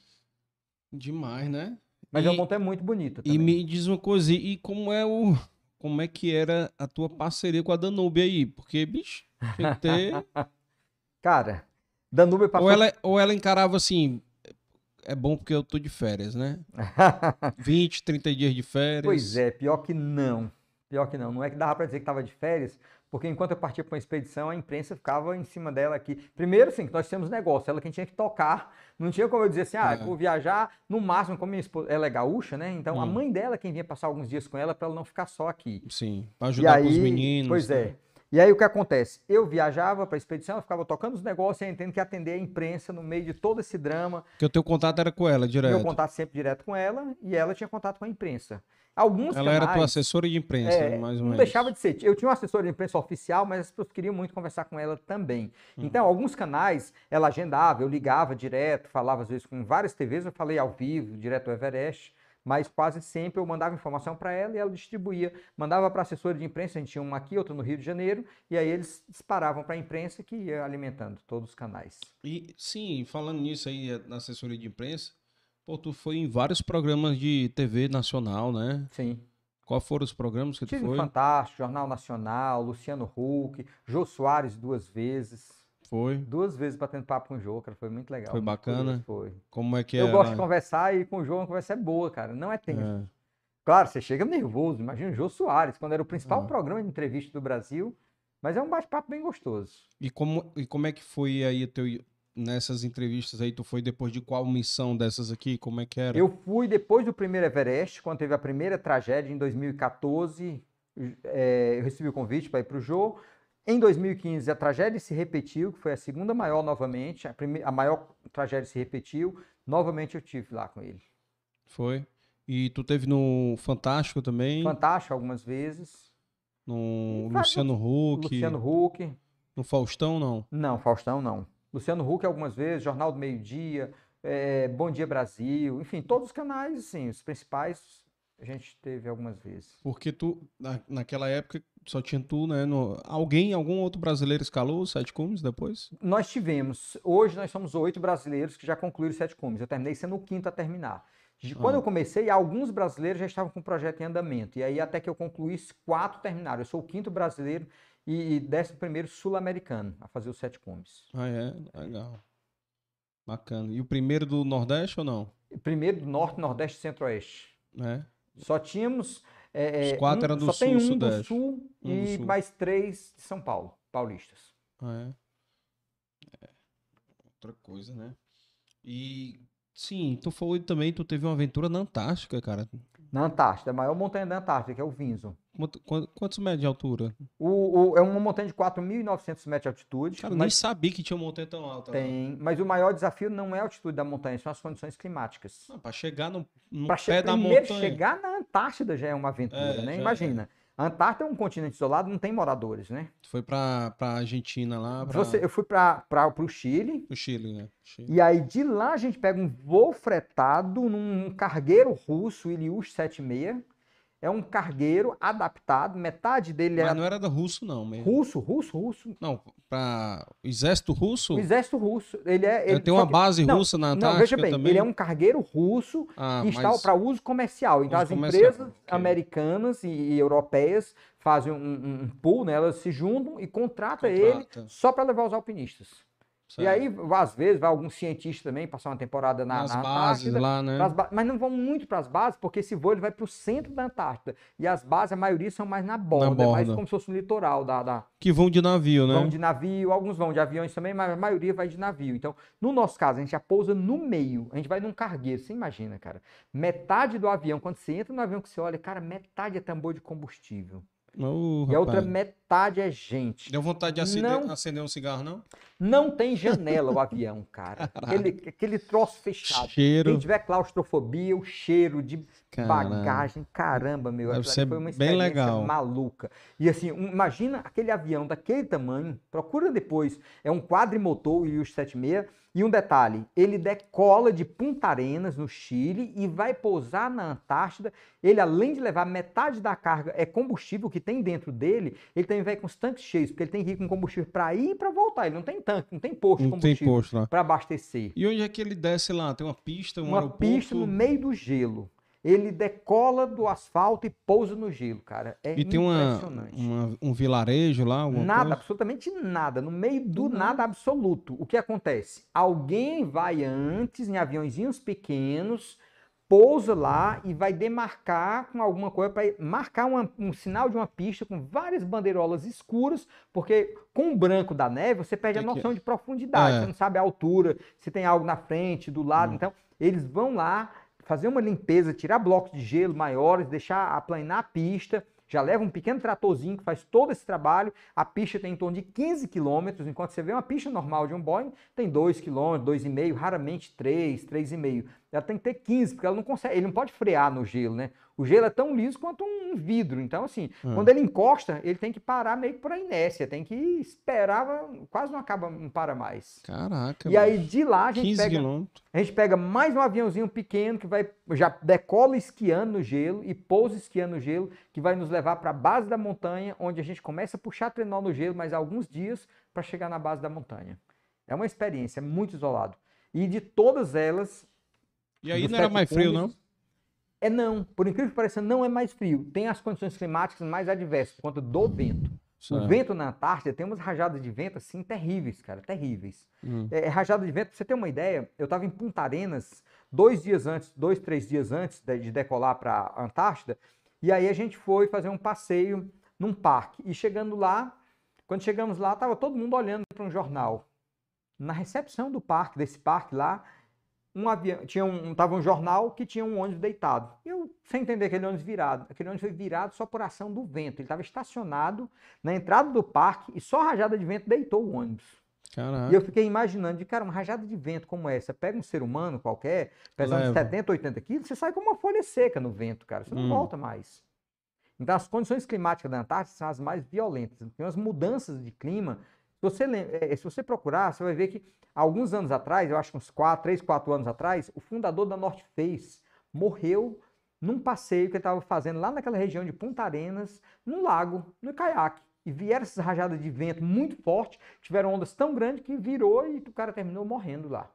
[SPEAKER 1] Demais, né?
[SPEAKER 2] Mas é
[SPEAKER 1] E-
[SPEAKER 2] uma montanha muito bonita
[SPEAKER 1] E
[SPEAKER 2] também.
[SPEAKER 1] me diz uma coisa, e como é o como é que era a tua parceria com a Danube aí, porque, bicho, tinha que ter... <laughs>
[SPEAKER 2] Cara, Danube passou...
[SPEAKER 1] ou, ela, ou ela encarava assim, é bom porque eu tô de férias, né? <laughs> 20, 30 dias de férias.
[SPEAKER 2] Pois é, pior que não. Pior que não. Não é que dava para dizer que estava de férias, porque enquanto eu partia para uma expedição, a imprensa ficava em cima dela aqui. Primeiro, assim, que nós tínhamos negócio, ela quem tinha que tocar. Não tinha como eu dizer assim, ah, é. vou viajar, no máximo, como minha esposa, ela é gaúcha, né? Então, hum. a mãe dela quem vinha passar alguns dias com ela para ela não ficar só aqui.
[SPEAKER 1] Sim, para ajudar aí, com os meninos.
[SPEAKER 2] Pois né? é. E aí o que acontece? Eu viajava para a expedição, eu ficava tocando os negócios e eu entendo que atender a imprensa no meio de todo esse drama.
[SPEAKER 1] Que o teu contato era com ela, direto.
[SPEAKER 2] Meu contato sempre direto com ela e ela tinha contato com a imprensa. Alguns
[SPEAKER 1] ela canais, era tua assessora de imprensa, é, mais ou menos.
[SPEAKER 2] Não deixava de ser. Eu tinha uma assessora de imprensa oficial, mas as pessoas queriam muito conversar com ela também. Uhum. Então, alguns canais ela agendava, eu ligava direto, falava às vezes com várias TVs, eu falei ao vivo, direto ao Everest mas quase sempre eu mandava informação para ela e ela distribuía. Mandava para assessora de imprensa, a gente tinha uma aqui, outra no Rio de Janeiro, e aí eles disparavam para a imprensa que ia alimentando todos os canais.
[SPEAKER 1] E sim, falando nisso aí na assessoria de imprensa, pô, tu foi em vários programas de TV nacional, né?
[SPEAKER 2] Sim.
[SPEAKER 1] Qual foram os programas que
[SPEAKER 2] Tive
[SPEAKER 1] tu foi?
[SPEAKER 2] Fantástico, Jornal Nacional, Luciano Huck, Jô Soares duas vezes.
[SPEAKER 1] Foi.
[SPEAKER 2] Duas vezes batendo papo com o Jô, cara. Foi muito legal.
[SPEAKER 1] Foi bacana?
[SPEAKER 2] Foi.
[SPEAKER 1] Como é que é?
[SPEAKER 2] Eu gosto de conversar e com o Jô a conversa é boa, cara. Não é tenso. É. Claro, você chega nervoso. Imagina o Jô Soares, quando era o principal é. programa de entrevista do Brasil. Mas é um bate-papo bem gostoso.
[SPEAKER 1] E como, e como é que foi aí teu, nessas entrevistas aí? Tu foi depois de qual missão dessas aqui? Como é que era?
[SPEAKER 2] Eu fui depois do primeiro Everest, quando teve a primeira tragédia em 2014. É, eu recebi o convite para ir para o Jô. Em 2015, a tragédia se repetiu, que foi a segunda maior novamente, a, primeira, a maior tragédia se repetiu. Novamente eu tive lá com ele.
[SPEAKER 1] Foi. E tu teve no Fantástico também?
[SPEAKER 2] Fantástico algumas vezes.
[SPEAKER 1] No Luciano Huck.
[SPEAKER 2] Luciano Huck.
[SPEAKER 1] No Faustão, não?
[SPEAKER 2] Não, Faustão não. Luciano Huck algumas vezes, Jornal do Meio Dia, é, Bom Dia Brasil, enfim, todos os canais, assim, os principais a gente teve algumas vezes.
[SPEAKER 1] Porque tu, na, naquela época, só tinha tu, né? No... Alguém, algum outro brasileiro escalou os sete cumes depois?
[SPEAKER 2] Nós tivemos. Hoje nós somos oito brasileiros que já concluíram os sete cumes. Eu terminei sendo o quinto a terminar. Quando ah. eu comecei, alguns brasileiros já estavam com o projeto em andamento. E aí, até que eu concluísse, quatro terminaram. Eu sou o quinto brasileiro e décimo primeiro sul-americano a fazer os sete cumes.
[SPEAKER 1] Ah, é? Legal. Bacana. E o primeiro do Nordeste ou não?
[SPEAKER 2] Primeiro do Norte, Nordeste e Centro-Oeste.
[SPEAKER 1] É.
[SPEAKER 2] Só tínhamos. É,
[SPEAKER 1] Os quatro
[SPEAKER 2] um,
[SPEAKER 1] eram do
[SPEAKER 2] só
[SPEAKER 1] sul,
[SPEAKER 2] tem um
[SPEAKER 1] sudeste.
[SPEAKER 2] do sul
[SPEAKER 1] Um
[SPEAKER 2] e
[SPEAKER 1] do sul.
[SPEAKER 2] mais três de São Paulo, paulistas.
[SPEAKER 1] Ah, é? É. Outra coisa, né? E sim, tu falou também, tu teve uma aventura na Antártica, cara.
[SPEAKER 2] Na Antártida, a maior montanha da Antártida, que é o Vinson.
[SPEAKER 1] Quanto- quan- Quantos metros de altura?
[SPEAKER 2] O, o- é uma montanha de 4.900 metros de altitude.
[SPEAKER 1] Cara, eu nem
[SPEAKER 2] mas
[SPEAKER 1] sabia que tinha uma montanha tão alta. né?
[SPEAKER 2] tem, mas o maior desafio não é a altitude da montanha, são as condições climáticas.
[SPEAKER 1] Não, pra chegar no, no
[SPEAKER 2] Para
[SPEAKER 1] pé da
[SPEAKER 2] primeiro
[SPEAKER 1] montanha.
[SPEAKER 2] chegar na Antártida já é uma aventura,
[SPEAKER 1] É,
[SPEAKER 2] né? Imagina. A Antártida é um continente isolado, não tem moradores, né?
[SPEAKER 1] Tu foi pra, pra Argentina lá, pra,
[SPEAKER 2] Você, eu fui para o Chile,
[SPEAKER 1] pro Chile, né? Chile.
[SPEAKER 2] E aí de lá a gente pega um voo fretado num cargueiro russo, Ilyush 76. É um cargueiro adaptado, metade dele
[SPEAKER 1] Mas
[SPEAKER 2] é
[SPEAKER 1] não era da russo, não. Mesmo.
[SPEAKER 2] russo, russo, russo.
[SPEAKER 1] Não, pra exército russo?
[SPEAKER 2] O exército russo. Ele é. Ele,
[SPEAKER 1] tem uma
[SPEAKER 2] que-
[SPEAKER 1] base
[SPEAKER 2] não,
[SPEAKER 1] russa na
[SPEAKER 2] Não,
[SPEAKER 1] Antártica
[SPEAKER 2] veja bem,
[SPEAKER 1] também?
[SPEAKER 2] ele é um cargueiro russo
[SPEAKER 1] Ah,
[SPEAKER 2] que está
[SPEAKER 1] mas-
[SPEAKER 2] para uso comercial. Então
[SPEAKER 1] Uso
[SPEAKER 2] as
[SPEAKER 1] comercial,
[SPEAKER 2] empresas
[SPEAKER 1] ok.
[SPEAKER 2] americanas e, e europeias fazem um, um- um pool, né? elas se juntam e contratam
[SPEAKER 1] Contrata.
[SPEAKER 2] ele só para levar os alpinistas. E
[SPEAKER 1] Certo.
[SPEAKER 2] aí, às vezes, vai algum cientista também passar uma temporada na,
[SPEAKER 1] Nas
[SPEAKER 2] na
[SPEAKER 1] bases
[SPEAKER 2] Antártida.
[SPEAKER 1] lá, né?
[SPEAKER 2] ba- Mas não vão muito para as bases, porque esse voo ele vai para o centro da Antártida. E as bases, a maioria são mais na borda, é mais
[SPEAKER 1] borda.
[SPEAKER 2] como se fosse no litoral da, da-
[SPEAKER 1] Que vão de navio, né?
[SPEAKER 2] Vão de navio, alguns vão de aviões também, mas a maioria vai de navio. Então, no nosso caso, a gente já pousa no meio. A gente vai num cargueiro, você imagina, cara. Metade do avião, quando você entra no avião que você olha, cara, metade é tambor de combustível. E a outra metade é gente.
[SPEAKER 1] Deu vontade de acender,
[SPEAKER 2] Não.
[SPEAKER 1] acender um cigarro, não?
[SPEAKER 2] Não tem janela o avião, cara. <laughs> Aquele, aquele troço fechado.
[SPEAKER 1] Cheiro.
[SPEAKER 2] Quem tiver claustrofobia, o cheiro de
[SPEAKER 1] Caramba.
[SPEAKER 2] bagagem, caramba, meu.
[SPEAKER 1] Deve ser
[SPEAKER 2] foi uma
[SPEAKER 1] bem
[SPEAKER 2] experiência
[SPEAKER 1] legal.
[SPEAKER 2] maluca. E assim, um- imagina aquele avião daquele tamanho, procura depois, é um quadrimotor, o Ilyusha 76, e um detalhe, ele decola de Punta Arenas, no Chile, e vai pousar na Antártida. Ele, além de levar metade da carga, é combustível que tem dentro dele, ele também vai com os tanques cheios, porque ele tem que ir com combustível para ir e para voltar. Ele não tem tanque, não tem posto
[SPEAKER 1] Não tem posto lá.
[SPEAKER 2] para abastecer
[SPEAKER 1] E onde é que ele desce lá? Tem uma pista, um
[SPEAKER 2] uma
[SPEAKER 1] aeroporto?
[SPEAKER 2] pista no meio do gelo. ele decola do asfalto e pousa no gelo, cara. É
[SPEAKER 1] E tem uma,
[SPEAKER 2] impressionante.
[SPEAKER 1] uma- um vilarejo lá?
[SPEAKER 2] Nada,
[SPEAKER 1] coisa?
[SPEAKER 2] absolutamente nada, no meio do
[SPEAKER 1] Do
[SPEAKER 2] nada absoluto. O que acontece? Alguém vai antes em aviãozinhos pequenos, pousa lá e vai demarcar com alguma coisa para marcar uma- um sinal de uma pista com várias bandeirolas escuras, porque com o branco da neve você perde a noção de profundidade,
[SPEAKER 1] É.
[SPEAKER 2] você não sabe a altura, se tem algo na frente, do lado.
[SPEAKER 1] Hum.
[SPEAKER 2] Então, eles vão lá fazer uma limpeza, tirar blocos de gelo maiores, deixar aplanar a pista. Já leva um pequeno tratorzinho que faz todo esse trabalho. A pista tem em torno de 15 quilômetros, enquanto você vê uma pista normal de um Boeing, tem 2 quilômetros, 2,5, raramente 3, 3,5. Ela tem que ter 15, porque ela não consegue, ele não pode frear no gelo, né? O gelo é tão liso quanto um vidro. Então, assim,
[SPEAKER 1] Hum.
[SPEAKER 2] quando ele encosta, ele tem que parar meio que por inércia, tem que esperar, quase não acaba, não para mais.
[SPEAKER 1] Caraca.
[SPEAKER 2] E aí de lá a gente
[SPEAKER 1] 15
[SPEAKER 2] pega
[SPEAKER 1] quilômetros.
[SPEAKER 2] a gente pega mais um aviãozinho pequeno que vai já decola esquiando no gelo e pousa esquiando no gelo, que vai nos levar para a base da montanha, onde a gente começa a puxar trenó no gelo mais alguns dias para chegar na base da montanha. É uma experiência muito isolado. E de todas elas,
[SPEAKER 1] E aí não era mais frio, não?
[SPEAKER 2] É não, por incrível que pareça, não é mais frio. Tem as condições climáticas mais adversas por conta do vento. O vento na Antártida tem umas rajadas de vento assim terríveis, cara, terríveis.
[SPEAKER 1] Hum.
[SPEAKER 2] É, rajada de vento, pra você ter uma ideia, eu estava em Punta Arenas dois dias antes, dois, três dias antes de, de decolar para a Antártida, e aí a gente foi fazer um passeio num parque. E chegando lá, quando chegamos lá, estava todo mundo olhando para um jornal. Na recepção do parque, desse parque lá, um avião, tinha um, tava um jornal que tinha um ônibus deitado. Eu, sem entender aquele ônibus virado, aquele ônibus foi virado só por ação do vento. Ele estava estacionado na entrada do parque e só a rajada de vento deitou o ônibus.
[SPEAKER 1] Caraca.
[SPEAKER 2] E eu fiquei imaginando, de cara, uma rajada de vento como essa, pega um ser humano qualquer, pesando
[SPEAKER 1] Leva.
[SPEAKER 2] 70, 80 quilos, você sai com uma folha seca no vento, cara. Você não
[SPEAKER 1] Hum.
[SPEAKER 2] volta mais. Então, as condições climáticas da Antártida são as mais violentas. Tem umas mudanças de clima. Se você, lem- eh, se você procurar, você vai ver que alguns anos atrás, eu acho que uns 4, 3, 4 anos atrás, o fundador da North Face morreu num passeio que ele estava fazendo lá naquela região de Punta Arenas, num lago, no caiaque. E vieram essas rajadas de vento muito fortes, tiveram ondas tão grandes que virou e o cara terminou morrendo lá.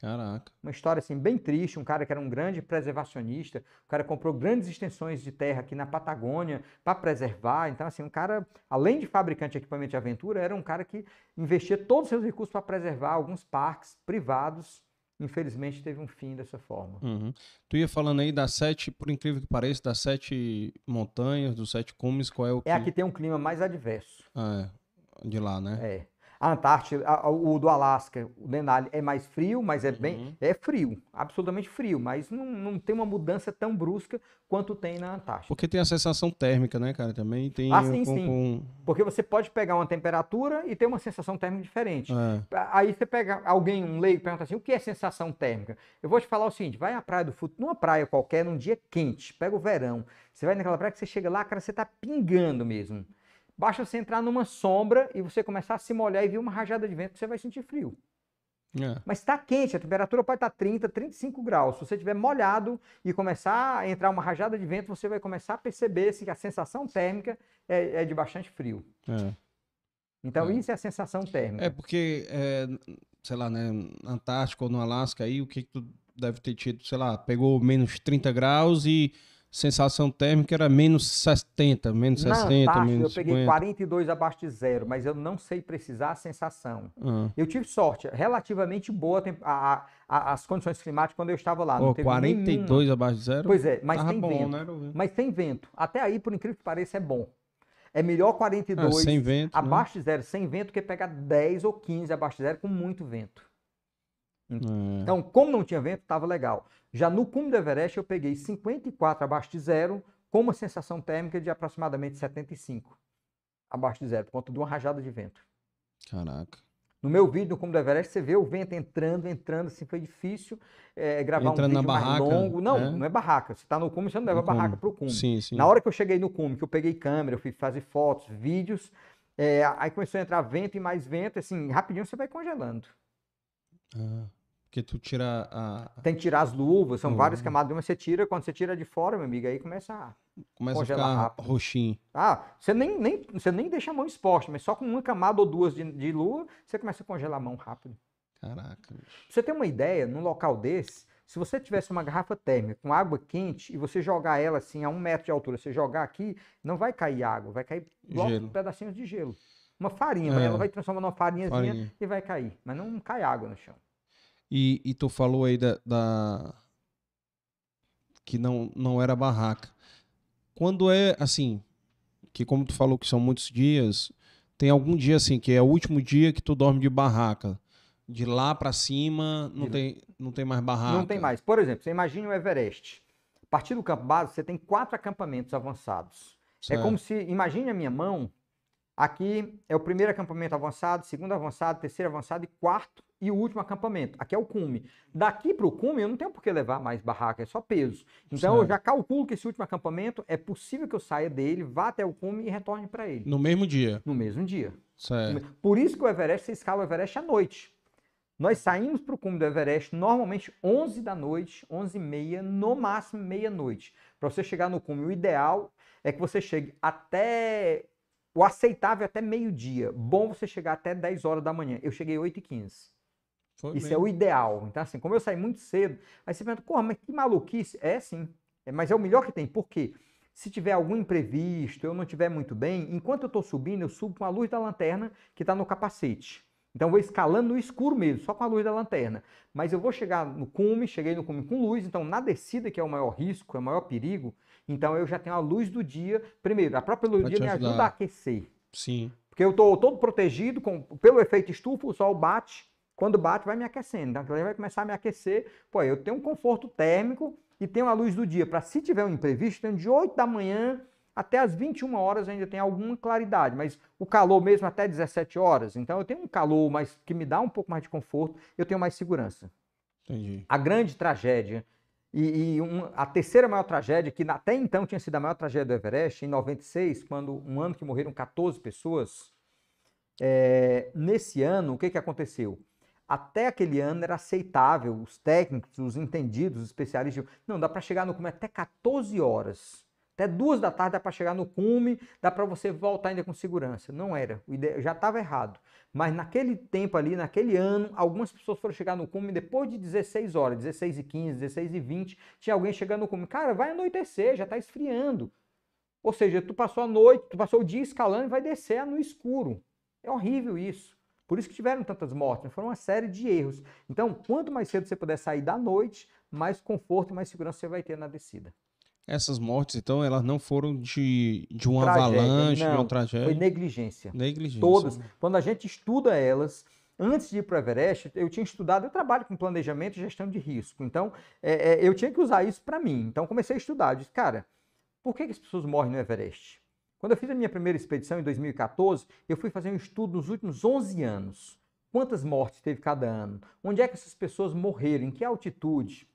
[SPEAKER 1] Caraca.
[SPEAKER 2] Uma história assim bem triste, um cara que era um grande preservacionista, o cara comprou grandes extensões de terra aqui na Patagônia para preservar. Então assim, um cara, além de fabricante de equipamento de aventura, era um cara que investia todos os seus recursos para preservar alguns parques privados. Infelizmente teve um fim dessa forma.
[SPEAKER 1] Uhum. Tu ia falando aí das sete, por incrível que pareça, das sete montanhas, dos sete cumes, qual é o que...
[SPEAKER 2] É a que tem um clima mais adverso.
[SPEAKER 1] Ah, é. De lá, né?
[SPEAKER 2] É. A Antártida, a- o do Alasca, o Denali é mais frio, mas é bem,
[SPEAKER 1] Uhum.
[SPEAKER 2] é frio, absolutamente frio, mas não, não tem uma mudança tão brusca quanto tem na Antártida.
[SPEAKER 1] Porque tem a sensação térmica, né, cara? Também tem...
[SPEAKER 2] Ah, sim,
[SPEAKER 1] com-
[SPEAKER 2] sim.
[SPEAKER 1] com-
[SPEAKER 2] Porque você pode pegar uma temperatura e ter uma sensação térmica diferente.
[SPEAKER 1] É.
[SPEAKER 2] Aí você pega alguém, um leigo, e pergunta assim: o que é sensação térmica? Eu vou te falar o seguinte: vai à praia do futuro, numa praia qualquer, num dia quente, pega o verão. Você vai naquela praia que você chega lá, cara, você tá pingando mesmo. Basta você entrar numa sombra e você começar a se molhar e vir uma rajada de vento que você vai sentir frio.
[SPEAKER 1] É.
[SPEAKER 2] Mas está quente, a temperatura pode estar 30, 35 graus. Se você estiver molhado e começar a entrar uma rajada de vento, você vai começar a perceber se a sensação térmica é, é de bastante frio.
[SPEAKER 1] É.
[SPEAKER 2] Então,
[SPEAKER 1] É.
[SPEAKER 2] isso é a sensação térmica.
[SPEAKER 1] É porque, é, sei lá, né, na Antártica ou no Alasca aí, o que que tu deve ter tido, sei lá, pegou menos 30 graus e sensação térmica era menos 70, menos
[SPEAKER 2] Na
[SPEAKER 1] 60,
[SPEAKER 2] Antártida, eu
[SPEAKER 1] menos
[SPEAKER 2] peguei
[SPEAKER 1] 50.
[SPEAKER 2] 42 abaixo de zero, mas eu não sei precisar a sensação.
[SPEAKER 1] Ah.
[SPEAKER 2] Eu tive sorte, relativamente boa a- a- as condições climáticas quando eu estava lá. teve
[SPEAKER 1] 42
[SPEAKER 2] nenhuma.
[SPEAKER 1] abaixo de zero?
[SPEAKER 2] Pois é, mas
[SPEAKER 1] Tava
[SPEAKER 2] tem
[SPEAKER 1] bom,
[SPEAKER 2] vento.
[SPEAKER 1] né?
[SPEAKER 2] Mas tem vento. Até aí, por incrível que pareça, é bom. É melhor
[SPEAKER 1] Ah,
[SPEAKER 2] 42
[SPEAKER 1] sem vento, né?
[SPEAKER 2] abaixo de zero sem vento que pegar 10 ou 15 abaixo de zero com muito vento.
[SPEAKER 1] É.
[SPEAKER 2] Então, como não tinha vento, estava legal. Já no cume do Everest, eu peguei 54 abaixo de zero, com uma sensação térmica de aproximadamente 75 abaixo de zero, por conta de uma rajada de vento.
[SPEAKER 1] Caraca.
[SPEAKER 2] No meu vídeo no cume do Everest, você vê o vento entrando, entrando, assim, foi difícil eh, gravar
[SPEAKER 1] Entrando
[SPEAKER 2] um vídeo mais
[SPEAKER 1] barraca,
[SPEAKER 2] longo. Não,
[SPEAKER 1] é?
[SPEAKER 2] não é barraca. Você está no cume, você não leva
[SPEAKER 1] No
[SPEAKER 2] barraca para o cume.
[SPEAKER 1] Sim, sim.
[SPEAKER 2] Na hora que eu cheguei no cume, que eu peguei câmera, eu fui fazer fotos, vídeos, eh, aí começou a entrar vento e mais vento, assim, rapidinho você vai congelando.
[SPEAKER 1] Ah, porque tu tira a...
[SPEAKER 2] Tem que tirar as luvas, são várias
[SPEAKER 1] Uhum.
[SPEAKER 2] camadas, mas você tira, quando você tira de fora, meu amigo, aí começa a...
[SPEAKER 1] Começa a ficar
[SPEAKER 2] rápido.
[SPEAKER 1] roxinho.
[SPEAKER 2] Ah, você nem, nem, você nem deixa a mão exposta, mas só com uma camada ou duas de, de luva, você começa a congelar a mão rápido.
[SPEAKER 1] Caraca.
[SPEAKER 2] Pra você ter uma ideia, num local desse, Se você tivesse uma garrafa térmica com água quente e você jogar ela assim a um metro de altura, você jogar aqui, não vai cair água, vai cair
[SPEAKER 1] Gelo.
[SPEAKER 2] pedacinhos de gelo. Uma farinha,
[SPEAKER 1] É.
[SPEAKER 2] mas ela vai transformar numa farinhazinha
[SPEAKER 1] Farinha.
[SPEAKER 2] e vai cair. Mas não cai água no chão.
[SPEAKER 1] E, e tu falou aí da, da- que não, não era barraca. Quando é assim, que como tu falou que são muitos dias, tem algum dia assim que é o último dia que tu dorme de barraca. De lá pra cima não
[SPEAKER 2] De-
[SPEAKER 1] tem, não tem mais barraca.
[SPEAKER 2] Não tem mais. Por exemplo, você imagine o Everest. A partir do campo base, você tem quatro acampamentos avançados. É
[SPEAKER 1] Certo.
[SPEAKER 2] como se, imagine a minha mão, aqui é o primeiro acampamento avançado, segundo avançado, terceiro avançado e quarto e o último acampamento. Aqui é o cume. Daqui para o cume eu não tenho por que levar mais barraca, é só peso. Então eu
[SPEAKER 1] Certo.
[SPEAKER 2] já calculo que esse último acampamento é possível que eu saia dele, vá até o cume e retorne para ele.
[SPEAKER 1] No mesmo dia.
[SPEAKER 2] No mesmo dia.
[SPEAKER 1] Certo.
[SPEAKER 2] Por isso que o Everest, você escala o Everest à noite. Nós saímos para o cume do Everest normalmente 11 da noite, 11 e meia, no máximo meia-noite. Para você chegar no cume, o ideal é que você chegue até. O aceitável é até meio-dia. Bom você chegar até 10 horas da manhã. Eu cheguei 8 e 15.
[SPEAKER 1] Foi
[SPEAKER 2] Isso é
[SPEAKER 1] mesmo.
[SPEAKER 2] o ideal. Então, assim, como eu saí muito cedo, aí você pergunta, porra, mas que maluquice. É sim. É, mas é o melhor que tem. Por quê? Se tiver algum imprevisto, eu não estiver muito bem, enquanto eu estou subindo, eu subo com a luz da lanterna que está no capacete. Então eu vou escalando no escuro mesmo, só com a luz da lanterna. Mas eu vou chegar no cume, cheguei no cume com luz, então na descida, que é o maior risco, é o maior perigo, então eu já tenho a luz do dia. Primeiro, a própria luz do dia me ajuda a aquecer.
[SPEAKER 1] Sim.
[SPEAKER 2] Porque eu estou todo protegido com, pelo efeito estufa, o sol bate. Quando bate, vai me aquecendo. Então, aquilo vai começar a me aquecer. Pô, eu tenho um conforto térmico e tenho a luz do dia. Para se tiver um imprevisto, tenho de 8 da manhã até as 21 horas ainda tem alguma claridade. Mas o calor mesmo até 17 horas. Então, eu tenho um calor mais, que me dá um pouco mais de conforto. Eu tenho mais segurança.
[SPEAKER 1] Entendi.
[SPEAKER 2] A grande tragédia e, e um- a terceira maior tragédia, que até então tinha sido a maior tragédia do Everest, em 96, quando um ano que morreram 14 pessoas, é, nesse ano, o que, que aconteceu? Até aquele ano era aceitável, os técnicos, os entendidos, os especialistas, não, dá para chegar no cume até 14 horas. Até duas da tarde dá para chegar no cume, dá para você voltar ainda com segurança. Não era, já estava errado. Mas naquele tempo ali, naquele ano, algumas pessoas foram chegar no cume depois de 16 horas, 16 e 15, 16 e 20, tinha alguém chegando no cume. Cara, vai anoitecer, já está esfriando. Ou seja, tu passou a noite, tu passou o dia escalando e vai descer no escuro. É horrível isso. Por isso que tiveram tantas mortes, né? foram uma série de erros. Então, quanto mais cedo você puder sair da noite, mais conforto e mais segurança você vai ter na descida.
[SPEAKER 1] Essas mortes, então, elas não foram de, de uma
[SPEAKER 2] Tragédia,
[SPEAKER 1] avalanche, de
[SPEAKER 2] não,
[SPEAKER 1] uma tragédia.
[SPEAKER 2] Foi negligência.
[SPEAKER 1] Negligência.
[SPEAKER 2] Todas. Quando a gente estuda elas, antes de ir para o Everest, eu tinha estudado, eu trabalho com planejamento e gestão de risco. Então, é, é, eu tinha que usar isso para mim. Então, comecei a estudar. Eu disse, cara, por que, que as pessoas morrem no Everest? Quando eu fiz a minha primeira expedição em 2014, eu fui fazer um estudo nos últimos 11 anos. Quantas mortes teve cada ano? Onde é que essas pessoas morreram? Em que altitude?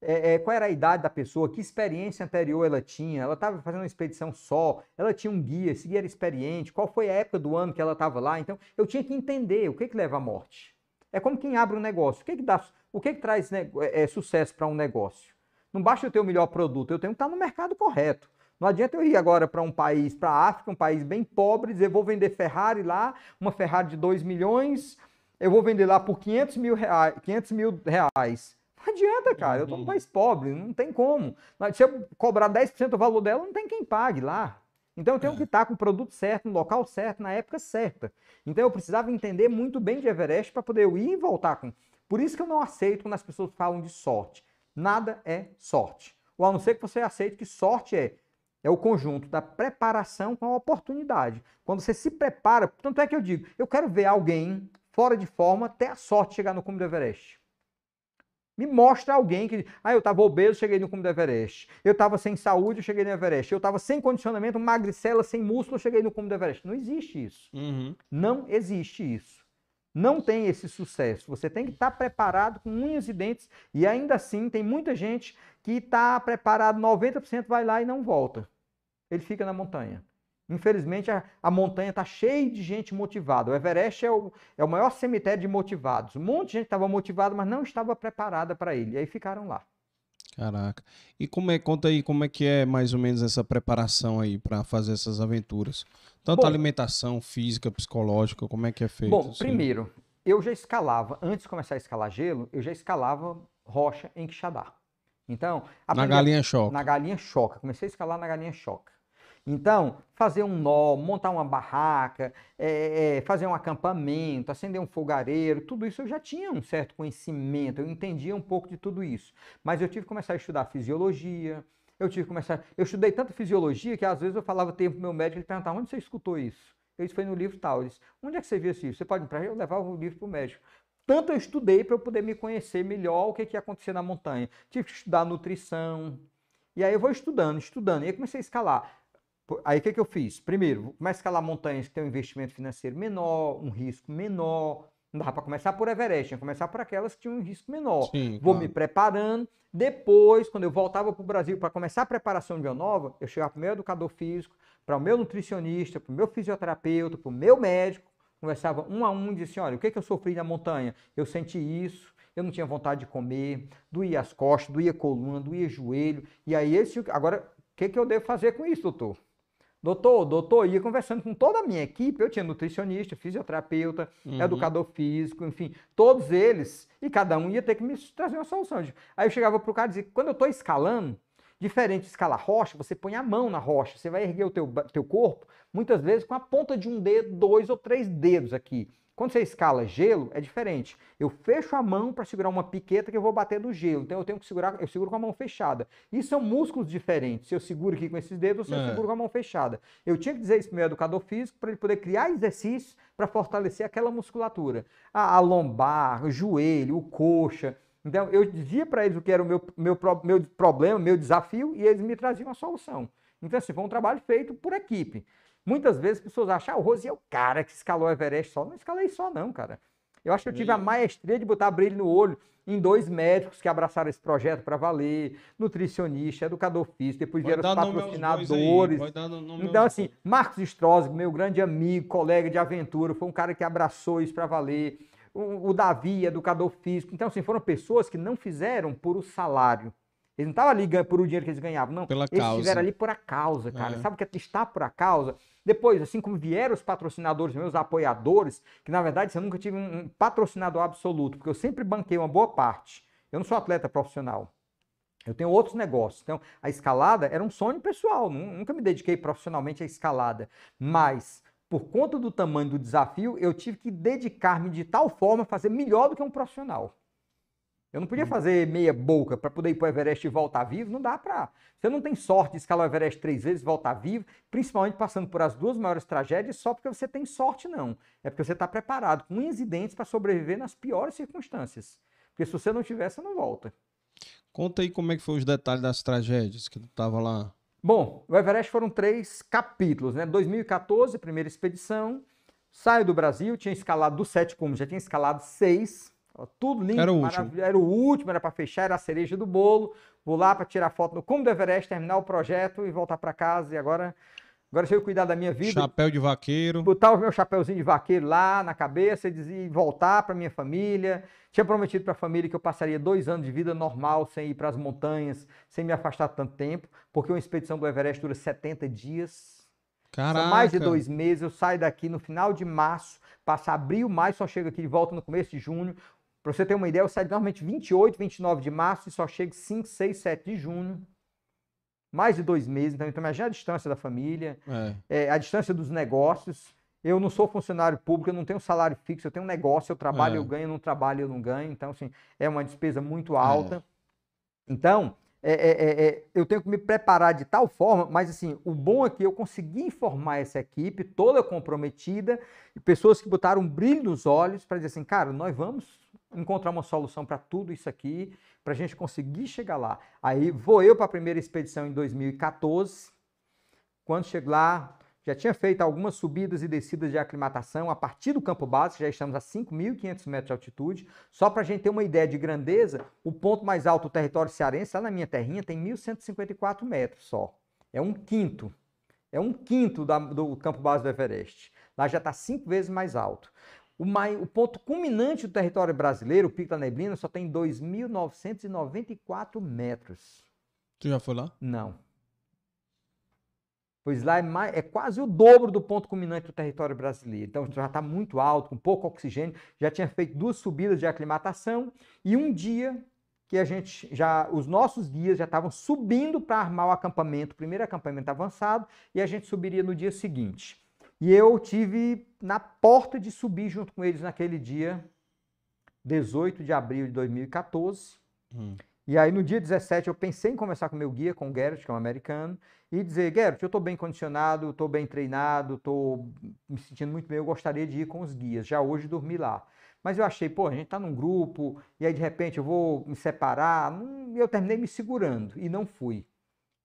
[SPEAKER 2] É, é, qual era a idade da pessoa? Que experiência anterior ela tinha? Ela estava fazendo uma expedição só? Ela tinha um guia? Esse guia era experiente? Qual foi a época do ano que ela estava lá? Então, eu tinha que entender o que, que leva à morte. É como quem abre um negócio. O que, que, dá, o que, que traz né, é, sucesso para um negócio? Não basta eu ter o melhor produto, eu tenho que estar no mercado correto. Não adianta eu ir agora para um país, para a África, um país bem pobre, dizer vou vender Ferrari lá, uma Ferrari de 2 milhões, eu vou vender lá por 500 mil reais. 500 mil reais. Não adianta, cara, eu estou num país pobre, não tem como. Se eu cobrar 10% do valor dela, não tem quem pague lá. Então eu tenho que estar com o produto certo, no local certo, na época certa. Então eu precisava entender muito bem de Everest para poder eu ir e voltar com. Por isso que eu não aceito quando as pessoas falam de sorte. Nada é sorte. Ou a não ser que você aceite que sorte é é o conjunto da preparação com a oportunidade. Quando você se prepara, tanto é que eu digo, eu quero ver alguém fora de forma ter a sorte de chegar no cume do Everest. Me mostra alguém que, ah, eu estava obeso, cheguei no cume do Everest. Eu estava sem saúde, eu cheguei no Everest. Eu estava sem condicionamento, magricela, sem músculo, eu cheguei no cume do Everest. Não existe isso.
[SPEAKER 1] Uhum.
[SPEAKER 2] Não existe isso. Não tem esse sucesso. Você tem que estar preparado com unhas e dentes. E ainda assim, tem muita gente que está preparado 90%, vai lá e não volta. Ele fica na montanha. Infelizmente, a, a montanha está cheia de gente motivada. O Everest é o, é o maior cemitério de motivados. Um monte de gente estava motivada, mas não estava preparada para ele. E aí ficaram lá.
[SPEAKER 1] Caraca. E como é, conta aí como é que é mais ou menos essa preparação aí para fazer essas aventuras? Tanto
[SPEAKER 2] Bom,
[SPEAKER 1] alimentação, física, psicológica, como é que é feito?
[SPEAKER 2] Bom,
[SPEAKER 1] assim?
[SPEAKER 2] primeiro, eu já escalava, antes de começar a escalar gelo, eu já escalava rocha em Quixadá. Então,
[SPEAKER 1] na galinha choca.
[SPEAKER 2] Na galinha choca. Comecei a escalar na galinha choca. Então, fazer um nó, montar uma barraca, é, é, fazer um acampamento, acender um fogareiro, tudo isso eu já tinha um certo conhecimento, eu entendia um pouco de tudo isso. Mas eu tive que começar a estudar fisiologia, eu tive que começar. Eu estudei tanto fisiologia que às vezes eu falava tempo pro meu médico, ele perguntava onde você escutou isso? Eu disse, foi no livro tal. Disse, onde é que você viu isso? Você pode para eu levava o livro para o médico. Tanto eu estudei para eu poder me conhecer melhor o que, que ia acontecer na montanha. Tive que estudar nutrição. E aí eu vou estudando, estudando. E aí comecei a escalar. Aí o que, que eu fiz? Primeiro, começar a escalar montanhas que tem um investimento financeiro menor, um risco menor. Não dava para começar por Everest, tinha que começar por aquelas que tinham um risco menor. Sim, Vou claro. me preparando. Depois, quando eu voltava para o Brasil para começar a preparação de uma nova, eu chegava para o meu educador físico, para o meu nutricionista, para o meu fisioterapeuta, para o meu médico, conversava um a um e disse: olha, o que, que eu sofri na montanha? Eu senti isso, eu não tinha vontade de comer, doía as costas, doía coluna, doía joelho. E aí, esse, agora, o que, que eu devo fazer com isso, doutor? Doutor, doutor, ia conversando com toda a minha equipe, eu tinha nutricionista, fisioterapeuta, uhum. educador físico, enfim, todos eles, e cada um ia ter que me trazer uma solução. Aí eu chegava para o cara e dizia, quando eu estou escalando, diferente de escalar rocha, você põe a mão na rocha, você vai erguer o teu, teu corpo, muitas vezes com a ponta de um dedo, dois ou três dedos aqui. Quando você escala gelo, é diferente. Eu fecho a mão para segurar uma piqueta que eu vou bater no gelo. Então eu tenho que segurar, eu seguro com a mão fechada. E são músculos diferentes. Se eu seguro aqui com esses dedos, ou se é. eu seguro com a mão fechada. Eu tinha que dizer isso para o meu educador físico para ele poder criar exercícios para fortalecer aquela musculatura. A, a lombar, o joelho, o coxa. Então eu dizia para eles o que era o meu, meu, meu problema, meu desafio, e eles me traziam a solução. Então, assim, foi um trabalho feito por equipe. Muitas vezes as pessoas acham, ah, o Rose é o cara que escalou o Everest só. Não escalei só, não, cara. Eu acho que eu tive a maestria de botar brilho no olho em dois médicos que abraçaram esse projeto para valer, nutricionista, educador físico, depois vieram os patrocinadores. então, assim, Marcos Strozzi, meu grande amigo, colega de aventura, foi um cara que abraçou isso para valer. O, o Davi, educador físico. Então, assim, foram pessoas que não fizeram por o salário. Eles não estavam ali por o dinheiro que eles ganhavam, não.
[SPEAKER 1] Pela
[SPEAKER 2] eles
[SPEAKER 1] causa.
[SPEAKER 2] estiveram ali por a causa, cara. É. Sabe o que é estar por a causa? Depois, assim como vieram os patrocinadores, meus apoiadores, que na verdade eu nunca tive um patrocinador absoluto, porque eu sempre banquei uma boa parte. Eu não sou atleta profissional. Eu tenho outros negócios. Então, a escalada era um sonho pessoal. Nunca me dediquei profissionalmente à escalada. Mas, por conta do tamanho do desafio, eu tive que dedicar-me de tal forma a fazer melhor do que um profissional. Eu não podia hum. fazer meia boca para poder ir para o Everest e voltar vivo, não dá para. Você não tem sorte de escalar o Everest três vezes e voltar vivo, principalmente passando por as duas maiores tragédias, só porque você tem sorte, não. É porque você está preparado, com unhas e dentes, para sobreviver nas piores circunstâncias. Porque se você não tiver, você não volta.
[SPEAKER 1] Conta aí como é que foi os detalhes das tragédias que tu estava lá.
[SPEAKER 2] Bom, o Everest foram três capítulos, né? 2014, primeira expedição, saio do Brasil, tinha escalado dos sete cumes, já tinha escalado seis, tudo lindo,
[SPEAKER 1] era o último.
[SPEAKER 2] Era o último, era para fechar, era a cereja do bolo. Vou lá para tirar foto no cume do Everest, terminar o projeto e voltar para casa. E agora, agora se eu cuidar da minha vida.
[SPEAKER 1] Chapéu de vaqueiro.
[SPEAKER 2] Botar o meu chapéuzinho de vaqueiro lá na cabeça e dizer, voltar para minha família. Tinha prometido para a família que eu passaria dois anos de vida normal, sem ir para as montanhas, sem me afastar tanto tempo, porque uma expedição do Everest dura 70 dias.
[SPEAKER 1] Caraca.
[SPEAKER 2] São mais de dois meses. Eu saio daqui no final de março, passa abril, maio, só chego aqui de volta no começo de junho. Para você ter uma ideia, eu saio normalmente 28, 29 de março e só chego 5, 6, 7 de junho. Mais de dois meses. Então, então imagina a distância da família, é. É, a distância dos negócios. Eu não sou funcionário público, eu não tenho salário fixo, eu tenho um negócio, eu trabalho, é. eu ganho, eu não trabalho, eu não ganho. Então, assim, é uma despesa muito alta. É. Então, é, é, eu tenho que me preparar de tal forma, mas assim, o bom é que eu consegui informar essa equipe toda comprometida, e pessoas que botaram um brilho nos olhos para dizer assim, cara, nós vamos encontrar uma solução para tudo isso aqui, para a gente conseguir chegar lá. Aí vou eu para a primeira expedição em 2014. Quando chego lá, já tinha feito algumas subidas e descidas de aclimatação a partir do campo base, já estamos a 5.500 metros de altitude. Só para a gente ter uma ideia de grandeza, o ponto mais alto do território cearense, lá na minha terrinha, tem 1.154 metros só. É um quinto. É um quinto da, do campo base do Everest. Lá já está cinco vezes mais alto. O, o ponto culminante do território brasileiro, o Pico da Neblina, só tem 2.994 metros.
[SPEAKER 1] Tu já foi lá?
[SPEAKER 2] Não. Pois lá é, mais, é, quase o dobro do ponto culminante do território brasileiro. Então já está muito alto, com pouco oxigênio. Já tinha feito duas subidas de aclimatação e um dia que a gente já, os nossos guias já estavam subindo para armar o acampamento, o primeiro acampamento avançado, e a gente subiria no dia seguinte. E eu tive na porta de subir junto com eles naquele dia, 18 de abril de 2014. Hum. E aí no dia 17 eu pensei em conversar com o meu guia, com o Gerrit, que é um americano, e dizer, Gerrit, eu estou bem condicionado, estou bem treinado, estou me sentindo muito bem, eu gostaria de ir com os guias, já hoje dormir lá. Mas eu achei, pô, a gente está num grupo, e aí de repente eu vou me separar. E eu terminei me segurando e não fui.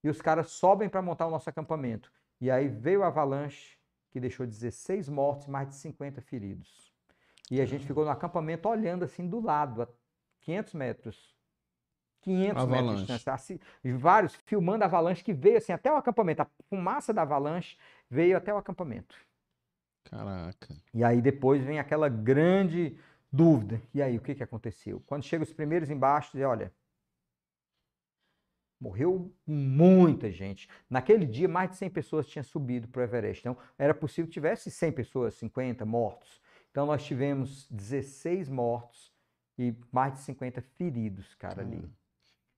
[SPEAKER 2] E os caras sobem para montar o nosso acampamento. E aí veio a avalanche, que deixou 16 mortos e mais de 50 feridos. E a gente ficou no acampamento olhando assim do lado, a 500 metros. 500 avalanche. metros de distância. Assim, vários filmando a avalanche que veio assim até o acampamento. A fumaça da avalanche veio até o acampamento.
[SPEAKER 1] Caraca.
[SPEAKER 2] E aí depois vem aquela grande dúvida. E aí, o que, que aconteceu? Quando chegam os primeiros embaixo, diz, olha, morreu muita gente. Naquele dia, mais de 100 pessoas tinham subido para o Everest. Então, era possível que tivesse 100 pessoas, 50 mortos. Então, nós tivemos 16 mortos e mais de 50 feridos, cara, ali.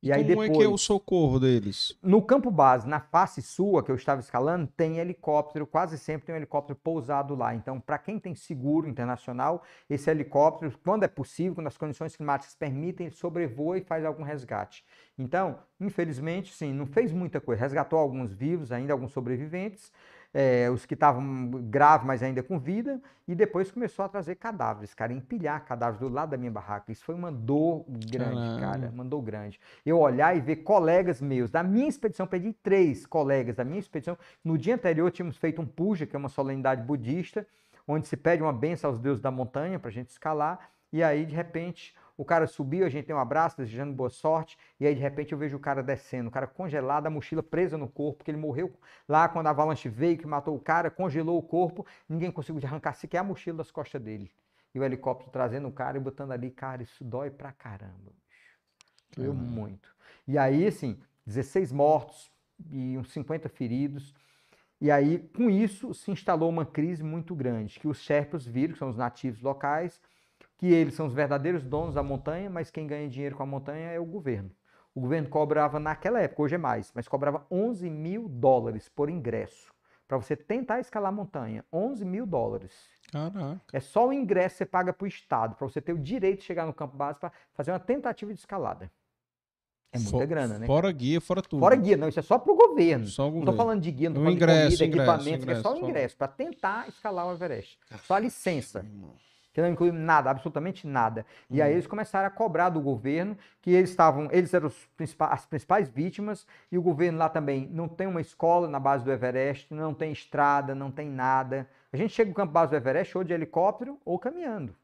[SPEAKER 1] E, aí como depois, é que é o socorro deles?
[SPEAKER 2] No campo base, na face sul, que eu estava escalando, tem helicóptero, quase sempre tem um helicóptero pousado lá. Então, para quem tem seguro internacional, esse helicóptero, quando é possível, quando as condições climáticas permitem, sobrevoa e faz algum resgate. Então, infelizmente, sim, não fez muita coisa. Resgatou alguns vivos, ainda alguns sobreviventes, é, os que estavam graves, mas ainda com vida, e depois começou a trazer cadáveres, cara, empilhar cadáveres do lado da minha barraca. Isso foi uma dor grande, Caramba. cara, uma dor grande. Eu olhar e ver colegas meus, da minha expedição, perdi três colegas da minha expedição. No dia anterior tínhamos feito um puja, que é uma solenidade budista, onde se pede uma benção aos deuses da montanha para a gente escalar, e aí, de repente, o cara subiu, a gente tem um abraço, desejando boa sorte, e aí de repente eu vejo o cara descendo, o cara congelado, a mochila presa no corpo, porque ele morreu lá quando a avalanche veio, que matou o cara, congelou o corpo, ninguém conseguiu arrancar sequer a mochila das costas dele. E o helicóptero trazendo o cara e botando ali, cara, isso dói pra caramba. Doeu uhum. muito. E aí, assim, 16 mortos e uns 50 feridos. E aí, com isso, se instalou uma crise muito grande, que os Sherpas viram, que são os nativos locais, que eles são os verdadeiros donos da montanha, mas quem ganha dinheiro com a montanha é o governo. O governo cobrava naquela época, hoje é mais, mas cobrava 11 mil dólares por ingresso para você tentar escalar a montanha. 11 mil dólares.
[SPEAKER 1] Caraca.
[SPEAKER 2] É só o ingresso que você paga para o Estado, para você ter o direito de chegar no campo base para fazer uma tentativa de escalada. É muita For, grana, né?
[SPEAKER 1] Fora guia, fora tudo.
[SPEAKER 2] Fora guia, não, isso é só para o governo.
[SPEAKER 1] Só o
[SPEAKER 2] governo.
[SPEAKER 1] Não
[SPEAKER 2] estou falando de guia, não
[SPEAKER 1] estou falando ingresso,
[SPEAKER 2] de comida,
[SPEAKER 1] ingresso,
[SPEAKER 2] equipamento,
[SPEAKER 1] ingresso,
[SPEAKER 2] é só o ingresso, para tentar escalar o Everest. Só a licença que não inclui nada, absolutamente nada. E aí uhum. eles começaram a cobrar do governo que eles estavam, eles eram principais, as principais vítimas e o governo lá também não tem uma escola na base do Everest, não tem estrada, não tem nada. A gente chega no campo base do Everest ou de helicóptero ou caminhando.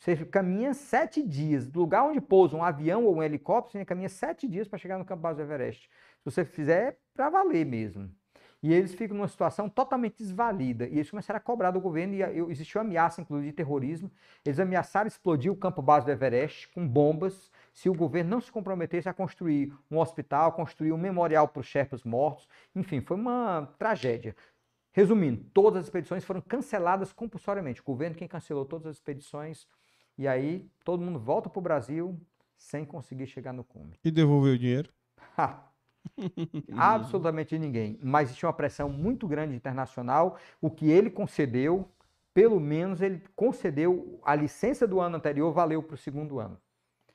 [SPEAKER 2] Você caminha sete dias. Do lugar onde pousa um avião ou um helicóptero, você caminha sete dias para chegar no campo base do Everest. Se você fizer, é para valer mesmo. E eles ficam numa situação totalmente desvalida. E eles começaram a cobrar do governo, e existiu ameaça, inclusive, de terrorismo. Eles ameaçaram explodir o campo base do Everest com bombas se o governo não se comprometesse a construir um hospital, construir um memorial para os Sherpas mortos. Enfim, foi uma tragédia. Resumindo, todas as expedições foram canceladas compulsoriamente. O governo quem cancelou todas as expedições. E aí todo mundo volta para o Brasil sem conseguir chegar no cume.
[SPEAKER 1] E devolveu o dinheiro? <laughs> <laughs>
[SPEAKER 2] Absolutamente ninguém. Mas existia uma pressão muito grande internacional. O que ele concedeu, pelo menos ele concedeu a licença do ano anterior, valeu para o segundo ano.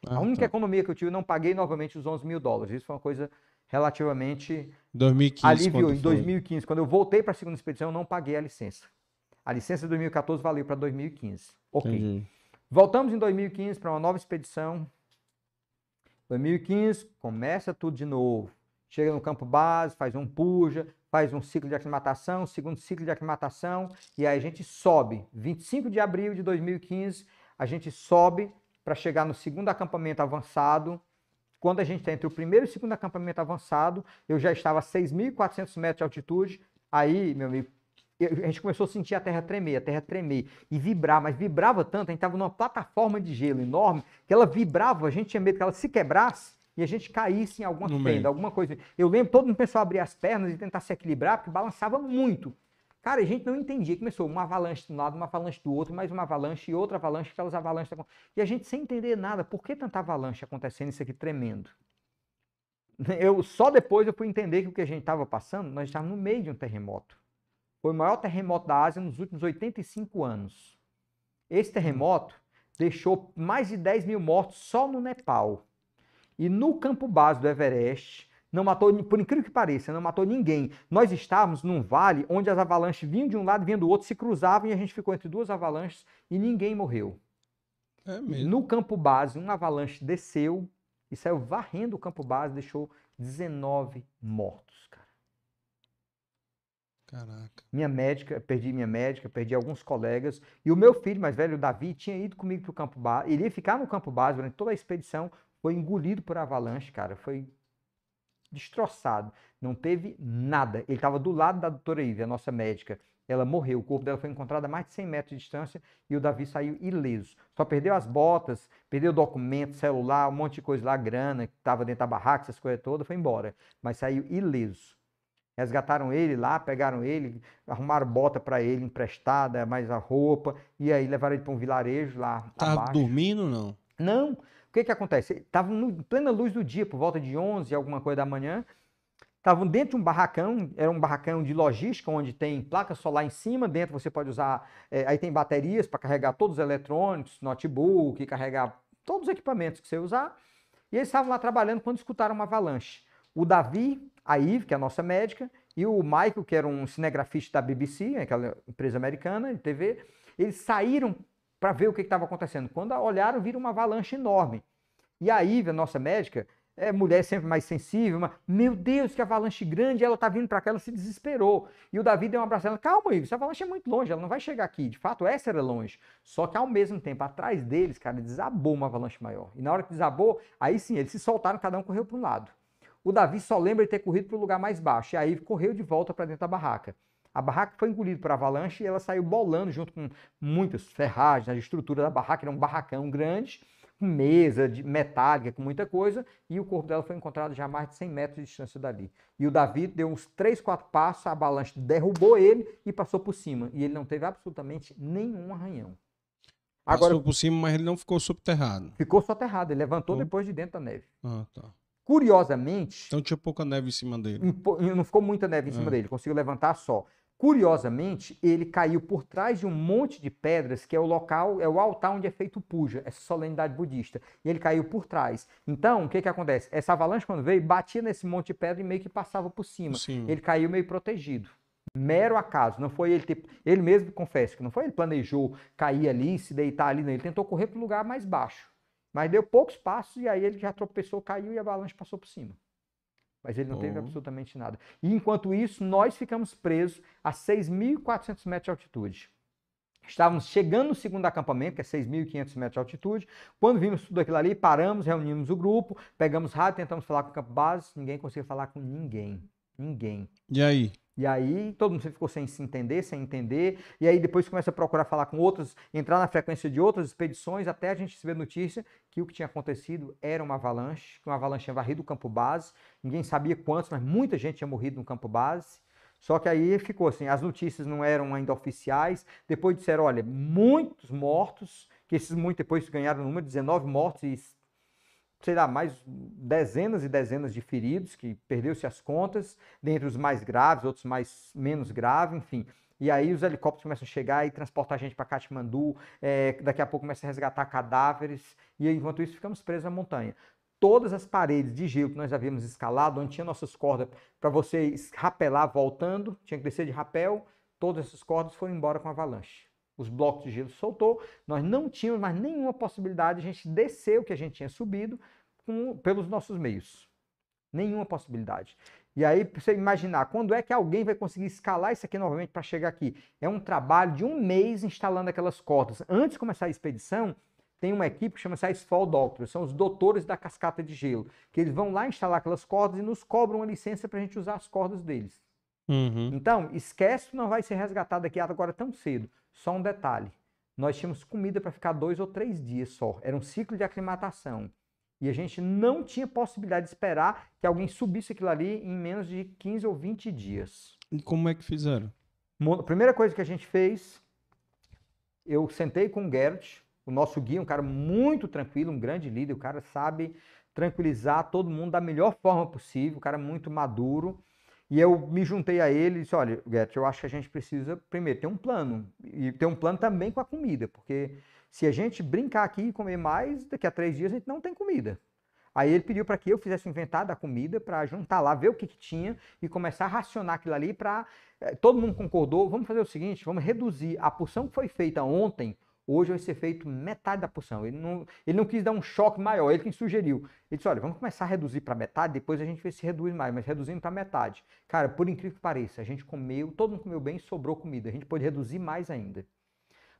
[SPEAKER 2] Ah, a única tá. economia que eu tive, não paguei novamente os 11 mil dólares. Isso foi uma coisa relativamente
[SPEAKER 1] 2015,
[SPEAKER 2] aliviou. Em 2015, quando eu voltei para a segunda expedição, eu não paguei a licença. A licença de 2014 valeu para 2015. Ok. Entendi. Voltamos em 2015 para uma nova expedição. 2015, começa tudo de novo. Chega no campo base, faz um puja, faz um ciclo de aclimatação, segundo ciclo de aclimatação, e aí a gente sobe. 25 de abril de 2015, a gente sobe para chegar no segundo acampamento avançado. Quando a gente está entre o primeiro e o segundo acampamento avançado, eu já estava a 6.400 metros de altitude. Aí, meu amigo, a gente começou a sentir a terra tremer, a terra tremer e vibrar, mas vibrava tanto, a gente estava numa plataforma de gelo enorme, que ela vibrava, a gente tinha medo que ela se quebrasse e a gente caísse em alguma no fenda, meio. alguma coisa. Eu lembro todo mundo pensou abrir as pernas e tentar se equilibrar, porque balançava muito. Cara, a gente não entendia. Começou uma avalanche de um lado, uma avalanche do outro, mais uma avalanche e outra avalanche, aquelas avalanches. E a gente sem entender nada. Por que tanta avalanche acontecendo isso aqui tremendo? <laughs> Eu, só depois eu fui entender que o que a gente estava passando, nós estávamos no meio de um terremoto. Foi o maior terremoto da Ásia nos últimos 85 anos. Esse terremoto deixou mais de 10 mil mortos só no Nepal. E no campo base do Everest, não matou, por incrível que pareça, não matou ninguém. Nós estávamos num vale onde as avalanches vinham de um lado e vinham do outro, se cruzavam e a gente ficou entre duas avalanches e ninguém morreu. É no campo base, uma avalanche desceu e saiu varrendo o campo base, deixou 19 mortos, cara.
[SPEAKER 1] Caraca.
[SPEAKER 2] Minha médica, perdi minha médica, perdi alguns colegas. E o meu filho mais velho, o Davi, tinha ido comigo para o campo base. Ele ia ficar no campo base durante toda a expedição. Foi engolido por avalanche, cara. Foi destroçado. Não teve nada. Ele estava do lado da doutora Ive, a nossa médica. Ela morreu. O corpo dela foi encontrado a mais de 100 metros de distância e o Davi saiu ileso. Só perdeu as botas, perdeu documento, celular, um monte de coisa lá, grana que estava dentro da barraca, essas coisas todas, foi embora. Mas saiu ileso. Resgataram ele lá, pegaram ele, arrumaram bota para ele emprestada, mais a roupa, e aí levaram ele para um vilarejo lá.
[SPEAKER 1] Tava dormindo não?
[SPEAKER 2] Não. Que que acontece? Estavam em plena luz do dia, por volta de 11, alguma coisa da manhã. Estavam dentro de um barracão, era um barracão de logística, onde tem placa solar em cima, dentro você pode usar, é, aí tem baterias para carregar todos os eletrônicos, notebook, carregar todos os equipamentos que você usar. E eles estavam lá trabalhando quando escutaram uma avalanche. O Davi, a Yves, que é a nossa médica, e o Michael, que era um cinegrafista da BBC, aquela empresa americana de TV, eles saíram para ver o que estava acontecendo. Quando olharam, viram uma avalanche enorme. E a Yves, a nossa médica, é, mulher sempre mais sensível, mas, meu Deus, que avalanche grande, ela tá vindo para cá, ela se desesperou. E o Davi deu um abraço ela, calma, Ivo, essa avalanche é muito longe, ela não vai chegar aqui. De fato, essa era longe. Só que ao mesmo tempo, atrás deles, cara, desabou uma avalanche maior. E na hora que desabou, aí sim, eles se soltaram, cada um correu para um lado. O Davi só lembra de ter corrido para o lugar mais baixo, e aí correu de volta para dentro da barraca. A barraca foi engolida por avalanche e ela saiu bolando junto com muitas ferragens, a estrutura da barraca era um barracão grande, com mesa de metálica, com muita coisa, e o corpo dela foi encontrado já a mais de 100 metros de distância dali. E o Davi deu uns 3, 4 passos, a avalanche derrubou ele e passou por cima. E ele não teve absolutamente nenhum arranhão.
[SPEAKER 1] Agora, passou por cima, mas ele não ficou subterrado.
[SPEAKER 2] Ficou soterrado, ele levantou oh. depois de dentro da neve.
[SPEAKER 1] Ah, tá.
[SPEAKER 2] Curiosamente.
[SPEAKER 1] Então tinha pouca neve em cima dele.
[SPEAKER 2] Não ficou muita neve em cima é. dele, conseguiu levantar só. Curiosamente, ele caiu por trás de um monte de pedras, que é o local, é o altar onde é feito puja, essa solenidade budista. E ele caiu por trás. Então, o que que acontece? Essa avalanche, quando veio, batia nesse monte de pedra e meio que passava por cima. Sim. Ele caiu meio protegido. Mero acaso. Não foi ele ter... Ele mesmo confessa que não foi ele planejou cair ali, se deitar ali. Não. Ele tentou correr para o lugar mais baixo. Mas deu poucos passos e aí ele já tropeçou, caiu e a avalanche passou por cima mas ele não oh. teve absolutamente nada. E enquanto isso, nós ficamos presos a 6.400 metros de altitude. Estávamos chegando no segundo acampamento, que é 6.500 metros de altitude. Quando vimos tudo aquilo ali, paramos, reunimos o grupo, pegamos rádio, tentamos falar com o campo base, ninguém conseguiu falar com ninguém. Ninguém.
[SPEAKER 1] E aí?
[SPEAKER 2] E aí todo mundo ficou sem se entender, sem entender. E aí depois começa a procurar falar com outros, entrar na frequência de outras expedições, até a gente receber notícia que o que tinha acontecido era uma avalanche, que uma avalanche tinha varrido o campo base. Ninguém sabia quantos, mas muita gente tinha morrido no campo base. Só que aí ficou assim, as notícias não eram ainda oficiais. Depois disseram, olha, muitos mortos, que esses muitos depois ganharam o número de 19 mortos e sei lá, mais dezenas e dezenas de feridos, que perdeu-se as contas, dentre os mais graves, outros mais menos graves, enfim. E aí os helicópteros começam a chegar e transportar a gente para Katmandu, é, daqui a pouco começa a resgatar cadáveres, e enquanto isso ficamos presos à montanha. Todas as paredes de gelo que nós havíamos escalado, onde tinha nossas cordas para você rapelar voltando, tinha que descer de rapel, todas essas cordas foram embora com avalanche os blocos de gelo soltou, nós não tínhamos mais nenhuma possibilidade de a gente descer o que a gente tinha subido com, pelos nossos meios. Nenhuma possibilidade. E aí, para você imaginar, quando é que alguém vai conseguir escalar isso aqui novamente para chegar aqui? É um trabalho de um mês instalando aquelas cordas. Antes de começar a expedição, tem uma equipe que chama-se Fall Doctors, são os doutores da cascata de gelo, que eles vão lá instalar aquelas cordas e nos cobram uma licença para a gente usar as cordas deles. Uhum. Então, esquece que não vai ser resgatado aqui agora tão cedo. Só um detalhe: nós tínhamos comida para ficar dois ou três dias só. Era um ciclo de aclimatação. E a gente não tinha possibilidade de esperar que alguém subisse aquilo ali em menos de 15 ou 20 dias.
[SPEAKER 1] E como é que fizeram?
[SPEAKER 2] A primeira coisa que a gente fez, eu sentei com o Gert, o nosso guia, um cara muito tranquilo, um grande líder, o cara sabe tranquilizar todo mundo da melhor forma possível, um cara muito maduro. E eu me juntei a ele e disse: olha, Gert, eu acho que a gente precisa, primeiro, ter um plano. E ter um plano também com a comida, porque se a gente brincar aqui e comer mais, daqui a três dias a gente não tem comida. Aí ele pediu para que eu fizesse o inventário da comida, para juntar lá, ver o que, que tinha e começar a racionar aquilo ali para. Eh, todo mundo concordou, vamos fazer o seguinte: vamos reduzir a porção que foi feita ontem Hoje vai ser feito metade da porção. Ele não, ele não quis dar um choque maior, ele quem sugeriu. Ele disse: olha, vamos começar a reduzir para metade, depois a gente vê se reduz mais, mas reduzindo para metade. Cara, por incrível que pareça, a gente comeu, todo mundo comeu bem, sobrou comida. A gente pode reduzir mais ainda.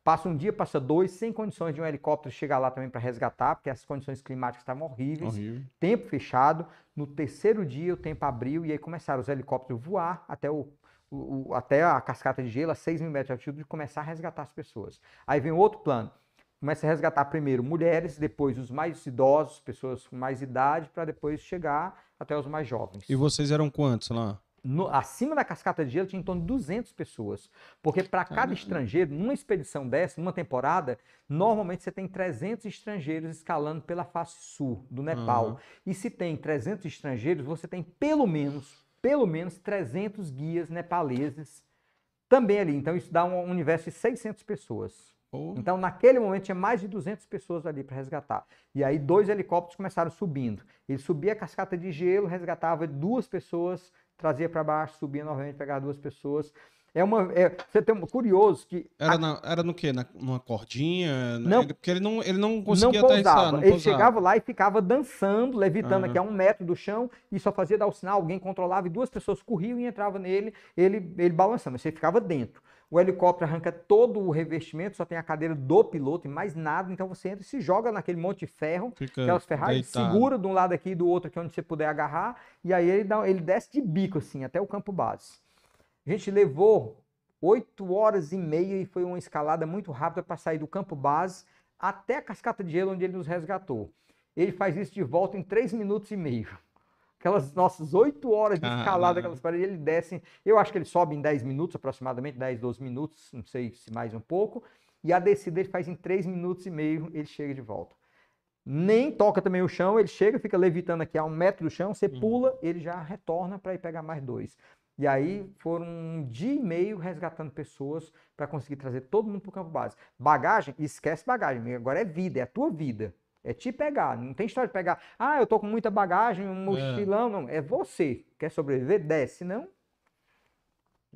[SPEAKER 2] Passa um dia, passa dois, sem condições de um helicóptero chegar lá também para resgatar, porque as condições climáticas estavam horríveis. Horrível. Tempo fechado. No terceiro dia, o tempo abriu e aí começaram os helicópteros a voar até o o, o, até a cascata de gelo, a 6 mil metros de altitude, começar a resgatar as pessoas. Aí vem outro plano. Começa a resgatar primeiro mulheres, depois os mais idosos, pessoas com mais idade, para depois chegar até os mais jovens.
[SPEAKER 1] E vocês eram quantos lá?
[SPEAKER 2] No, acima da cascata de gelo tinha em torno de 200 pessoas. Porque para cada estrangeiro, numa expedição dessa, numa temporada, normalmente você tem 300 estrangeiros escalando pela face sul do Nepal. Uhum. E se tem 300 estrangeiros, você tem pelo menos pelo menos 300 guias nepaleses também ali. Então isso dá um universo de 600 pessoas. Oh. Então naquele momento tinha mais de 200 pessoas ali para resgatar. E aí dois helicópteros começaram subindo. Ele subia a cascata de gelo, resgatava duas pessoas, trazia para baixo, subia novamente, pegava duas pessoas. É uma. É, você tem um curioso que.
[SPEAKER 1] Era, a... na, era no quê? Na, numa cordinha?
[SPEAKER 2] Não,
[SPEAKER 1] porque ele não, ele não conseguia
[SPEAKER 2] não pousava. Não ele pousava. chegava lá e ficava dançando, levitando uhum. aqui a um metro do chão, e só fazia dar o sinal, alguém controlava, e duas pessoas corriam e entravam nele, ele, ele balançando, você ficava dentro. O helicóptero arranca todo o revestimento, só tem a cadeira do piloto e mais nada. Então você entra e se joga naquele monte de ferro, Fica aquelas ferragens, segura de um lado aqui e do outro, que é onde você puder agarrar, e aí ele, dá, ele desce de bico, assim, até o campo base. A gente levou oito horas e meia e foi uma escalada muito rápida para sair do campo base até a cascata de gelo onde ele nos resgatou. Ele faz isso de volta em três minutos e meio. Aquelas nossas oito horas de escalada, ah, aquelas paredes, ele desce. Eu acho que ele sobe em 10 minutos, aproximadamente 10, 12 minutos, não sei se mais um pouco. E a descida ele faz em 3 minutos e meio, ele chega de volta. Nem toca também o chão, ele chega, fica levitando aqui a um metro do chão, você uhum. pula, ele já retorna para ir pegar mais dois. E aí foram um dia e meio resgatando pessoas para conseguir trazer todo mundo para o campo base. Bagagem, esquece bagagem, agora é vida, é a tua vida. É te pegar, não tem história de pegar, ah, eu tô com muita bagagem, um é. mochilão, é. não. É você. Quer sobreviver? Desce, não.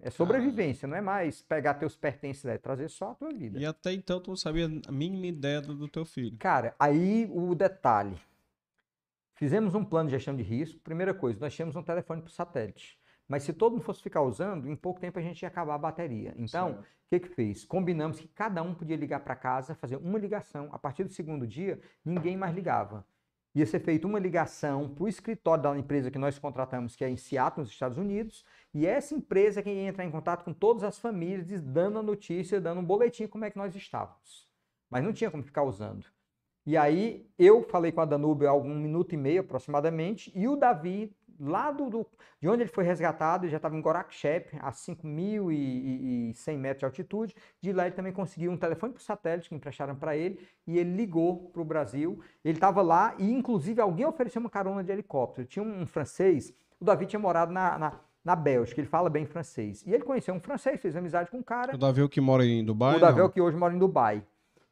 [SPEAKER 2] É sobrevivência, ah. não é mais pegar teus pertences, é trazer só a tua vida.
[SPEAKER 1] E até então tu não sabia a mínima ideia do, do teu filho.
[SPEAKER 2] Cara, aí o detalhe. Fizemos um plano de gestão de risco. Primeira coisa, nós tínhamos um telefone por satélite. Mas se todo mundo fosse ficar usando, em pouco tempo a gente ia acabar a bateria. Então, o que que fez? Combinamos que cada um podia ligar para casa, fazer uma ligação. A partir do segundo dia, ninguém mais ligava. Ia ser feita uma ligação para o escritório da empresa que nós contratamos, que é em Seattle, nos Estados Unidos, e essa empresa é que ia entrar em contato com todas as famílias, dando a notícia, dando um boletim como é que nós estávamos. Mas não tinha como ficar usando. E aí eu falei com a Danube há algum minuto e meio aproximadamente, e o Davi lá do, do, de onde ele foi resgatado, ele já estava em Gorakchep, a 5.100 metros de altitude. De lá ele também conseguiu um telefone por satélite que emprestaram para ele e ele ligou para o Brasil. Ele estava lá e, inclusive, alguém ofereceu uma carona de helicóptero. Tinha um, um francês, o Davi tinha morado na, na, na, Bélgica, ele fala bem francês. E ele conheceu um francês, fez amizade com um cara.
[SPEAKER 1] O Davi é que mora em Dubai?
[SPEAKER 2] O Davi é que hoje mora em Dubai.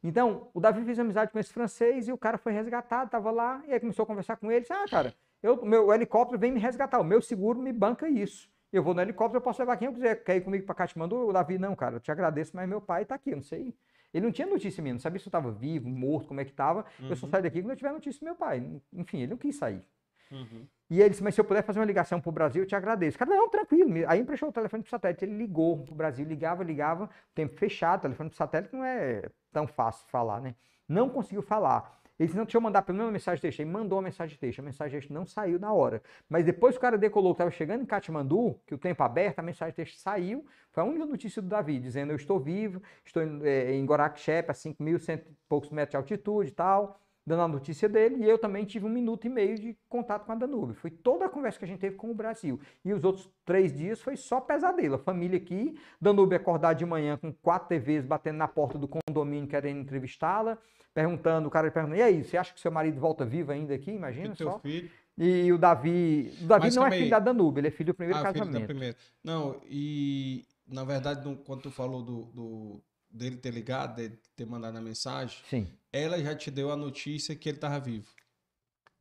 [SPEAKER 2] Então, o Davi fez amizade com esse francês e o cara foi resgatado, estava lá, e aí começou a conversar com ele. Disse, ah, cara, eu, meu o helicóptero vem me resgatar, o meu seguro me banca isso. Eu vou no helicóptero, eu posso levar quem eu quiser. Quer ir comigo para Katmandu? O Davi, não, cara, eu te agradeço, mas meu pai está aqui, eu não sei. Ele não tinha notícia minha, não sabia se eu estava vivo, morto, como é que estava. Uhum. Eu só uhum. saio daqui quando eu tiver notícia do meu pai. Enfim, ele não quis sair. Uhum. E ele disse, mas se eu puder fazer uma ligação para o Brasil, eu te agradeço. Cara, não, tranquilo. Aí emprestou o telefone para satélite. Ele ligou para o Brasil, ligava, ligava, tempo fechado. Telefone para satélite não é tão fácil falar, né? Não conseguiu falar. Ele disse, não, deixa eu mandar pelo menos mensagem de texto. Ele mandou a mensagem de texto. A mensagem de texto não saiu na hora. Mas depois o cara decolou, estava chegando em Katmandu, que o tempo aberto, a mensagem de texto saiu. Foi a única notícia do Davi, dizendo, eu estou vivo, estou em, é, em Gorakchep, a 5.100 e poucos metros de altitude e tal. Dando a notícia dele, e eu também tive um minuto e meio de contato com a Danube. Foi toda a conversa que a gente teve com o Brasil. E os outros três dias foi só pesadelo. A família aqui, Danube acordar de manhã com quatro TVs batendo na porta do condomínio querendo entrevistá-la, perguntando, o cara perguntando, e aí, você acha que seu marido volta vivo ainda aqui? Imagina
[SPEAKER 1] E
[SPEAKER 2] só.
[SPEAKER 1] filho?
[SPEAKER 2] E o Davi, o Davi
[SPEAKER 1] Mas
[SPEAKER 2] não é filho
[SPEAKER 1] aí.
[SPEAKER 2] da Danube, ele é filho do primeiro
[SPEAKER 1] Ah, filho da
[SPEAKER 2] casamento.
[SPEAKER 1] primeira. Não, e na verdade, quando tu falou do, do- dele ter ligado, dele ter mandado a mensagem,
[SPEAKER 2] Sim.
[SPEAKER 1] ela já te deu a notícia que ele tava vivo.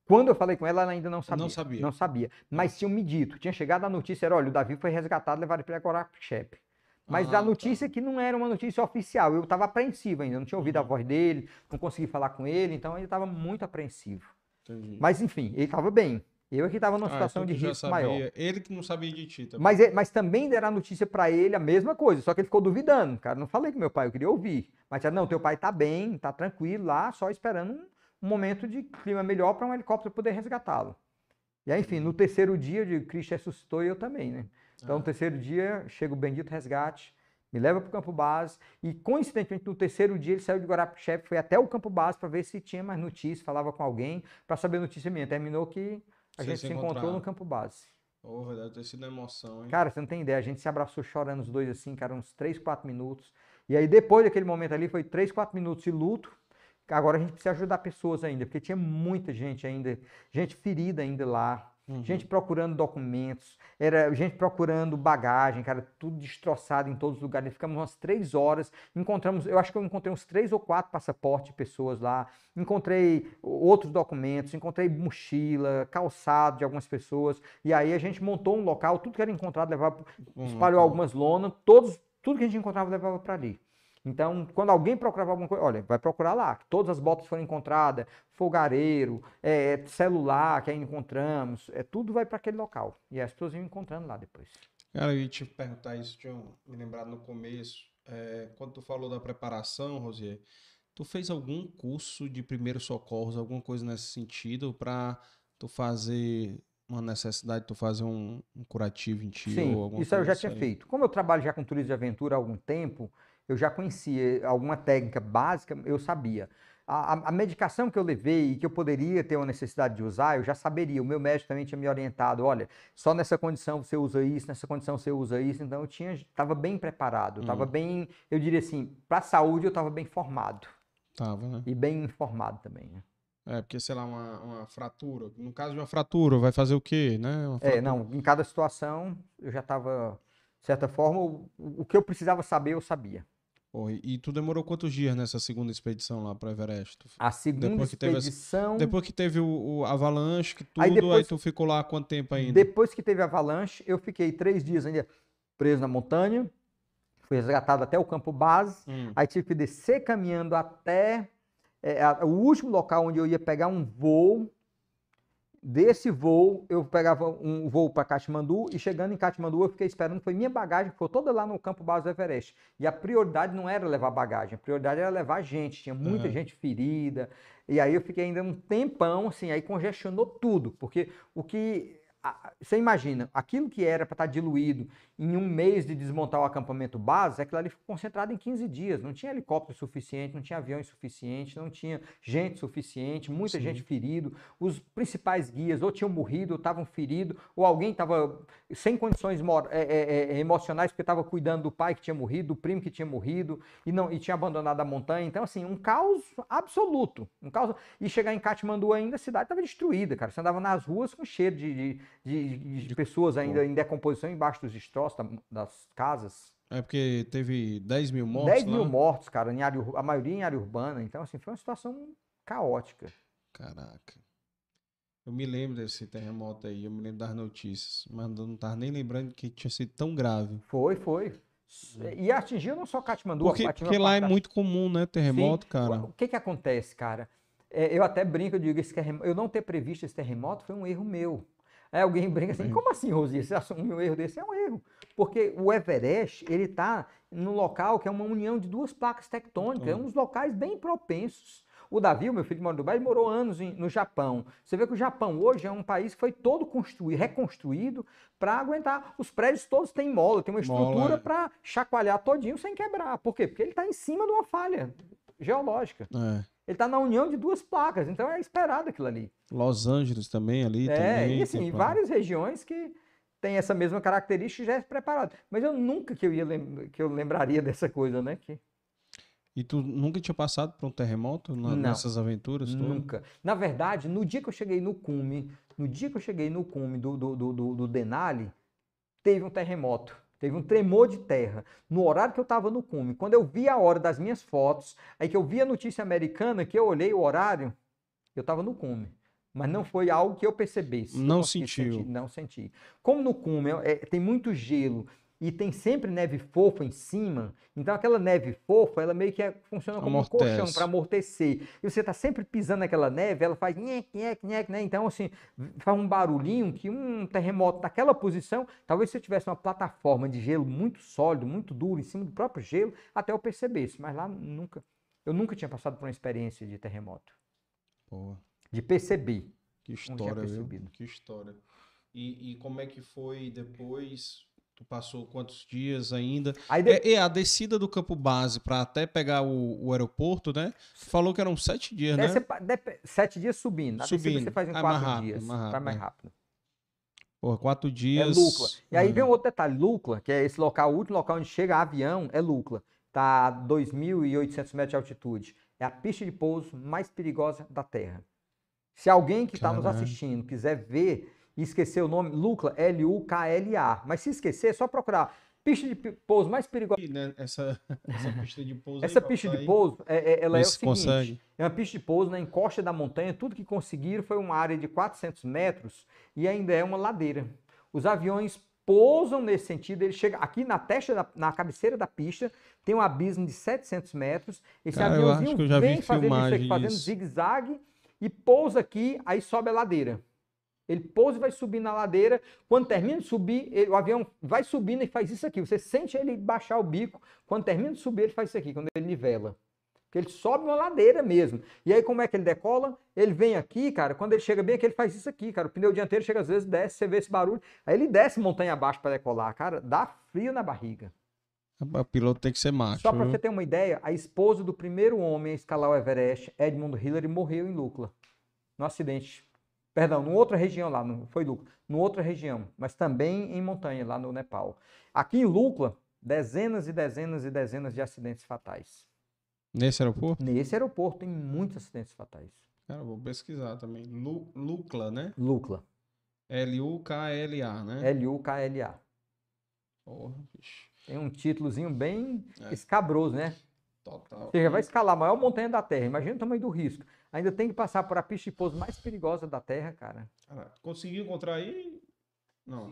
[SPEAKER 2] Quando eu falei com ela, ela ainda não sabia.
[SPEAKER 1] Não sabia.
[SPEAKER 2] Não sabia. Mas tinham me dito. Tinha chegado a notícia, era, olha, o Davi foi resgatado, levado para Guarapixepe. Mas
[SPEAKER 1] Ah,
[SPEAKER 2] a
[SPEAKER 1] tá.
[SPEAKER 2] notícia que não era uma notícia oficial. Eu estava apreensivo ainda, não tinha ouvido a
[SPEAKER 1] Uhum.
[SPEAKER 2] voz dele, não consegui falar com ele, então ele estava muito apreensivo.
[SPEAKER 1] Entendi.
[SPEAKER 2] Mas enfim, ele estava bem. Eu é que estava numa
[SPEAKER 1] Ah,
[SPEAKER 2] situação
[SPEAKER 1] então
[SPEAKER 2] de risco maior.
[SPEAKER 1] Ele que não sabia de ti também.
[SPEAKER 2] Mas, mas também deram a notícia para ele a mesma coisa, só que ele ficou duvidando. Cara, não falei com meu pai, eu queria ouvir. Mas não, teu pai tá bem, tá tranquilo lá, só esperando um, um momento de clima melhor para um helicóptero poder resgatá-lo. E aí, enfim, no terceiro dia, eu digo, Cristo ressuscitou e eu também, né? Então, no
[SPEAKER 1] Ah.
[SPEAKER 2] terceiro dia, chega o bendito resgate, me leva para o campo base, e coincidentemente, no terceiro dia, ele saiu de Guarapixepe, foi até o campo base para ver se tinha mais notícia, falava com alguém, para saber a notícia minha. Terminou que a
[SPEAKER 1] Vocês
[SPEAKER 2] gente
[SPEAKER 1] se
[SPEAKER 2] se encontrou no campo base.
[SPEAKER 1] Vai deve ter sido emoção, hein?
[SPEAKER 2] Cara, você não tem ideia, a gente se abraçou chorando os dois assim, cara, uns 3, 4 minutos. E aí depois daquele momento ali, foi 3, 4 minutos de luto. Agora a gente precisa ajudar pessoas ainda, porque tinha muita gente ainda, gente ferida ainda lá,
[SPEAKER 1] Uhum.
[SPEAKER 2] gente procurando documentos, era gente procurando bagagem, cara, tudo destroçado em todos os lugares. Ficamos umas três horas, encontramos, eu acho que eu encontrei uns três ou quatro passaportes de pessoas lá, encontrei outros documentos, encontrei mochila, calçado de algumas pessoas, e aí a gente montou um local, tudo que era encontrado levava, espalhou algumas lonas, todos, tudo que a gente encontrava levava para ali. Então, quando alguém procurava alguma coisa, olha, vai procurar lá. Todas as botas foram encontradas, fogareiro, é, celular que aí encontramos, é, tudo vai para aquele local. E as pessoas iam encontrando lá depois.
[SPEAKER 1] Cara, eu ia te perguntar isso, tinha um- me lembrado no começo, é, quando tu falou da preparação, Rosier, tu fez algum curso de primeiros socorros, alguma coisa nesse sentido, pra tu fazer uma necessidade, tu fazer um, um curativo em ti ou
[SPEAKER 2] Sim,
[SPEAKER 1] alguma
[SPEAKER 2] isso aí eu
[SPEAKER 1] coisa
[SPEAKER 2] já tinha
[SPEAKER 1] assim?
[SPEAKER 2] feito. Como eu trabalho já com turismo de aventura há algum tempo, eu já conhecia alguma técnica básica, eu sabia. A, a- medicação que eu levei e que eu poderia ter uma necessidade de usar, eu já saberia. O meu médico também tinha me orientado, olha, só nessa condição você usa isso, nessa condição você usa isso. Então eu tinha, estava bem preparado, estava
[SPEAKER 1] Uhum.
[SPEAKER 2] bem, eu diria assim, para a saúde eu estava bem formado
[SPEAKER 1] Tava, né?
[SPEAKER 2] e bem informado também. Né?
[SPEAKER 1] É, porque, sei lá, uma, uma fratura, no caso de uma fratura, vai fazer o quê, né?
[SPEAKER 2] É, não, em cada situação eu já estava, de certa forma, o, o que eu precisava saber eu sabia.
[SPEAKER 1] Pô, e, e tu demorou quantos dias nessa segunda expedição lá pro Everest?
[SPEAKER 2] A segunda
[SPEAKER 1] Depois que teve
[SPEAKER 2] expedição.
[SPEAKER 1] Depois que teve o, o avalanche, que tudo,
[SPEAKER 2] Aí
[SPEAKER 1] aí,
[SPEAKER 2] depois-
[SPEAKER 1] tu ficou lá há quanto tempo ainda?
[SPEAKER 2] Depois que teve a avalanche, eu fiquei três dias ainda preso na montanha. Fui resgatado até o campo base.
[SPEAKER 1] Hum,
[SPEAKER 2] Aí tive que descer caminhando até é, a- o último local onde eu ia pegar um voo. Desse voo, eu pegava um voo para Katmandu e chegando em Katmandu, eu fiquei esperando. Foi minha bagagem, que foi toda lá no campo base do Everest. E a prioridade não era levar bagagem, a prioridade era levar gente. Tinha muita
[SPEAKER 1] Aham.
[SPEAKER 2] gente ferida. E aí eu fiquei ainda um tempão, assim, aí congestionou tudo. Porque o que. Você imagina, aquilo que era para estar diluído em um mês de desmontar o acampamento base, aquilo ali ficou concentrado em 15 dias. Não tinha helicóptero suficiente, não tinha avião suficiente, não tinha gente suficiente, muita
[SPEAKER 1] Sim.
[SPEAKER 2] gente ferido. Os principais guias ou tinham morrido, ou estavam feridos, ou alguém estava sem condições é, é, é, emocionais porque estava cuidando do pai que tinha morrido, do primo que tinha morrido e não e tinha abandonado a montanha. Então, assim, um caos absoluto. Um caos... E chegar em Katmandu ainda, a cidade estava destruída, cara. Você andava nas ruas com cheiro de, de, de- de pessoas ainda em decomposição embaixo dos destroços da- das casas.
[SPEAKER 1] É porque teve 10 mil mortos
[SPEAKER 2] 10 mil
[SPEAKER 1] lá?
[SPEAKER 2] mortos, cara, em área, a maioria em área urbana. Então, assim, foi uma situação caótica.
[SPEAKER 1] Caraca. Eu me lembro desse terremoto aí, eu me lembro das notícias, mas eu não tava nem lembrando que tinha sido tão grave.
[SPEAKER 2] Foi, foi. E atingiu não só Katmandu,
[SPEAKER 1] Porque, porque lá é muito comum, né, terremoto, cara.
[SPEAKER 2] O que que acontece, cara? É, eu até brinco, eu digo, esse terremoto, eu não ter previsto esse terremoto foi um erro meu. Aí alguém brinca assim,
[SPEAKER 1] Sim.
[SPEAKER 2] como assim, Rosi? Você assume um erro desse? É um erro. Porque o Everest, ele está num local que é uma união de duas placas tectônicas, é um dos locais bem propensos. O Davi, o meu filho que mora no Dubai, ele morou anos em- no Japão. Você vê que o Japão hoje é um país que foi todo construído, reconstruído para aguentar. Os prédios todos têm mola, tem uma estrutura
[SPEAKER 1] é.
[SPEAKER 2] para chacoalhar todinho sem quebrar. Por quê? Porque ele está em cima de uma falha geológica.
[SPEAKER 1] É.
[SPEAKER 2] Ele está na união de duas placas, então é esperado aquilo ali.
[SPEAKER 1] Los Angeles também ali.
[SPEAKER 2] É,
[SPEAKER 1] também,
[SPEAKER 2] e assim,
[SPEAKER 1] tem
[SPEAKER 2] várias regiões que têm essa mesma característica e já é preparado. Mas eu nunca que eu, ia que eu lembraria dessa coisa, né? Que
[SPEAKER 1] E tu nunca tinha passado por um terremoto na- nessas aventuras? todas?
[SPEAKER 2] Nunca. Na verdade, no dia que eu cheguei no cume, no dia que eu cheguei no cume do, do, do, do Denali, teve um terremoto. Teve um tremor de terra. No horário que eu estava no cume. Quando eu vi a hora das minhas fotos, aí que eu vi a notícia americana, que eu olhei o horário, eu estava no cume. Mas não foi algo que eu percebesse.
[SPEAKER 1] Não sentiu.
[SPEAKER 2] sentir, não senti. Como no cume é- é- tem muito gelo e tem sempre neve fofa em cima, então aquela neve fofa, ela meio que é- funciona como um colchão
[SPEAKER 1] Amortece.
[SPEAKER 2] para amortecer. E você está sempre pisando naquela neve, ela faz nhec, nhec, nhec, né? Então, assim, faz um barulhinho que um terremoto naquela posição, talvez se eu tivesse uma plataforma de gelo muito sólido, muito duro, em cima do próprio gelo, até eu percebesse. Mas lá nunca, eu nunca tinha passado por uma experiência de terremoto.
[SPEAKER 1] Pô,
[SPEAKER 2] De perceber.
[SPEAKER 1] que história, viu? Que história. E, e como é que foi depois? Tu passou quantos dias ainda?
[SPEAKER 2] De-
[SPEAKER 1] É, é, a descida do campo base para até pegar o, o aeroporto, né? Falou que eram sete dias,
[SPEAKER 2] Aí
[SPEAKER 1] né?
[SPEAKER 2] você pa- dep- sete dias subindo. Descida
[SPEAKER 1] Subindo.
[SPEAKER 2] você faz em
[SPEAKER 1] Ah,
[SPEAKER 2] quatro
[SPEAKER 1] rápido,
[SPEAKER 2] dias.
[SPEAKER 1] mais
[SPEAKER 2] Vai
[SPEAKER 1] rápido,
[SPEAKER 2] mais
[SPEAKER 1] é.
[SPEAKER 2] rápido.
[SPEAKER 1] Porra, quatro
[SPEAKER 2] É
[SPEAKER 1] dias.
[SPEAKER 2] Lucla. E aí
[SPEAKER 1] Hum.
[SPEAKER 2] vem um outro detalhe. Lucla, que é esse local, o último local onde chega avião, é Lucla. Está a 2.800 metros de altitude. É a pista de pouso mais perigosa da Terra. Se alguém que está nos assistindo quiser ver e esquecer o nome, Lucla, L-U-K-L-A. Mas se esquecer, é só procurar. Pista de pouso mais perigosa.
[SPEAKER 1] Né, essa, essa pista de pouso.
[SPEAKER 2] Essa pista de pouso, é, é- ela é o
[SPEAKER 1] se
[SPEAKER 2] seguinte.
[SPEAKER 1] consegue.
[SPEAKER 2] É uma pista de pouso na encosta da montanha. Tudo que conseguiram foi uma área de 400 metros e ainda é uma ladeira. Os aviões pousam nesse sentido. Ele chega aqui na testa, da- na cabeceira da pista, tem um abismo de 700 metros. Esse
[SPEAKER 1] Cara, eu
[SPEAKER 2] aviãozinho
[SPEAKER 1] acho que eu já vi
[SPEAKER 2] vem fazendo isso aqui, fazendo zigue-zague e pousa aqui, aí sobe a ladeira. Ele pousa e vai subir na ladeira. Quando termina de subir, ele- o avião vai subindo e faz isso aqui. Você sente ele baixar o bico. Quando termina de subir, ele faz isso aqui, quando ele nivela. Porque ele sobe uma ladeira mesmo. E aí, como é que ele decola? Ele vem aqui, cara. Quando ele chega bem aqui, ele faz isso aqui, cara. O pneu dianteiro chega às vezes, desce, você vê esse barulho. Aí ele desce montanha abaixo para decolar. Cara, dá frio na barriga.
[SPEAKER 1] O piloto tem que ser macho.
[SPEAKER 2] Só para você ter uma ideia, a esposa do primeiro homem a escalar o Everest, Edmund Hillary, morreu em Lukla. No acidente. Perdão, numa outra região lá, não foi Lukla. Numa outra região, mas também em montanha, lá no Nepal. Aqui em Lukla, dezenas e dezenas e dezenas de acidentes fatais.
[SPEAKER 1] Nesse aeroporto?
[SPEAKER 2] Nesse aeroporto tem muitos acidentes fatais.
[SPEAKER 1] Cara, vou pesquisar também. Lu, Lucla, né?
[SPEAKER 2] Lukla.
[SPEAKER 1] L-U-K-L-A, né?
[SPEAKER 2] L-U-K-L-A.
[SPEAKER 1] Porra, bicho.
[SPEAKER 2] Tem um títulozinho bem
[SPEAKER 1] É.
[SPEAKER 2] escabroso, né?
[SPEAKER 1] Total.
[SPEAKER 2] Você já vai escalar a maior montanha da Terra. Imagina o tamanho do risco. Ainda tem que passar por a pista de pouso mais perigosa da Terra, cara.
[SPEAKER 1] Cara, conseguiu encontrar aí? Não.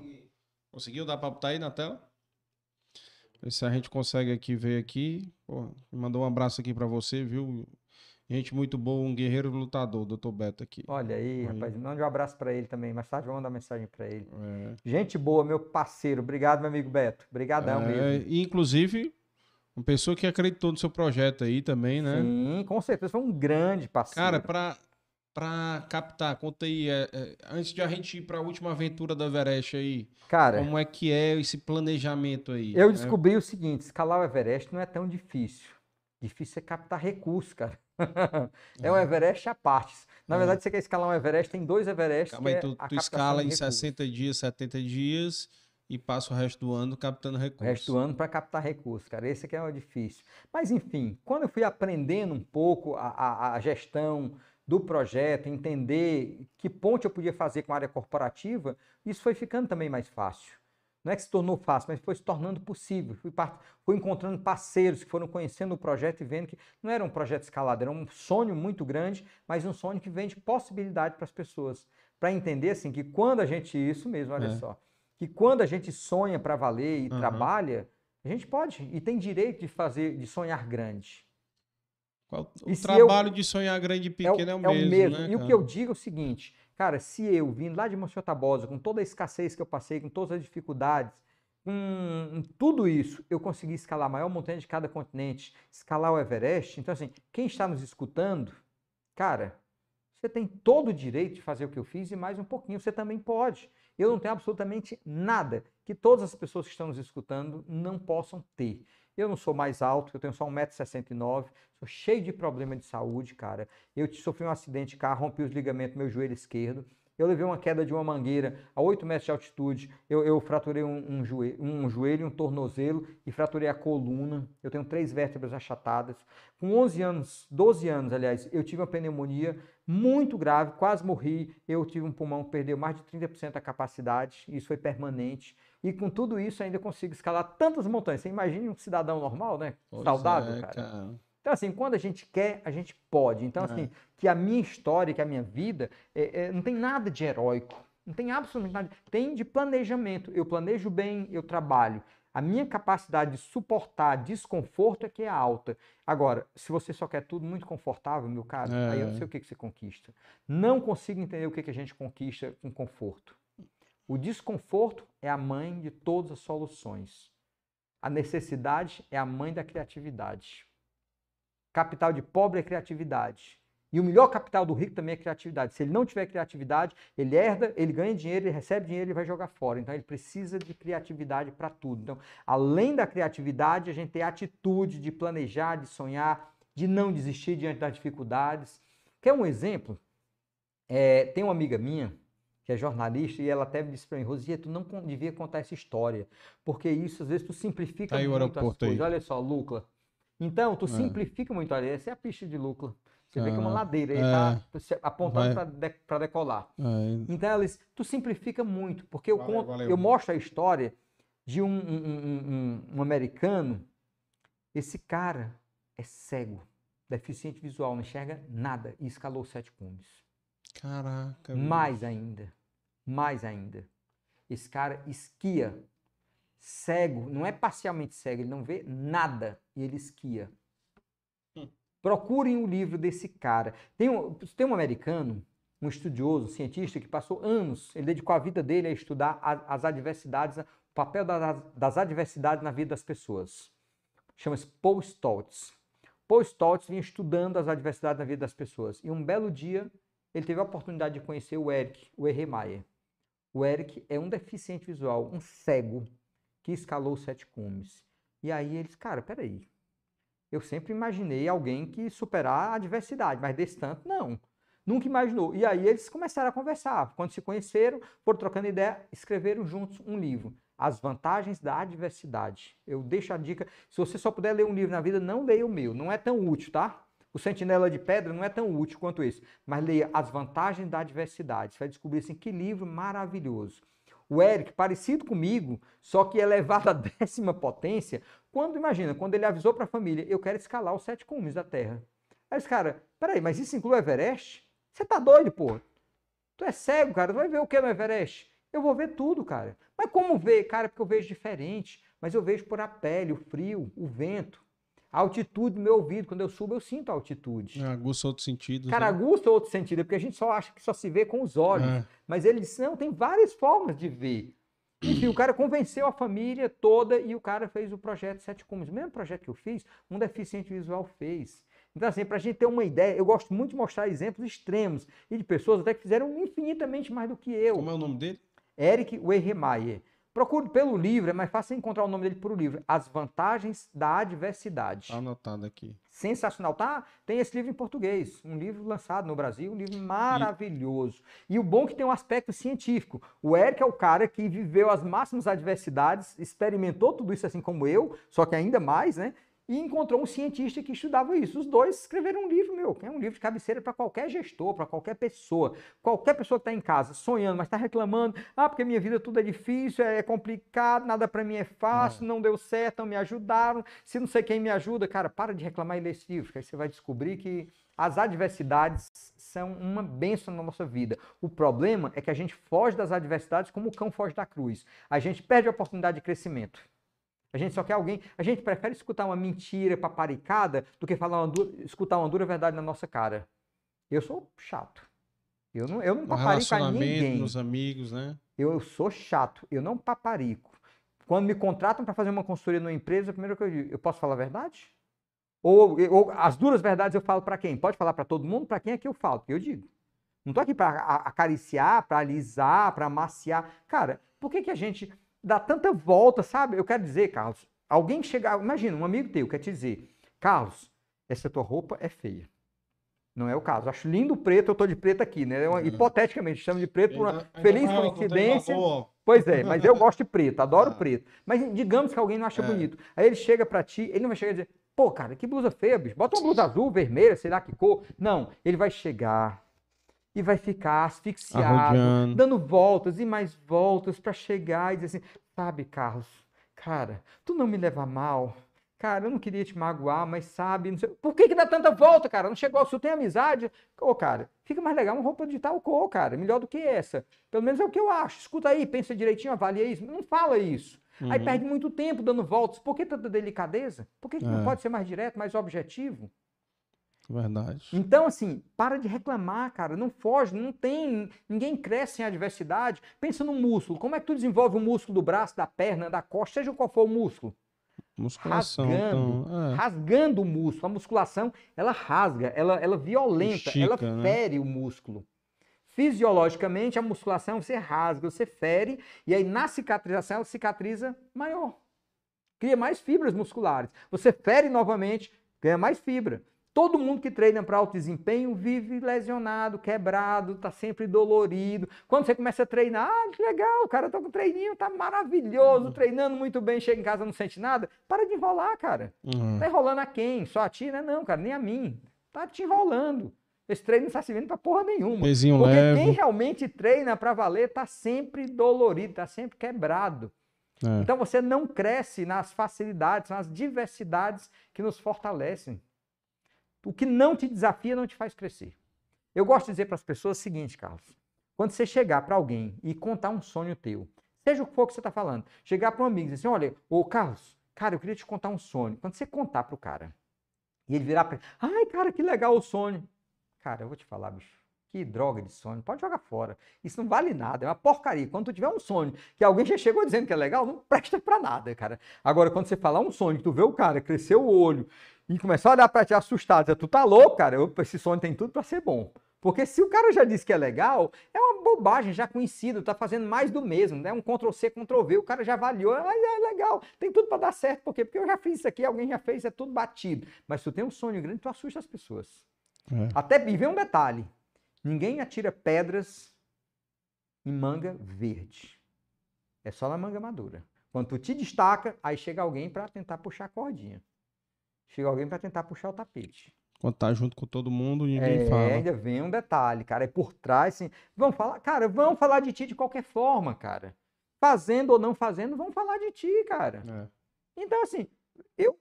[SPEAKER 1] Conseguiu? Dá pra botar aí na tela? Ver se a gente consegue aqui ver aqui. Pô, mandou um abraço aqui pra você, viu? Gente muito boa, um guerreiro lutador, Dr. Beto aqui.
[SPEAKER 2] Olha aí,
[SPEAKER 1] Aí.
[SPEAKER 2] rapaz. Mande um abraço pra ele também. Mais tarde vou mandar mensagem pra ele.
[SPEAKER 1] É.
[SPEAKER 2] Gente boa, meu parceiro. Obrigado, meu amigo Beto. Obrigadão
[SPEAKER 1] É,
[SPEAKER 2] mesmo.
[SPEAKER 1] inclusive, uma pessoa que acreditou no seu projeto aí também, né?
[SPEAKER 2] Sim, com certeza. Foi um grande parceiro.
[SPEAKER 1] Cara, pra, pra captar, conta aí, é, é, antes de a gente ir pra última aventura da Everest aí,
[SPEAKER 2] Cara,
[SPEAKER 1] como é que é esse planejamento aí?
[SPEAKER 2] eu
[SPEAKER 1] né?
[SPEAKER 2] descobri o seguinte: escalar o Everest não é tão difícil. Difícil é captar recursos, cara. <laughs> é um
[SPEAKER 1] É.
[SPEAKER 2] Everest à parte. Na
[SPEAKER 1] É.
[SPEAKER 2] verdade, você quer escalar um Everest, tem dois Everest.
[SPEAKER 1] Calma aí,
[SPEAKER 2] é
[SPEAKER 1] tu,
[SPEAKER 2] a
[SPEAKER 1] tu escala em
[SPEAKER 2] recursos.
[SPEAKER 1] 60 dias, 70 dias e passa o resto do ano captando
[SPEAKER 2] o
[SPEAKER 1] recursos.
[SPEAKER 2] resto do ano para captar recursos, cara. Esse aqui é o difícil. Mas, enfim, quando eu fui aprendendo um pouco a, a- a gestão do projeto, entender que ponte eu podia fazer com a área corporativa, isso foi ficando também mais fácil. Não é que se tornou fácil, mas foi se tornando possível. Fui, par- fui encontrando parceiros que foram conhecendo o projeto e vendo que não era um projeto escalado, era um sonho muito grande, mas um sonho que vende possibilidade para as pessoas. Para entender assim que quando a gente. Isso mesmo, olha
[SPEAKER 1] É.
[SPEAKER 2] só. Que quando a gente sonha para valer e
[SPEAKER 1] Aham.
[SPEAKER 2] trabalha, a gente pode e tem direito de fazer, de sonhar grande.
[SPEAKER 1] Qual- o trabalho de sonhar grande e
[SPEAKER 2] É o,
[SPEAKER 1] pequeno é o,
[SPEAKER 2] é o
[SPEAKER 1] mesmo,
[SPEAKER 2] mesmo.
[SPEAKER 1] né,
[SPEAKER 2] e o que eu digo é o seguinte, cara, se eu vindo lá de Monsenhor Tabosa, com toda a escassez que eu passei, com todas as dificuldades, com tudo isso, eu consegui escalar a maior montanha de cada continente, escalar o Everest. Então, assim, quem está nos escutando, cara, você tem todo o direito de fazer o que eu fiz e mais um pouquinho, você também pode. Eu não tenho absolutamente nada que todas as pessoas que estão nos escutando não possam ter. Eu não sou mais alto, eu tenho só 1,69m, sou cheio de problema de saúde, cara. Eu sofri um acidente de carro, rompi os ligamentos do meu joelho esquerdo. Eu levei uma queda de uma mangueira a 8 metros de altitude. Eu, eu fraturei um, um, joelho, um joelho, um tornozelo e fraturei a coluna. Eu tenho três vértebras achatadas. Com 11 anos, 12 anos, aliás, eu tive uma pneumonia muito grave, quase morri. Eu tive um pulmão que perdeu mais de 30% da capacidade. Isso foi permanente. E com tudo isso ainda consigo escalar tantas montanhas. Você imagine um cidadão normal, né?
[SPEAKER 1] Pois
[SPEAKER 2] Saudável,
[SPEAKER 1] é,
[SPEAKER 2] cara.
[SPEAKER 1] cara.
[SPEAKER 2] Então, assim, quando a gente quer, a gente pode. Então,
[SPEAKER 1] É.
[SPEAKER 2] assim, que a minha história, que a minha vida, é- é, não tem nada de heróico. Não tem absolutamente nada. Tem de planejamento. Eu planejo bem, eu trabalho. A minha capacidade de suportar desconforto é que é alta. Agora, se você só quer tudo muito confortável, meu caro,
[SPEAKER 1] É.
[SPEAKER 2] aí eu não sei o que, que você conquista. Não consigo entender o que, que a gente conquista com conforto. O desconforto é a mãe de todas as soluções. A necessidade é a mãe da criatividade. Capital de pobre é criatividade. E o melhor capital do rico também é criatividade. Se ele não tiver criatividade, ele herda, ele ganha dinheiro, ele recebe dinheiro e vai jogar fora. Então ele precisa de criatividade para tudo. Então, além da criatividade, a gente tem a atitude de planejar, de sonhar, de não desistir diante das dificuldades. Quer um exemplo? É, tem uma amiga minha que é jornalista e ela até me disse para mim, Rosia, tu não devia contar essa história, porque isso às vezes tu simplifica
[SPEAKER 1] Tá
[SPEAKER 2] muito as
[SPEAKER 1] aeroporto aí.
[SPEAKER 2] coisas. Olha só, Lucla. Então, tu
[SPEAKER 1] É.
[SPEAKER 2] simplifica muito. Olha, essa é a pista de Lucla. Você vê que é uma
[SPEAKER 1] Ah,
[SPEAKER 2] ladeira, ele
[SPEAKER 1] é.
[SPEAKER 2] tá se- apontando para decolar.
[SPEAKER 1] Aí,
[SPEAKER 2] Então, disse, tu simplifica muito, porque eu,
[SPEAKER 1] Valeu,
[SPEAKER 2] conto-
[SPEAKER 1] valeu.
[SPEAKER 2] eu mostro a história de um, um- um- um- um americano. Esse cara é cego, deficiente visual, não enxerga nada e escalou sete cumes.
[SPEAKER 1] Caraca.
[SPEAKER 2] Mais ainda, mais ainda. Esse cara esquia, cego, não é parcialmente cego, ele não vê nada e ele esquia.
[SPEAKER 1] Hum.
[SPEAKER 2] Procurem o livro desse cara. Tem um, tem um americano, um estudioso, um cientista, que passou anos, ele dedicou a vida dele a estudar a- as adversidades, o papel das, das adversidades na vida das pessoas. Chama-se Paul Stoltz. Paul Stoltz vinha estudando as adversidades na vida das pessoas. E um belo dia, ele teve a oportunidade de conhecer o Eric, o Erremeyer. O Eric é um deficiente visual, um cego, que escalou os sete cumes. E aí eles, cara, peraí. Eu sempre imaginei alguém que superar a adversidade, mas desse tanto, não. Nunca imaginou. E aí eles começaram a conversar. Quando se conheceram, foram trocando ideia, escreveram juntos um livro. As vantagens da adversidade. Eu deixo a dica, se você só puder ler um livro na vida, não leia o meu. Não é tão útil, tá? O Sentinela de Pedra não é tão útil quanto esse. Mas leia As Vantagens da Adversidade. Você vai descobrir assim, que livro maravilhoso. O Eric, parecido comigo, só que elevado à <laughs> décima potência, quando, imagina, quando ele avisou para a família, eu quero escalar os sete cumes da Terra. Aí esse cara, peraí, mas isso inclui o Everest? Você tá doido, pô? Tu é cego, cara, tu vai ver o que no Everest? Eu vou ver tudo, cara. Mas como ver? Cara, porque eu vejo diferente. Mas eu vejo por a pele, o frio, o vento, a altitude do meu ouvido. Quando eu subo, eu sinto a altitude.
[SPEAKER 1] Aguça outros sentidos.
[SPEAKER 2] Cara,
[SPEAKER 1] né?
[SPEAKER 2] agusta outro sentido, é porque a gente só acha que só se vê com os olhos.
[SPEAKER 1] É.
[SPEAKER 2] Mas ele disse, não, tem várias formas de ver. Enfim, o cara convenceu a família toda e o cara fez o projeto Sete Cumes. O mesmo projeto que eu fiz, um deficiente visual fez. Então, assim, para a gente ter uma ideia, eu gosto muito de mostrar exemplos extremos e de pessoas até que fizeram infinitamente mais do que eu.
[SPEAKER 1] Como é o nome dele?
[SPEAKER 2] Eric Weirhemayer. Procure pelo livro, é mais fácil encontrar o nome dele por livro. As Vantagens da Adversidade.
[SPEAKER 1] Anotado aqui.
[SPEAKER 2] Sensacional, tá? Tem esse livro em português, um livro lançado no Brasil, um livro maravilhoso. E, o bom é que tem um aspecto científico. O Eric é o cara que viveu as máximas adversidades, experimentou tudo isso assim como eu, só que ainda mais, né? E encontrou um cientista que estudava isso. Os dois escreveram um livro, meu, que é um livro de cabeceira para qualquer gestor, para qualquer pessoa. Qualquer pessoa que está em casa sonhando, mas está reclamando, ah, porque minha vida tudo é difícil, é complicado, nada para mim é fácil, não deu certo, não me ajudaram, se não sei quem me ajuda, cara, para de reclamar e lê esse livro, que aí você vai descobrir que as adversidades são uma bênção na nossa vida. O problema é que a gente foge das adversidades como o cão foge da cruz. A gente perde a oportunidade de crescimento. A gente só quer alguém. A gente prefere escutar uma mentira paparicada do que falar uma dura, escutar uma dura verdade na nossa cara. Eu sou chato. Eu não, eu não paparico a ninguém.
[SPEAKER 1] nos amigos, né?
[SPEAKER 2] Eu sou chato. Eu não paparico. Quando me contratam para fazer uma consultoria numa empresa, coisa que eu digo, eu posso falar a verdade? Ou, ou as duras verdades eu falo para quem? Pode falar para todo mundo? Para quem é que eu falo? Eu digo. Não tô aqui para acariciar, para alisar, para amaciar. Cara, por que, que a gente dá tanta volta, sabe? Eu quero dizer, Carlos, alguém chegar, imagina, um amigo teu quer te dizer, Carlos, essa tua roupa é feia. Não é o caso. Acho lindo o preto, eu tô de preto aqui, né? Eu, hipoteticamente, chamo de preto por uma ainda, feliz ainda coincidência. Pois é, mas eu gosto de preto, adoro <laughs> ah. preto. Mas digamos que alguém não acha é. bonito. Aí ele chega para ti, ele não vai chegar e dizer, pô, cara, que blusa feia, bicho. Bota uma blusa azul, vermelha, sei lá que cor. Não, ele vai chegar e vai ficar asfixiado, Arrojando. dando voltas e mais voltas para chegar e dizer assim, sabe, Carlos, cara, tu não me leva mal Cara, eu não queria te magoar, mas sabe, não sei. Por que, que dá tanta volta, cara? Não chegou, se tu tem amizade, ô, cara, fica mais legal uma roupa de tal cor, cara, melhor do que essa. Pelo menos é o que eu acho. Escuta aí, pensa direitinho, avalia isso. Não fala isso. Uhum. Aí perde muito tempo dando voltas. Por que tanta delicadeza? Por que, que é. não pode ser mais direto, mais objetivo?
[SPEAKER 1] Verdade.
[SPEAKER 2] Então, assim, para de reclamar, cara. Não foge, não tem. Ninguém cresce em adversidade. Pensa no músculo. Como é que tu desenvolve o músculo do braço, da perna, da costa, seja qual for o músculo?
[SPEAKER 1] Musculação.
[SPEAKER 2] Rasgando, então, é. rasgando o músculo. A musculação, ela rasga, ela, ela violenta, Chica, ela né? fere né? o músculo. Fisiologicamente, a musculação você rasga, você fere, e aí na cicatrização ela cicatriza maior. Cria mais fibras musculares. Você fere novamente, ganha mais fibra. Todo mundo que treina para alto desempenho vive lesionado, quebrado, está sempre dolorido. Quando você começa a treinar, ah, que legal, cara, tô com treininho, tá maravilhoso, uhum. treinando muito bem, chega em casa não sente nada. Para de enrolar, cara. Uhum. Tá enrolando a quem? Só a ti, né? Não, cara, nem a mim. Tá te enrolando. Esse treino não está servindo para porra nenhuma.
[SPEAKER 1] Pezinho
[SPEAKER 2] Porque
[SPEAKER 1] leve.
[SPEAKER 2] quem realmente treina para valer tá sempre dolorido, tá sempre quebrado. É. Então você não cresce nas facilidades, nas diversidades que nos fortalecem. O que não te desafia não te faz crescer. Eu gosto de dizer para as pessoas o seguinte, Carlos. Quando você chegar para alguém e contar um sonho teu, seja o que for que você está falando, chegar para um amigo e dizer assim: olha, ô Carlos, cara, eu queria te contar um sonho. Quando você contar para o cara e ele virar para ai, cara, que legal o sonho. Cara, eu vou te falar, bicho. Que droga de sonho, pode jogar fora. Isso não vale nada, é uma porcaria. Quando tu tiver um sonho que alguém já chegou dizendo que é legal, não presta para nada, cara. Agora, quando você falar um sonho tu vê o cara crescer o olho e começar a olhar para te assustado, dizer, tu tá louco, cara, esse sonho tem tudo para ser bom. Porque se o cara já disse que é legal, é uma bobagem já conhecido, tá fazendo mais do mesmo, né? Um Ctrl C, Ctrl V, o cara já avaliou, ah, é legal, tem tudo para dar certo, por quê? Porque eu já fiz isso aqui, alguém já fez, é tudo batido. Mas se tu tem um sonho grande, tu assusta as pessoas. É. Até, e vem um detalhe, ninguém atira pedras em manga verde. É só na manga madura. Quando tu te destaca, aí chega alguém para tentar puxar a cordinha. Chega alguém para tentar puxar o tapete.
[SPEAKER 1] Quando tá junto com todo mundo, ninguém
[SPEAKER 2] é,
[SPEAKER 1] fala.
[SPEAKER 2] ainda vem um detalhe, cara. É por trás, assim. Vão falar, cara, vão falar de ti de qualquer forma, cara. Fazendo ou não fazendo, vão falar de ti, cara. É. Então, assim, eu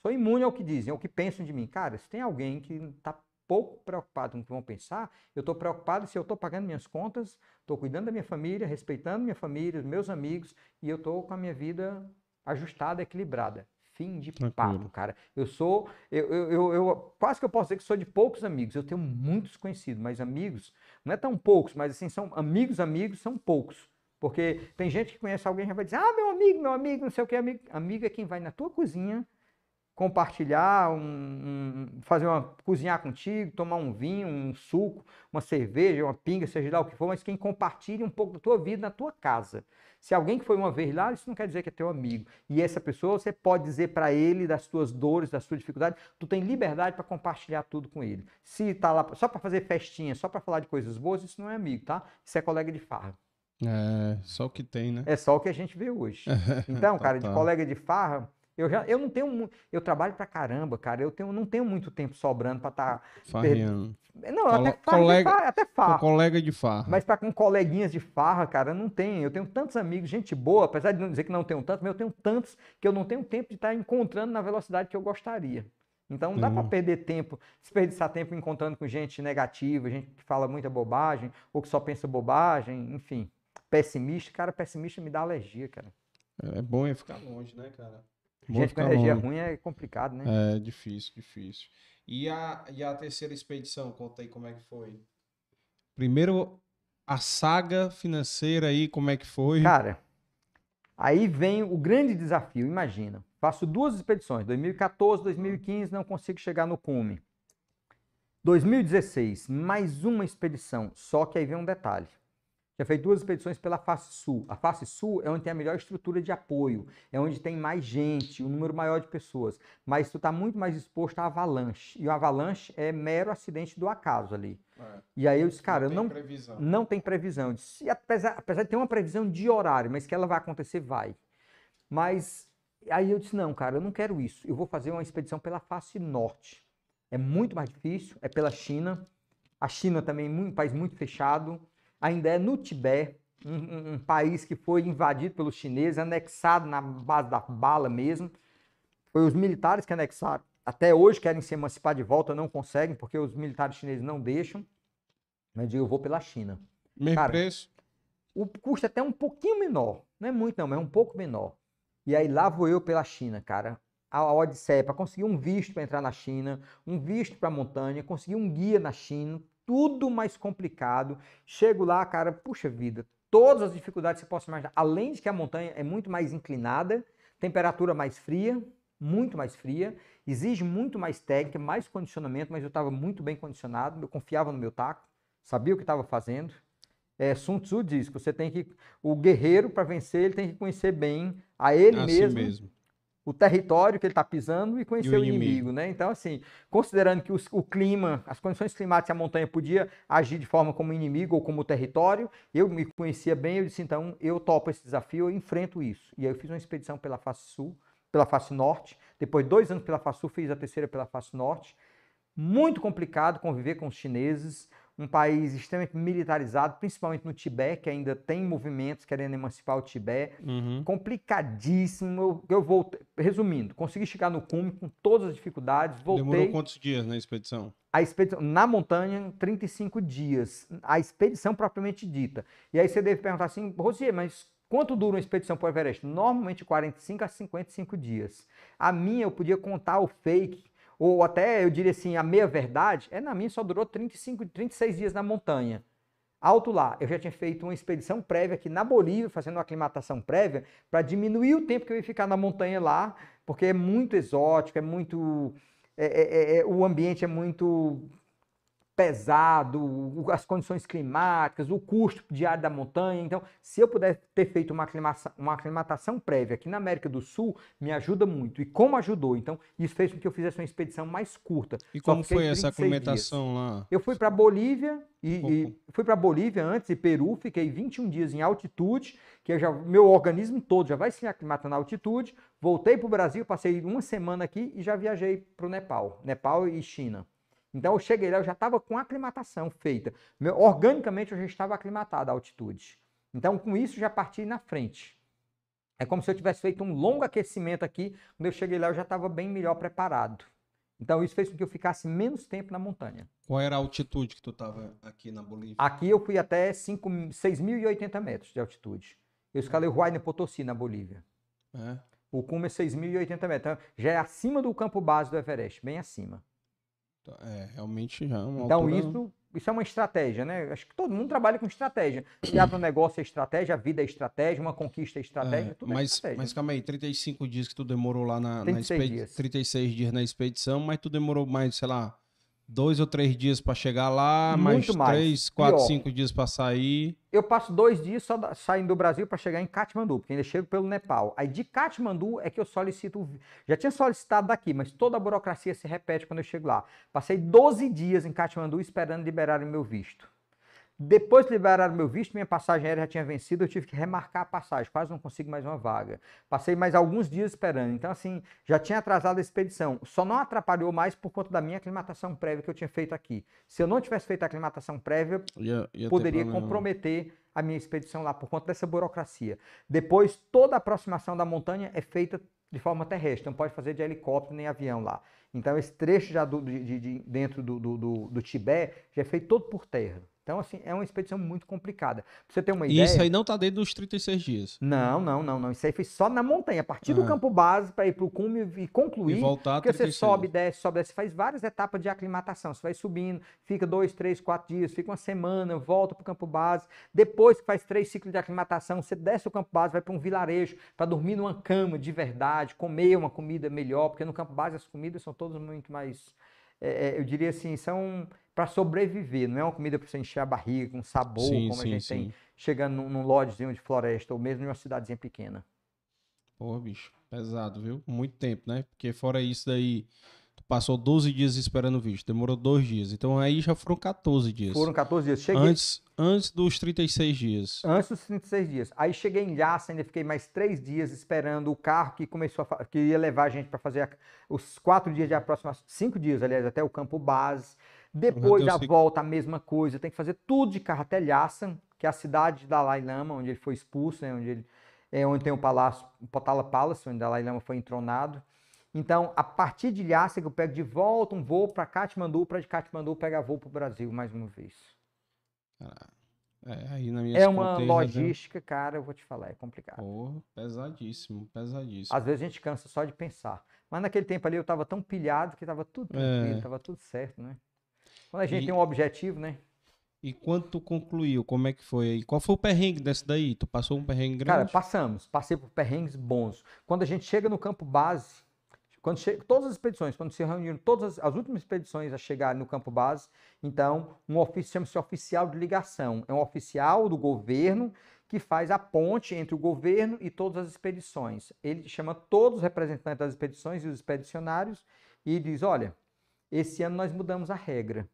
[SPEAKER 2] sou imune ao que dizem, ao que pensam de mim. Cara, se tem alguém que tá pouco preocupado com o que vão pensar, eu estou preocupado se eu estou pagando minhas contas, estou cuidando da minha família, respeitando minha família, meus amigos, e eu estou com a minha vida ajustada, equilibrada. Fim de Tranquilo. papo, cara. Eu sou, eu, eu, eu, eu, quase que eu posso dizer que sou de poucos amigos. Eu tenho muitos conhecidos, mas amigos, não é tão poucos, mas assim, são amigos, amigos, são poucos. Porque tem gente que conhece alguém e vai dizer, ah, meu amigo, meu amigo, não sei o que, amigo. Amigo é quem vai na tua cozinha compartilhar, um, um, fazer uma cozinhar contigo, tomar um vinho, um suco, uma cerveja, uma pinga, seja lá o que for, mas quem compartilha um pouco da tua vida na tua casa. Se alguém que foi uma vez lá, isso não quer dizer que é teu amigo. E essa pessoa, você pode dizer para ele das tuas dores, das suas dificuldades, tu tem liberdade para compartilhar tudo com ele. Se está lá só para fazer festinha, só para falar de coisas boas, isso não é amigo, tá? Isso é colega de farra.
[SPEAKER 1] É, só o que tem, né?
[SPEAKER 2] É só o que a gente vê hoje. <laughs> Então, cara, de colega de farra, eu já eu não tenho eu trabalho pra caramba, cara. Eu tenho, não tenho muito tempo sobrando para estar tá
[SPEAKER 1] Farriando.
[SPEAKER 2] Não, Cole, até colega, farra, até farra.
[SPEAKER 1] colega de farra.
[SPEAKER 2] Mas para com coleguinhas de farra, cara, não tem. Eu tenho tantos amigos, gente boa, apesar de não dizer que não tenho tantos, mas eu tenho tantos que eu não tenho tempo de estar tá encontrando na velocidade que eu gostaria. Então não dá uhum. para perder tempo, desperdiçar tempo encontrando com gente negativa, gente que fala muita bobagem, ou que só pensa bobagem, enfim. Pessimista, cara, pessimista me dá alergia, cara.
[SPEAKER 1] É bom é ficar longe, né, cara?
[SPEAKER 2] Gente com energia ruim é complicado,
[SPEAKER 1] né? É difícil, difícil. E a, e a terceira expedição, conta aí como é que foi. Primeiro, a saga financeira aí, como é que foi?
[SPEAKER 2] Cara, aí vem o grande desafio, imagina. Faço duas expedições, 2014, 2015, não consigo chegar no cume. 2016, mais uma expedição, só que aí vem um detalhe. Já feito duas expedições pela face sul. A face sul é onde tem a melhor estrutura de apoio, é onde tem mais gente, um número maior de pessoas. Mas tu está muito mais exposto a avalanche. E o avalanche é mero acidente do acaso ali. É. E aí eu disse, cara, não, tem, previsão. não tem previsão. disse, apesar, apesar de ter uma previsão de horário, mas que ela vai acontecer, vai. Mas aí eu disse, não, cara, eu não quero isso. Eu vou fazer uma expedição pela face norte. É muito mais difícil, é pela China. A China também é um país muito fechado ainda é no Tibete, um, um, país que foi invadido pelos chineses, anexado na base da bala mesmo. Foi os militares que anexaram. Até hoje querem se emancipar de volta, não conseguem, porque os militares chineses não deixam. Mas eu vou pela China.
[SPEAKER 1] Mesmo Cara, preço?
[SPEAKER 2] O custo é até um pouquinho menor. Não é muito, não, mas é um pouco menor. E aí lá vou eu pela China, cara. A Odisseia, para conseguir um visto para entrar na China, um visto para a montanha, conseguir um guia na China, tudo mais complicado. Chego lá, cara, puxa vida, todas as dificuldades que você possa imaginar. Além de que a montanha é muito mais inclinada, temperatura mais fria, muito mais fria, exige muito mais técnica, mais condicionamento, mas eu estava muito bem condicionado, eu confiava no meu taco, sabia o que estava fazendo. É, Sun Tzu diz que você tem que. O guerreiro, para vencer, ele tem que conhecer bem a ele assim mesmo, mesmo, o território que ele está pisando e conhecer e o, o inimigo. inimigo. né? Então, assim, considerando que os, o clima, as condições climáticas, a montanha podia agir de forma como inimigo ou como território, eu me conhecia bem, eu disse, então, eu topo esse desafio, eu enfrento isso. E aí eu fiz uma expedição pela face sul, pela face norte, depois dois anos pela face sul, fiz a terceira pela face norte. Muito complicado conviver com os chineses, um país extremamente militarizado, principalmente no Tibete, que ainda tem movimentos querendo emancipar o Tibete. Uhum. Complicadíssimo. Eu, eu voltei, resumindo, consegui chegar no cume com todas as dificuldades, voltei.
[SPEAKER 1] Demorou quantos dias na expedição?
[SPEAKER 2] A expedição na montanha, 35 dias. A expedição propriamente dita. E aí você deve perguntar assim, Rosier, mas Quanto dura uma expedição para o Everest? Normalmente 45 a 55 dias. A minha eu podia contar o fake ou até eu diria assim, a meia verdade, é na minha só durou 35, 36 dias na montanha. Alto lá, eu já tinha feito uma expedição prévia aqui na Bolívia, fazendo uma aclimatação prévia, para diminuir o tempo que eu ia ficar na montanha lá, porque é muito exótico, é muito. É, é, é, o ambiente é muito pesado, as condições climáticas, o custo diário da montanha. Então, se eu puder ter feito uma aclimatação, uma aclimatação prévia aqui na América do Sul, me ajuda muito. E como ajudou? Então, isso fez com que eu fizesse uma expedição mais curta.
[SPEAKER 1] E como foi essa aclimatação dias. lá?
[SPEAKER 2] Eu fui para Bolívia e, e fui para Bolívia antes e Peru, fiquei 21 dias em altitude, que já meu organismo todo já vai se aclimatando na altitude. Voltei para o Brasil, passei uma semana aqui e já viajei para o Nepal, Nepal e China. Então eu cheguei lá, eu já estava com a aclimatação feita. Meu, organicamente eu já estava aclimatado à altitude. Então com isso já parti na frente. É como se eu tivesse feito um longo aquecimento aqui. Quando eu cheguei lá eu já estava bem melhor preparado. Então isso fez com que eu ficasse menos tempo na montanha.
[SPEAKER 1] Qual era a altitude que tu estava aqui na Bolívia?
[SPEAKER 2] Aqui eu fui até 6.080 metros de altitude. Eu escalei o Huayna Potosí na Bolívia. É. O cume é 6.080 metros. Então, já é acima do campo base do Everest, bem acima.
[SPEAKER 1] É, realmente já é uma
[SPEAKER 2] Então
[SPEAKER 1] altura...
[SPEAKER 2] isso, isso é uma estratégia, né? Acho que todo mundo trabalha com estratégia. Se abre um negócio é estratégia, a vida é estratégia, uma conquista é estratégia, é, tudo
[SPEAKER 1] mas,
[SPEAKER 2] é estratégia.
[SPEAKER 1] Mas calma aí, 35 dias que tu demorou lá na,
[SPEAKER 2] 36
[SPEAKER 1] na expedição.
[SPEAKER 2] Dias.
[SPEAKER 1] 36 dias na expedição, mas tu demorou mais, sei lá, dois ou três dias para chegar lá, Muito mais, mais três, quatro, Pior. cinco dias para sair.
[SPEAKER 2] Eu passo dois dias só saindo do Brasil para chegar em Katmandu, porque ainda chego pelo Nepal. Aí de Katmandu é que eu solicito. Já tinha solicitado daqui, mas toda a burocracia se repete quando eu chego lá. Passei 12 dias em Katmandu esperando liberarem meu visto. Depois que liberaram meu visto, minha passagem aérea já tinha vencido, eu tive que remarcar a passagem, quase não consigo mais uma vaga. Passei mais alguns dias esperando, então assim, já tinha atrasado a expedição. Só não atrapalhou mais por conta da minha aclimatação prévia que eu tinha feito aqui. Se eu não tivesse feito a aclimatação prévia, ia, ia poderia comprometer a minha expedição lá por conta dessa burocracia. Depois, toda a aproximação da montanha é feita de forma terrestre, não pode fazer de helicóptero nem avião lá. Então, esse trecho já do, de, de, dentro do, do, do, do Tibete já é feito todo por terra. Então, assim, é uma expedição muito complicada. Pra você ter uma
[SPEAKER 1] e
[SPEAKER 2] ideia.
[SPEAKER 1] isso aí não está dentro dos 36 dias.
[SPEAKER 2] Não, não, não, não. Isso aí foi só na montanha. A partir ah. do campo base para ir para o cume e concluir.
[SPEAKER 1] E voltar
[SPEAKER 2] porque você sobe, desce, sobe, desce. Faz várias etapas de aclimatação. Você vai subindo, fica dois, três, quatro dias, fica uma semana, volta para o campo base. Depois que faz três ciclos de aclimatação, você desce o campo base, vai para um vilarejo para dormir numa cama de verdade, comer uma comida melhor, porque no campo base as comidas são todas muito mais é, é, eu diria assim, são para sobreviver, não é uma comida para você encher a barriga com sabor, sim, como sim, a gente sim. tem chegando num, num lodgezinho de floresta ou mesmo em uma cidadezinha pequena.
[SPEAKER 1] Pô, bicho, pesado, viu? Muito tempo, né? Porque fora isso daí, passou 12 dias esperando o visto, demorou dois dias. Então aí já foram 14 dias.
[SPEAKER 2] Foram 14 dias. Cheguei...
[SPEAKER 1] Antes, antes dos 36 dias.
[SPEAKER 2] Antes dos 36 dias. Aí cheguei em Lhasa, ainda fiquei mais três dias esperando o carro que começou a, que ia levar a gente para fazer a... os quatro dias de aproximação, cinco dias, aliás, até o campo base. Depois a volta, a mesma coisa. Tem que fazer tudo de carro até Lhasa, que é a cidade de Dalai Lama, onde ele foi expulso, né, onde ele é onde tem o palácio, o Potala Palace, onde Dalai Lama foi entronado. Então, a partir de Lhasa, eu pego de volta um voo para Katmandu, para de Katmandu pegar voo para o Brasil mais uma vez.
[SPEAKER 1] é, aí na minha
[SPEAKER 2] é uma logística, cara, eu vou te falar, é complicado.
[SPEAKER 1] Porra, pesadíssimo, pesadíssimo.
[SPEAKER 2] Às vezes a gente cansa só de pensar. Mas naquele tempo ali eu estava tão pilhado que estava tudo tranquilo, estava é. tudo certo, né? Quando a gente e... tem um objetivo, né?
[SPEAKER 1] E quando tu concluiu, como é que foi aí? Qual foi o perrengue desse daí? Tu passou um perrengue grande?
[SPEAKER 2] Cara, passamos. Passei por perrengues bons. Quando a gente chega no campo base, quando chega, todas as expedições, quando se reuniram todas as, as, últimas expedições a chegar no campo base, então um oficial chama-se oficial de ligação. É um oficial do governo que faz a ponte entre o governo e todas as expedições. Ele chama todos os representantes das expedições e os expedicionários e diz: olha, esse ano nós mudamos a regra.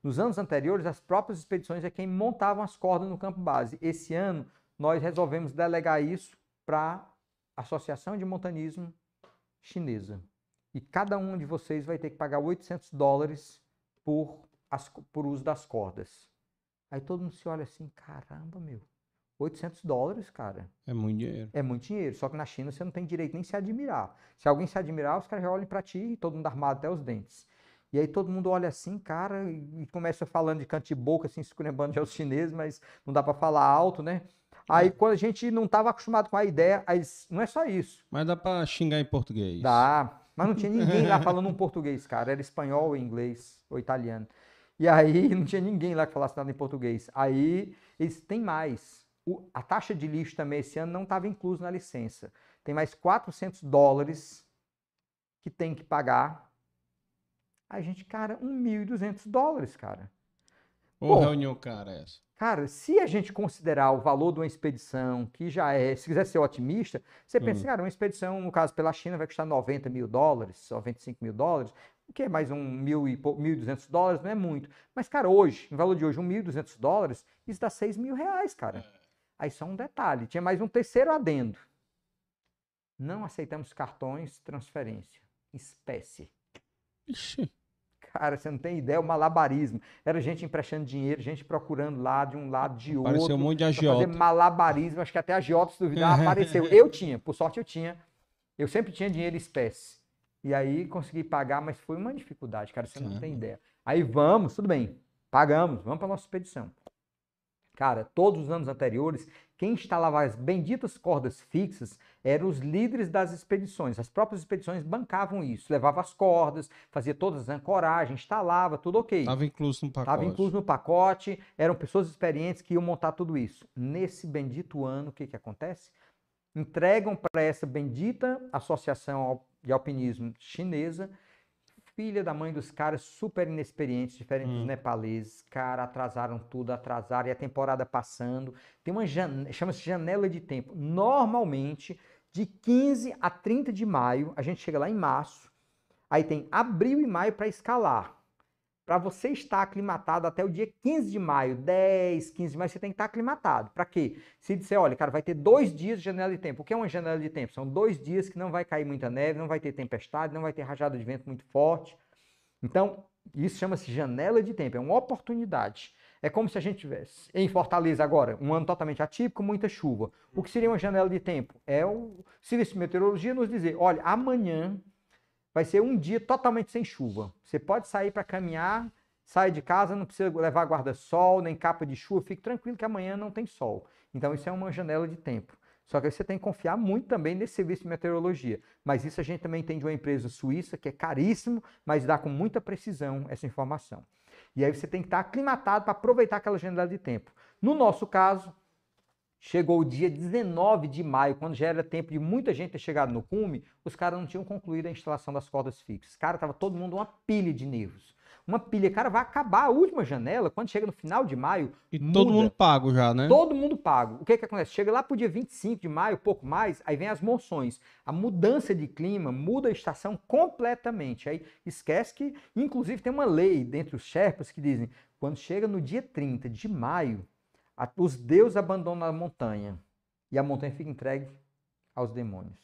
[SPEAKER 2] Nos anos anteriores, as próprias expedições é quem montavam as cordas no campo base. Esse ano, nós resolvemos delegar isso para a Associação de Montanismo Chinesa. E cada um de vocês vai ter que pagar 800 dólares por, as, por uso das cordas. Aí todo mundo se olha assim, caramba, meu. 800 dólares, cara.
[SPEAKER 1] É muito dinheiro.
[SPEAKER 2] É muito dinheiro. Só que na China você não tem direito nem se admirar. Se alguém se admirar, os caras já olham para ti e todo mundo armado até os dentes. E aí todo mundo olha assim, cara, e começa falando de canto de boca, assim, esculhambando <laughs> já os chineses, mas não dá para falar alto, né? Aí é. quando a gente não estava acostumado com a ideia, aí, não é só isso.
[SPEAKER 1] Mas dá para xingar em português.
[SPEAKER 2] Dá, mas não tinha ninguém lá falando um português, cara. Era espanhol, inglês ou italiano. E aí <laughs> não tinha ninguém lá que falasse nada em português. Aí eles têm mais. O, a taxa de lixo também esse ano não estava incluso na licença. Tem mais 400 dólares que tem que pagar a gente, cara, 1.200 dólares, cara.
[SPEAKER 1] Ô, reunião, cara, essa.
[SPEAKER 2] Cara, se a gente considerar o valor de uma expedição, que já é, se quiser ser otimista, você hum. pensa, cara, uma expedição, no caso pela China, vai custar 90 mil dólares, 95 mil dólares, o que é mais um 1.200 dólares, não é muito. Mas, cara, hoje, no valor de hoje, 1.200 dólares, isso dá 6 mil reais, cara. É. Aí só um detalhe, tinha mais um terceiro adendo. Não aceitamos cartões, transferência, espécie.
[SPEAKER 1] Ixi.
[SPEAKER 2] Cara, você não tem ideia, o malabarismo. Era gente emprestando dinheiro, gente procurando lá de um lado, de outro.
[SPEAKER 1] Apareceu um monte de agiota.
[SPEAKER 2] Fazer malabarismo, acho que até agiota, se duvidar, <laughs> apareceu. Eu tinha, por sorte eu tinha. Eu sempre tinha dinheiro em espécie. E aí consegui pagar, mas foi uma dificuldade, cara, você não tem ideia. Aí vamos, tudo bem, pagamos, vamos para nossa expedição. Cara, todos os anos anteriores, quem instalava as benditas cordas fixas eram os líderes das expedições. As próprias expedições bancavam isso, levava as cordas, fazia todas as ancoragens, instalava, tudo ok.
[SPEAKER 1] Estava incluso no pacote.
[SPEAKER 2] Estava incluso no pacote, eram pessoas experientes que iam montar tudo isso. Nesse bendito ano, o que, que acontece? Entregam para essa bendita associação de alpinismo chinesa filha da mãe dos caras super inexperientes, diferente hum. dos nepaleses. Cara, atrasaram tudo, atrasaram, e a temporada passando. Tem uma janela, chama-se janela de tempo. Normalmente, de 15 a 30 de maio, a gente chega lá em março, aí tem abril e maio para escalar para você estar aclimatado até o dia 15 de maio, 10, 15 de maio, você tem que estar aclimatado. Para quê? Se disser, olha, cara, vai ter dois dias de janela de tempo. O que é uma janela de tempo? São dois dias que não vai cair muita neve, não vai ter tempestade, não vai ter rajada de vento muito forte. Então, isso chama-se janela de tempo, é uma oportunidade. É como se a gente tivesse em Fortaleza agora, um ano totalmente atípico, muita chuva. O que seria uma janela de tempo? É o Serviço de Meteorologia nos dizer, olha, amanhã vai ser um dia totalmente sem chuva. Você pode sair para caminhar, sai de casa, não precisa levar guarda-sol, nem capa de chuva, fique tranquilo que amanhã não tem sol. Então isso é uma janela de tempo. Só que você tem que confiar muito também nesse serviço de meteorologia. Mas isso a gente também tem de uma empresa suíça que é caríssimo, mas dá com muita precisão essa informação. E aí você tem que estar aclimatado para aproveitar aquela janela de tempo. No nosso caso, Chegou o dia 19 de maio, quando já era tempo de muita gente ter chegado no cume, os caras não tinham concluído a instalação das cordas fixas. Cara, tava todo mundo uma pilha de nervos. Uma pilha, cara, vai acabar a última janela, quando chega no final de maio.
[SPEAKER 1] E
[SPEAKER 2] muda.
[SPEAKER 1] todo mundo pago já, né?
[SPEAKER 2] Todo mundo pago. O que que acontece? Chega lá pro dia 25 de maio, pouco mais, aí vem as monções. A mudança de clima muda a estação completamente. Aí esquece que, inclusive, tem uma lei dentre os Sherpas que dizem, quando chega no dia 30 de maio, os deuses abandonam a montanha e a montanha fica entregue aos demônios.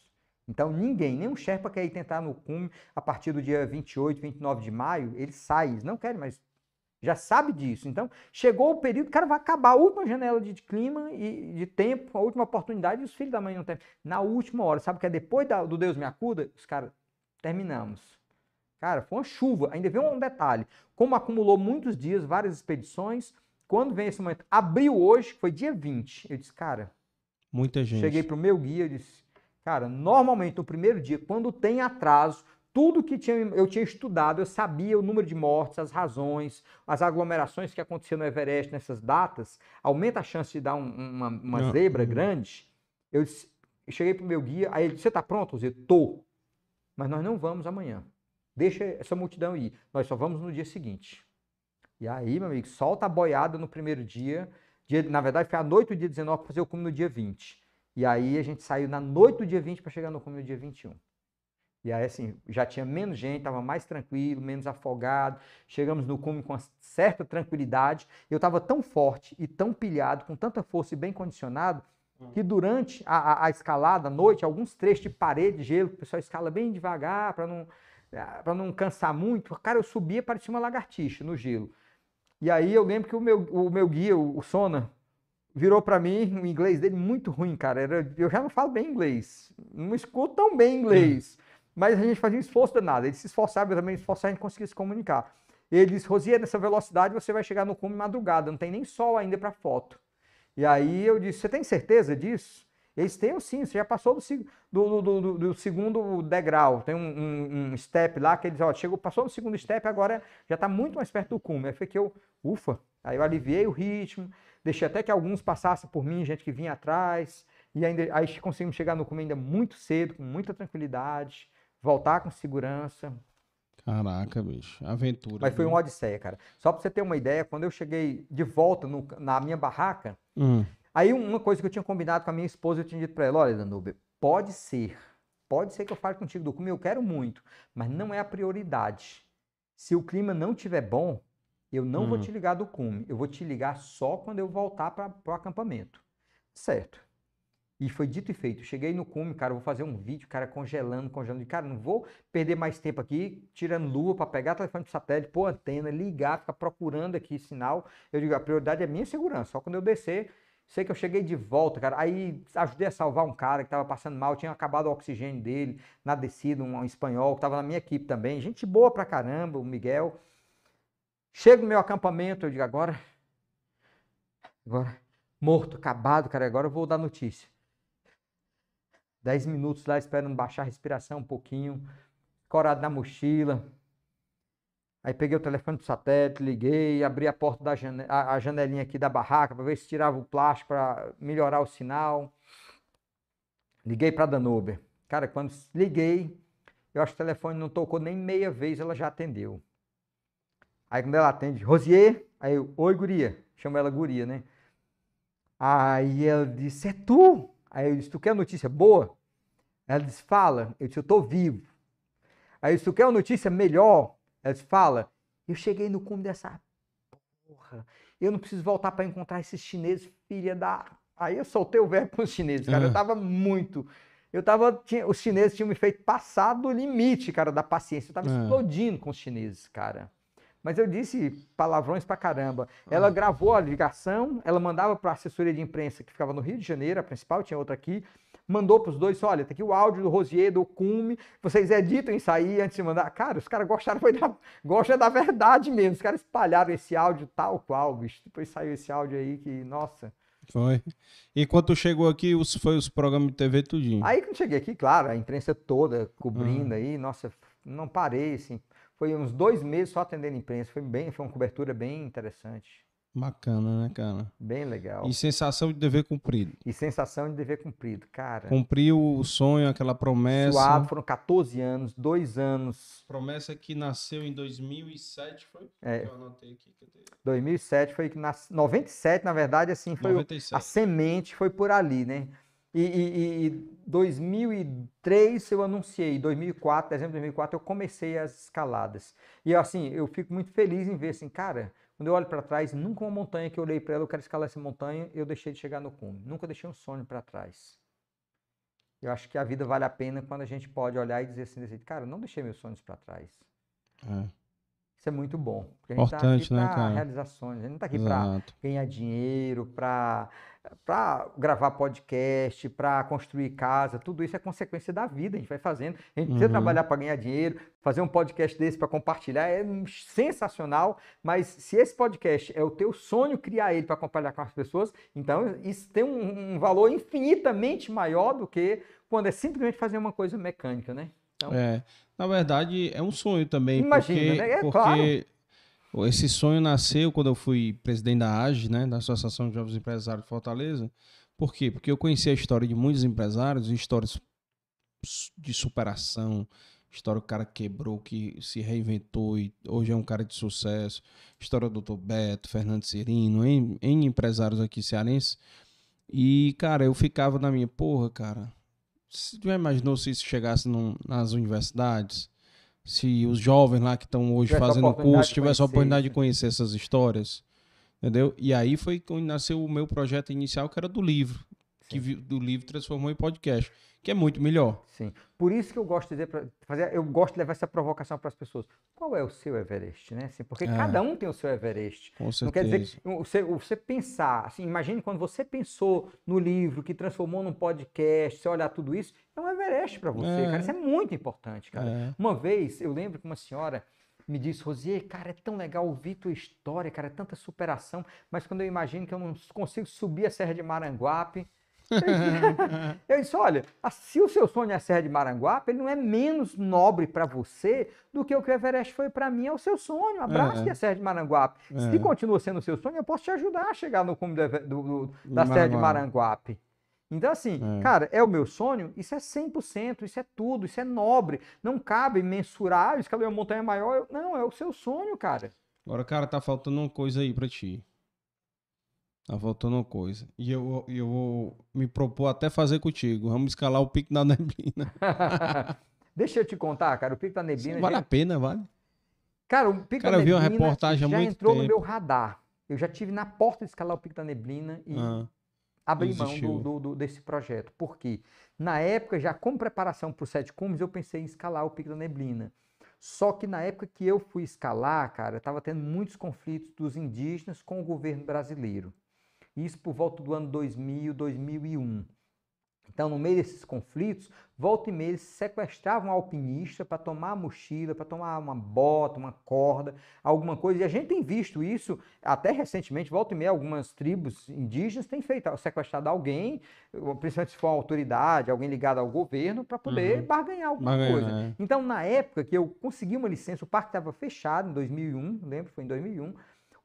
[SPEAKER 2] Então ninguém, nem um Sherpa quer ir tentar no cume a partir do dia 28, 29 de maio, saem, eles não querem mais. Já sabe disso. Então, chegou o período, cara vai acabar a última janela de clima e de tempo, a última oportunidade, e os filhos da mãe não tem. Na última hora, sabe que é depois da- do Deus me acuda? Os caras, terminamos. Cara, foi uma chuva. Ainda veio um detalhe. Como acumulou muitos dias, várias expedições, quando vem esse momento, abriu hoje, foi dia 20. Eu disse, cara,
[SPEAKER 1] Muita gente.
[SPEAKER 2] cheguei pro meu guia e disse, cara, normalmente no primeiro dia, quando tem atraso, tudo que tinha, eu tinha estudado, eu sabia o número de mortes, as razões, as aglomerações que aconteciam no Everest nessas datas, aumenta a chance de dar um- uma, uma
[SPEAKER 1] Não,
[SPEAKER 2] zebra
[SPEAKER 1] hum.
[SPEAKER 2] grande. Eu, disse- eu cheguei pro meu guia, aí ele disse, você tá pronto? Eu disse, tô. Mas nós não vamos amanhã. Deixa essa multidão ir. Nós só vamos no dia seguinte. E aí, meu amigo, solta a boiada no primeiro dia. dia na verdade, foi à noite do dia 19 para fazer o cume no dia 20. E aí a gente saiu na noite do dia 20 para chegar no cume no dia 21. E aí, assim, já tinha menos gente, estava mais tranquilo, menos afogado. Chegamos no cume com uma certa tranquilidade. Eu estava tão forte e tão pilhado, com tanta força e bem condicionado, que durante a, a- a escalada, à noite, alguns trechos de parede de gelo, que o pessoal escala bem devagar para não, para não cansar muito. Cara, eu subia, parecia uma lagartixa no gelo. E aí eu lembro que o meu, o meu guia, o, o Sona, virou para mim, o inglês dele muito ruim, cara. Era, eu já não falo bem inglês, não escuto tão bem inglês. <clears throat> Mas a gente fazia um esforço danado. Ele se esforçava, eu também me esforçava, a gente conseguia se comunicar. Ele disse, Rosier, nessa velocidade você vai chegar no cume madrugada, não tem nem sol ainda para foto. E aí eu disse, você tem certeza disso? Eles têm sim, você já passou do, do- do- do- do segundo degrau, tem um, um- um step lá que eles, ó, chegou, passou no segundo step, agora já está muito mais perto do cume. Aí foi que eu, ufa, aí eu aliviei o ritmo, deixei até que alguns passassem por mim, gente que vinha atrás, e ainda, aí conseguimos chegar no cume ainda muito cedo, com muita tranquilidade, voltar com segurança,
[SPEAKER 1] Caraca, bicho. Aventura.
[SPEAKER 2] mas foi uma odisseia, cara. Só para você ter uma ideia, quando eu cheguei de volta no- na minha barraca,
[SPEAKER 1] Hum.
[SPEAKER 2] Aí uma coisa que eu tinha combinado com a minha esposa, eu tinha dito para ela, olha, Danube, pode ser, pode ser que eu fale contigo do cume, eu quero muito, mas não é a prioridade. Se o clima não tiver bom, eu não vou
[SPEAKER 1] Hum.
[SPEAKER 2] te ligar do cume, eu vou te ligar só quando eu voltar para o acampamento. Certo. E foi dito e feito. Cheguei no cume, cara, vou fazer um vídeo, cara, congelando, congelando. Cara, não vou perder mais tempo aqui, tirando lua para pegar telefone de satélite, pôr antena, ligar, ficar procurando aqui sinal. Eu digo, a prioridade é minha segurança. Só quando eu descer, sei que eu cheguei de volta, cara. Aí ajudei a salvar um cara que estava passando mal, tinha acabado o oxigênio dele na descida, um, um espanhol que estava na minha equipe também. Gente boa pra caramba, o Miguel. Chego no meu acampamento, eu digo, agora. Agora. Morto, acabado, cara. Agora eu vou dar notícia. Dez minutos lá esperando baixar a respiração um pouquinho. Corado na mochila. Aí peguei o telefone do satélite, liguei, abri a porta da jane a, janelinha aqui da barraca para ver se tirava o plástico para melhorar o sinal. Liguei para a Danube. Cara, quando liguei, eu acho que o telefone não tocou nem meia vez, ela já atendeu. Aí quando ela atende, Rosier, aí eu, oi guria, chamo ela guria, né? Aí ela disse, é tu? Aí eu disse, tu quer notícia boa? Ela disse, fala. Eu disse, eu tô vivo. Aí eu disse, tu quer uma notícia melhor? Ela fala. Eu cheguei no cume dessa porra. Eu não preciso voltar para encontrar esses chineses, filha da. Aí eu soltei o verbo com os chineses, cara. Eu
[SPEAKER 1] Ah.
[SPEAKER 2] tava muito. Eu tava. Tinha, os chineses tinham me feito passar do limite, cara, da paciência. Eu tava
[SPEAKER 1] Ah.
[SPEAKER 2] explodindo com os chineses, cara. Mas eu disse palavrões pra caramba. Ela gravou a ligação, ela mandava para a assessoria de imprensa que ficava no Rio de Janeiro, a principal, tinha outra aqui. Mandou para os dois, olha, tá aqui o áudio do Rosier, do Cume, vocês editam isso aí antes de mandar. Cara, os caras gostaram, foi da, gostam da verdade mesmo. Os caras espalharam esse áudio tal qual, bicho. Depois saiu esse áudio aí que, nossa.
[SPEAKER 1] Foi. E quando chegou aqui, os, foi os programas de TV tudinho.
[SPEAKER 2] Aí quando cheguei aqui, claro, a imprensa toda cobrindo aí, nossa, não parei, assim. Foi uns dois meses só atendendo a imprensa. Foi bem, foi uma cobertura bem interessante.
[SPEAKER 1] Bacana, né, cara?
[SPEAKER 2] Bem legal.
[SPEAKER 1] E sensação de dever cumprido.
[SPEAKER 2] E sensação de dever cumprido, cara.
[SPEAKER 1] Cumpriu o sonho, aquela promessa.
[SPEAKER 2] Suado, foram 14 anos, dois anos.
[SPEAKER 1] Promessa que nasceu em 2007, foi?
[SPEAKER 2] É.
[SPEAKER 1] Eu anotei aqui. Cadê?
[SPEAKER 2] 2007 foi que nas 97, na verdade, assim, foi o-
[SPEAKER 1] 97.
[SPEAKER 2] a semente foi por ali, né? E, e, e 2003 eu anunciei, 2004, dezembro de 2004 eu comecei as escaladas. E assim, eu fico muito feliz em ver assim, cara, quando eu olho para trás, nunca uma montanha que eu olhei para ela, eu quero escalar essa montanha, eu deixei de chegar no cume. Nunca deixei um sonho para trás. Eu acho que a vida vale a pena quando a gente pode olhar e dizer assim, assim, cara, não deixei meus sonhos para trás.
[SPEAKER 1] É,
[SPEAKER 2] Isso é muito bom. Porque a gente tá
[SPEAKER 1] Importante,
[SPEAKER 2] aqui
[SPEAKER 1] né,
[SPEAKER 2] para
[SPEAKER 1] cara?
[SPEAKER 2] realizações, a gente não está aqui para ganhar dinheiro, para para gravar podcast, para construir casa, tudo isso é consequência da vida, a gente vai fazendo. A gente precisa
[SPEAKER 1] Uhum.
[SPEAKER 2] trabalhar para ganhar dinheiro, fazer um podcast desse para compartilhar é sensacional, mas se esse podcast é o teu sonho criar ele para compartilhar com as pessoas, então isso tem um, um valor infinitamente maior do que quando é simplesmente fazer uma coisa mecânica, né? Então,
[SPEAKER 1] É, na verdade, é um sonho também.
[SPEAKER 2] Imagina,
[SPEAKER 1] porque,
[SPEAKER 2] né? É
[SPEAKER 1] porque esse sonho nasceu quando eu fui presidente da AGE, né, da Associação de Jovens Empresários de Fortaleza. Por quê? Porque eu conheci a história de muitos empresários, histórias de superação, história do cara que quebrou, que se reinventou e hoje é um cara de sucesso. História do Dr. Beto, Fernando Cirino, em, em empresários aqui cearenses. E, cara, eu ficava na minha, porra, cara, você já imaginou se isso chegasse num- nas universidades? Se os jovens lá que estão hoje
[SPEAKER 2] Tivesse
[SPEAKER 1] fazendo curso tivessem a oportunidade de
[SPEAKER 2] isso.
[SPEAKER 1] conhecer essas histórias? Entendeu? E aí foi quando nasceu o meu projeto inicial, que era do livro. Que
[SPEAKER 2] Sim.
[SPEAKER 1] vi- do livro transformou em podcast, que é muito melhor.
[SPEAKER 2] Sim. Por isso que eu gosto de dizer pra, fazer, eu gosto de levar essa provocação para as pessoas. Qual é o seu Everest, né? Assim, porque
[SPEAKER 1] É.
[SPEAKER 2] cada um tem o seu Everest.
[SPEAKER 1] Com
[SPEAKER 2] Não
[SPEAKER 1] certeza.
[SPEAKER 2] quer dizer que você, você pensar, assim, imagine quando você pensou no livro que transformou num podcast, você olhar tudo isso, é um Everest para você,
[SPEAKER 1] É.
[SPEAKER 2] cara. Isso é muito importante, cara.
[SPEAKER 1] É.
[SPEAKER 2] Uma vez, eu lembro que uma senhora me disse, Rosier, cara, é tão legal ouvir tua história, cara, é tanta superação, mas quando eu imagino que eu não consigo subir a Serra de Maranguape, <laughs> eu disse, olha, se o seu sonho é a Serra de Maranguape, ele não é menos nobre para você do que o que o Everest foi para mim, é o seu sonho. Abraço
[SPEAKER 1] É.
[SPEAKER 2] que a Serra de Maranguape. Se
[SPEAKER 1] É.
[SPEAKER 2] continua sendo o seu sonho, eu posso te ajudar a chegar no cume do do- do- da Serra de
[SPEAKER 1] Maranguape.
[SPEAKER 2] Então, assim,
[SPEAKER 1] É.
[SPEAKER 2] cara, é o meu sonho, isso é 100%, isso é tudo, isso é nobre. Não cabe mensurar, escalei uma montanha maior. eu- Não, é o seu sonho, cara.
[SPEAKER 1] Agora, cara, tá faltando uma coisa aí pra ti. Tá faltando uma coisa. E eu, eu vou me propor até fazer contigo. Vamos escalar o pico da neblina. <laughs>
[SPEAKER 2] Deixa eu te contar, cara, o Pico da Neblina...
[SPEAKER 1] vale
[SPEAKER 2] já-
[SPEAKER 1] a pena, vale?
[SPEAKER 2] Cara, o Pico
[SPEAKER 1] Cara,
[SPEAKER 2] da
[SPEAKER 1] eu vi uma
[SPEAKER 2] Neblina
[SPEAKER 1] reportagem
[SPEAKER 2] já entrou no
[SPEAKER 1] tempo.
[SPEAKER 2] meu radar. Eu já tive na porta de escalar o Pico da Neblina e
[SPEAKER 1] Ah,
[SPEAKER 2] abri mão do, do- do- desse projeto. Por quê? Na época, já como preparação para os Sete Cumes, eu pensei em escalar o Pico da Neblina. Só que na época que eu fui escalar, cara, estava tendo muitos conflitos dos indígenas com o governo brasileiro. Isso por volta do ano 2000, 2001. Então, no meio desses conflitos, volta e meia eles sequestravam um alpinista para tomar a mochila, para tomar uma bota, uma corda, alguma coisa. E a gente tem visto isso até recentemente, volta e meia, algumas tribos indígenas têm feito, sequestrado alguém, principalmente se for uma autoridade, alguém ligado ao governo, para poder
[SPEAKER 1] Uhum.
[SPEAKER 2] barganhar alguma
[SPEAKER 1] Barganhar,
[SPEAKER 2] coisa.
[SPEAKER 1] é.
[SPEAKER 2] Então, na época que eu consegui uma licença, o parque estava fechado em 2001, lembro, foi em 2001.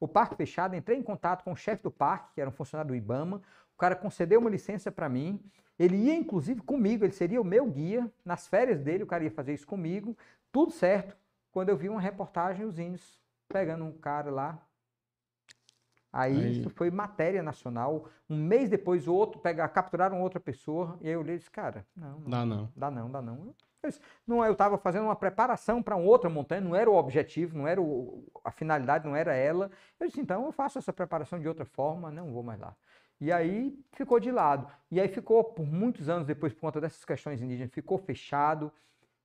[SPEAKER 2] O parque fechado, entrei em contato com o chefe do parque, que era um funcionário do IBAMA. O cara concedeu uma licença para mim. Ele ia, inclusive, comigo, ele seria o meu guia. Nas férias dele, o cara ia fazer isso comigo. Tudo certo. Quando eu vi uma reportagem, os índios pegando um cara lá. Aí,
[SPEAKER 1] Aí-
[SPEAKER 2] isso foi matéria nacional. Um mês depois, o outro pegar, capturaram outra pessoa. E aí eu olhei e disse, cara, não, não
[SPEAKER 1] Dá não.
[SPEAKER 2] Dá não, dá não. Não, eu estava fazendo uma preparação para outra montanha, não era o objetivo, não era o, a finalidade, não era ela. Eu disse, então eu faço essa preparação de outra forma, não vou mais lá. E aí ficou de lado. E aí ficou por muitos anos depois, por conta dessas questões indígenas, ficou fechado.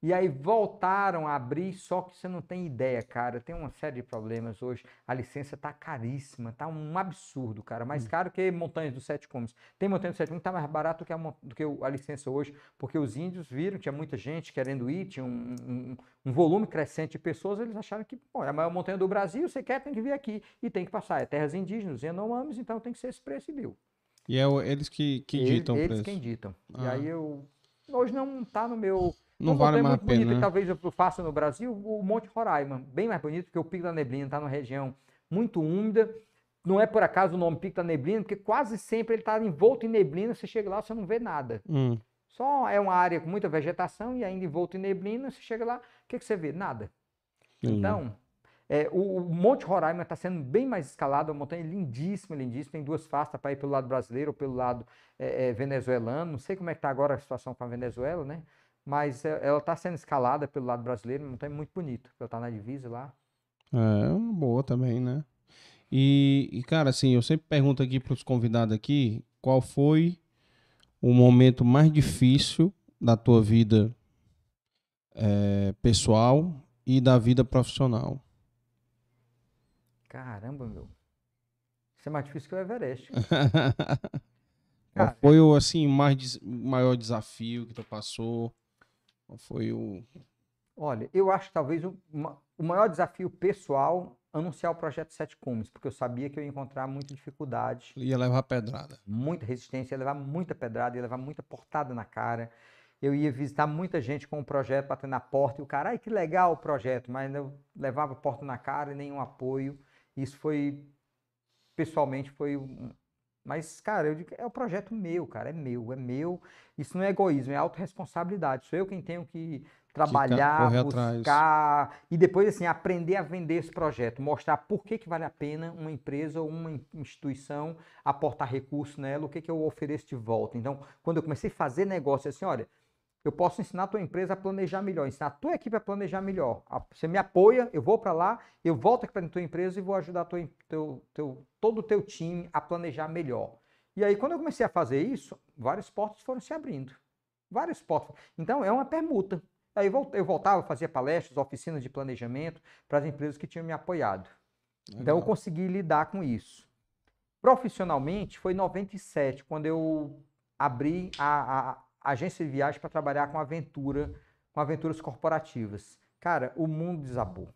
[SPEAKER 2] E aí voltaram a abrir, só que você não tem ideia, cara. Tem uma série de problemas hoje. A licença tá caríssima, tá um absurdo, cara. Mais caro que montanhas dos Sete Cumes. Tem montanha dos Sete Cumes que tá mais barato do que, a, do que o- a licença hoje, porque os índios viram, tinha muita gente querendo ir, tinha um, um- um volume crescente de pessoas, eles acharam que, bom, é a maior montanha do Brasil, você quer, tem que vir aqui. E tem que passar. É terras indígenas, Yanomamis, então tem que ser esse preço e deu.
[SPEAKER 1] E é o- eles que, que
[SPEAKER 2] Eles-
[SPEAKER 1] ditam o
[SPEAKER 2] eles
[SPEAKER 1] preço.
[SPEAKER 2] quem ditam. E
[SPEAKER 1] Ah.
[SPEAKER 2] aí eu. Hoje não tá no meu.
[SPEAKER 1] Não
[SPEAKER 2] Uma
[SPEAKER 1] vale mais a pena, né?
[SPEAKER 2] talvez eu faça no Brasil, o Monte Roraima. Bem mais bonito, porque o Pico da Neblina está numa região muito úmida, Não é por acaso o nome Pico da Neblina, porque quase sempre ele está envolto em neblina, você chega lá, você não vê nada.
[SPEAKER 1] Hum.
[SPEAKER 2] Só é uma área com muita vegetação e ainda envolto em neblina, você chega lá, o que, que você vê? Nada.
[SPEAKER 1] Entendi.
[SPEAKER 2] Então, é, o, o Monte Roraima está sendo bem mais escalado, é uma montanha lindíssima, lindíssima, tem duas faces para ir pelo lado brasileiro ou pelo lado é, é, venezuelano, não sei como é que está agora a situação com a Venezuela, né? Mas é, ela está sendo escalada pelo lado brasileiro, uma montanha muito bonita, ela está na divisa lá.
[SPEAKER 1] É uma boa também, né? E, e, cara, assim, eu sempre pergunto aqui para os convidados aqui, qual foi o momento mais difícil da tua vida é, pessoal e da vida profissional?
[SPEAKER 2] Caramba, meu. Isso é mais difícil que o Everest. <laughs>
[SPEAKER 1] Qual
[SPEAKER 2] Cara.
[SPEAKER 1] foi o assim mais maior desafio que tu passou? Qual foi o
[SPEAKER 2] Olha, eu acho que talvez o, o maior desafio pessoal anunciar o projeto Sete Cumes, porque eu sabia que eu ia encontrar muita dificuldade,
[SPEAKER 1] ia levar pedrada?
[SPEAKER 2] muita resistência, ia levar muita pedrada, ia levar muita portada na cara. Eu ia visitar muita gente com o projeto batendo na porta e o cara, ai que legal o projeto, mas eu levava porta na cara e nenhum apoio. Isso foi, pessoalmente, foi um. Mas, cara, eu digo, é o projeto meu, cara, é meu, é meu. Isso não é egoísmo, é autorresponsabilidade. Sou eu quem tenho que trabalhar,
[SPEAKER 1] atrás.
[SPEAKER 2] buscar e depois, assim, aprender a vender esse projeto, mostrar por que, que vale a pena uma empresa ou uma in- instituição aportar recurso nela, o que, que eu ofereço de volta. Então, quando eu comecei a fazer negócio, assim, olha, eu posso ensinar a tua empresa a planejar melhor, ensinar a tua equipe a planejar melhor. Você me apoia, eu vou para lá, eu volto aqui para a tua empresa e vou ajudar tua, teu, teu, todo o teu time a planejar melhor. E aí, quando eu comecei a fazer isso, vários portos foram se abrindo. Vários portos. Então, é uma permuta. Aí eu voltava, fazia palestras, oficinas de planejamento para as empresas que tinham me apoiado. Então, eu
[SPEAKER 1] Legal.
[SPEAKER 2] consegui lidar com isso. Profissionalmente, foi em 97, quando eu abri a agência de viagem para trabalhar com aventura, com aventuras corporativas. Cara, o mundo desabou.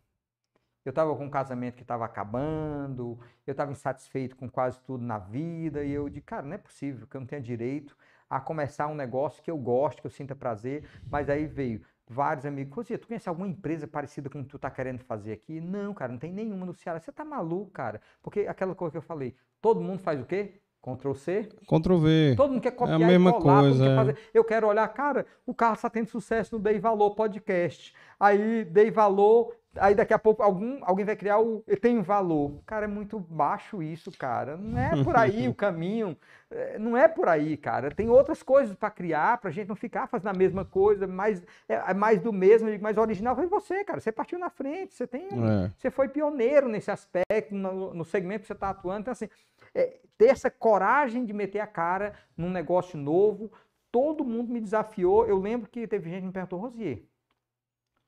[SPEAKER 2] Eu estava com um casamento que estava acabando, eu estava insatisfeito com quase tudo na vida, e eu disse, cara, não é possível que eu não tenha direito a começar um negócio que eu gosto, que eu sinta prazer, mas aí veio vários amigos, Rosia, tu conhece alguma empresa parecida com o que tu tá querendo fazer aqui? Não, cara, não tem nenhuma no Ceará. Você tá maluco, cara? Porque aquela coisa que eu falei, todo mundo faz o quê? Ctrl C,
[SPEAKER 1] Ctrl V.
[SPEAKER 2] Todo mundo quer copiar
[SPEAKER 1] É mesma
[SPEAKER 2] e colar,
[SPEAKER 1] coisa,
[SPEAKER 2] quer
[SPEAKER 1] é.
[SPEAKER 2] fazer. Eu quero olhar, cara, o carro está tendo sucesso no Dei Valor Podcast. Aí dei valor, aí daqui a pouco algum, alguém vai criar o eu tenho valor. Cara, é muito baixo isso, cara. Não é por aí o <laughs> caminho. É, Não é por aí, cara. Tem outras coisas para criar, pra gente não ficar fazendo a mesma coisa, mais, é, é mais do mesmo, o original foi você, cara. Você partiu na frente, você tem
[SPEAKER 1] É.
[SPEAKER 2] você foi pioneiro nesse aspecto, no, no segmento que você está atuando. Então, assim, é, ter essa coragem de meter a cara num negócio novo, todo mundo me desafiou. Eu lembro que teve gente que me perguntou, Rosier,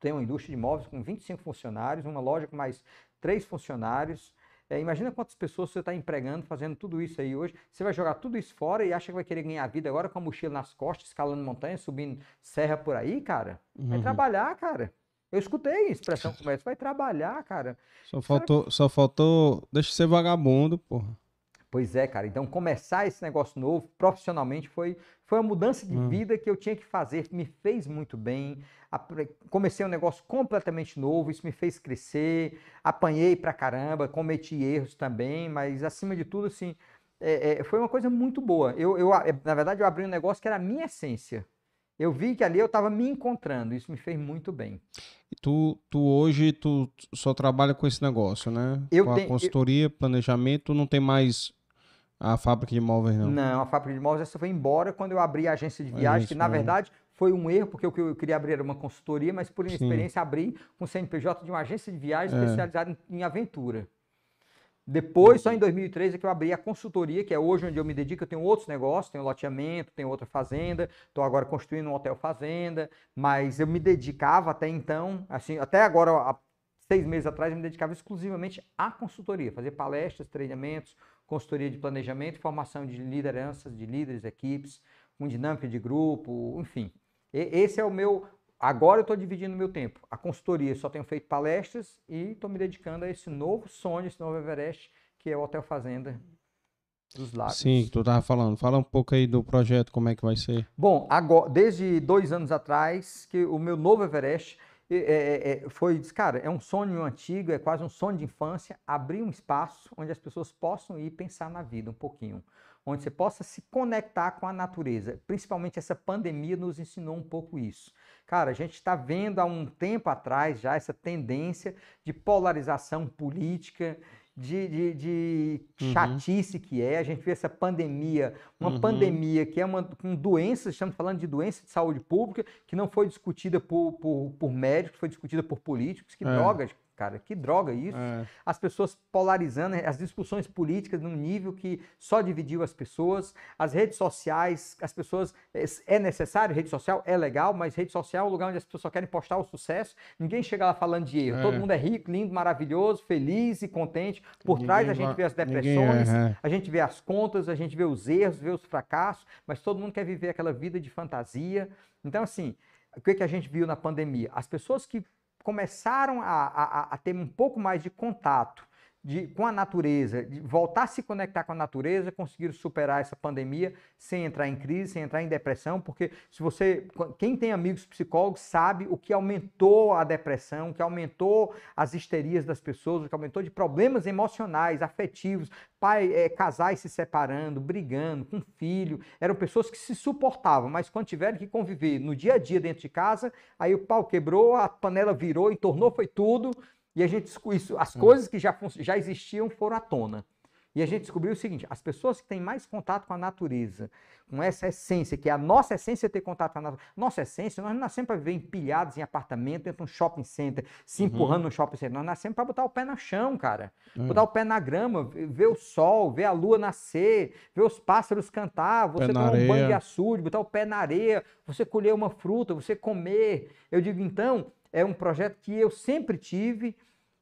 [SPEAKER 2] tem uma indústria de imóveis com 25 funcionários, uma loja com mais três funcionários. É, imagina quantas pessoas você está empregando, fazendo tudo isso aí hoje. Você vai jogar tudo isso fora e acha que vai querer ganhar vida agora com a mochila nas costas, escalando montanha, subindo serra por aí, cara? Vai
[SPEAKER 1] Uhum.
[SPEAKER 2] trabalhar, cara. Eu escutei a expressão <laughs> como essa, vai trabalhar, cara.
[SPEAKER 1] Só faltou, só faltou. Deixa de ser vagabundo, porra.
[SPEAKER 2] Pois é, cara. Então, começar esse negócio novo profissionalmente foi, foi uma mudança de
[SPEAKER 1] Hum.
[SPEAKER 2] vida que eu tinha que fazer, me fez muito bem. Comecei um negócio completamente novo, isso me fez crescer. Apanhei pra caramba, cometi erros também, mas acima de tudo, assim, é- é, foi uma coisa muito boa. Eu, eu, na verdade, eu abri um negócio que era a minha essência. Eu vi que ali eu estava me encontrando, isso me fez muito bem.
[SPEAKER 1] E tu, tu hoje tu só trabalha com esse negócio, né?
[SPEAKER 2] Eu
[SPEAKER 1] com a
[SPEAKER 2] tenho- eu-
[SPEAKER 1] consultoria, planejamento, tu não tem mais a fábrica de imóveis, não.
[SPEAKER 2] Não, a fábrica de imóveis essa foi embora quando eu abri a agência de viagem, que na verdade foi um erro, porque o que eu queria abrir era uma consultoria, mas por
[SPEAKER 1] Sim.
[SPEAKER 2] inexperiência abri um CNPJ de uma agência de viagem
[SPEAKER 1] É.
[SPEAKER 2] especializada em, em aventura. Depois, só em 2013, é que eu abri a consultoria, que é hoje onde eu me dedico. Eu tenho outros negócios, tenho loteamento, tenho outra fazenda, estou agora construindo um hotel fazenda, mas eu me dedicava até então, assim, até agora, há seis meses atrás, eu me dedicava exclusivamente à consultoria, fazer palestras, treinamentos, consultoria de planejamento, formação de lideranças, de líderes, equipes, com dinâmica de grupo, enfim. Esse é o meu. Agora eu estou dividindo o meu tempo. A consultoria só tenho feito palestras e estou me dedicando a esse novo sonho, esse novo Everest, que é o Hotel Fazenda dos Lagos.
[SPEAKER 1] Sim, que tu tava falando. Fala um pouco aí do projeto, como é que vai ser.
[SPEAKER 2] Bom, agora, desde dois anos atrás, que o meu novo Everest, é, é, foi, cara, é um sonho antigo, é quase um sonho de infância, abrir um espaço onde as pessoas possam ir pensar na vida um pouquinho onde você possa se conectar com a natureza. Principalmente essa pandemia nos ensinou um pouco isso. Cara, a gente está vendo há um tempo atrás já essa tendência de polarização política, de, de, de uhum. chatice que é. A gente vê essa pandemia, uma uhum. pandemia que é uma com doenças, estamos falando de doença de saúde pública, que não foi discutida por, por, por médicos, foi discutida por políticos. Que é. drogas, cara, que droga isso. É. As pessoas polarizando, as discussões políticas num nível que só dividiu as pessoas, as redes sociais, as pessoas. É necessário, rede social é legal, mas rede social é um lugar onde as pessoas só querem postar o sucesso. Ninguém chega lá falando de erro. É. Todo mundo é rico, lindo, maravilhoso, feliz e contente. Por ninguém trás a gente vê as depressões, é, a gente vê as contas, a gente vê os erros, vê os fracassos, mas todo mundo quer viver aquela vida de fantasia. Então, assim, o que, que a gente viu na pandemia? As pessoas que começaram a, a, a ter um pouco mais de contato de, com a natureza, de voltar a se conectar com a natureza, conseguiram superar essa pandemia sem entrar em crise, sem entrar em depressão, porque se você, quem tem amigos psicólogos sabe o que aumentou a depressão, o que aumentou as histerias das pessoas, o que aumentou de problemas emocionais, afetivos, pai, é, casais se separando, brigando, com filho, eram pessoas que se suportavam, mas quando tiveram que conviver no dia a dia dentro de casa, aí o pau quebrou, a panela virou, entornou, foi tudo, e a gente isso, as hum. coisas que já, já existiam foram à tona. E a gente descobriu o seguinte: as pessoas que têm mais contato com a natureza, com essa essência, que é a nossa essência ter contato com a natureza. Nossa essência, nós não nascemos para viver empilhados em apartamento dentro de um shopping center, se uhum. empurrando no shopping center. Nós nascemos para botar o pé no chão, cara. Uhum. Botar o pé na grama, ver o sol, ver a lua nascer, ver os pássaros cantar, você tomar um banho de açude, botar o pé na areia, você colher uma fruta, você comer. Eu digo, então, é um projeto que eu sempre tive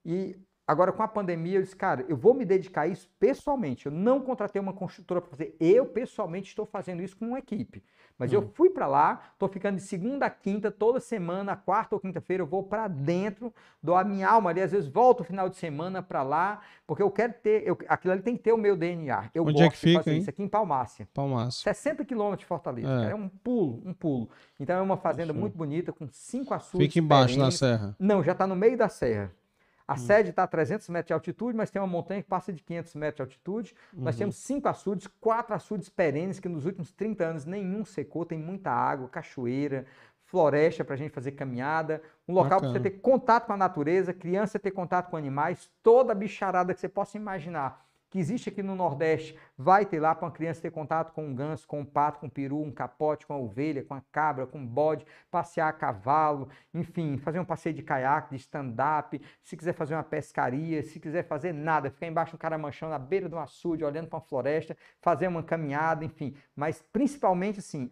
[SPEAKER 2] e agora com a pandemia eu disse, cara, eu vou me dedicar a isso pessoalmente. Eu não contratei uma construtora para fazer, eu pessoalmente estou fazendo isso com uma equipe. Mas hum. eu fui para lá, estou ficando de segunda a quinta, toda semana, quarta ou quinta-feira, eu vou para dentro, dou a minha alma ali, às vezes volto o final de semana para lá, porque eu quero ter, eu, aquilo ali tem que ter o meu DNA. Eu
[SPEAKER 1] Onde gosto é que fica, de fazer
[SPEAKER 2] hein? isso aqui em Palmácia.
[SPEAKER 1] Palmácia.
[SPEAKER 2] 60 quilômetros de Fortaleza, é. é. um pulo, um pulo. Então é uma fazenda muito bonita, com cinco açudes.
[SPEAKER 1] Fica embaixo na serra.
[SPEAKER 2] Não, já está no meio da serra. A hum. sede está a 300 metros de altitude, mas tem uma montanha que passa de 500 metros de altitude. Uhum. Nós temos cinco açudes, quatro açudes perenes, que nos últimos 30 anos nenhum secou, tem muita água, cachoeira, floresta para a gente fazer caminhada, um local para você ter contato com a natureza, criança ter contato com animais, toda a bicharada que você possa imaginar que existe aqui no Nordeste, vai ter lá para uma criança ter contato com um ganso, com um pato, com um peru, um capote, com a ovelha, com a cabra, com um bode, passear a cavalo, enfim, fazer um passeio de caiaque, de stand-up, se quiser fazer uma pescaria, se quiser fazer nada, ficar embaixo do caramanchão, na beira de um açude, olhando para uma floresta, fazer uma caminhada, enfim. Mas principalmente, assim,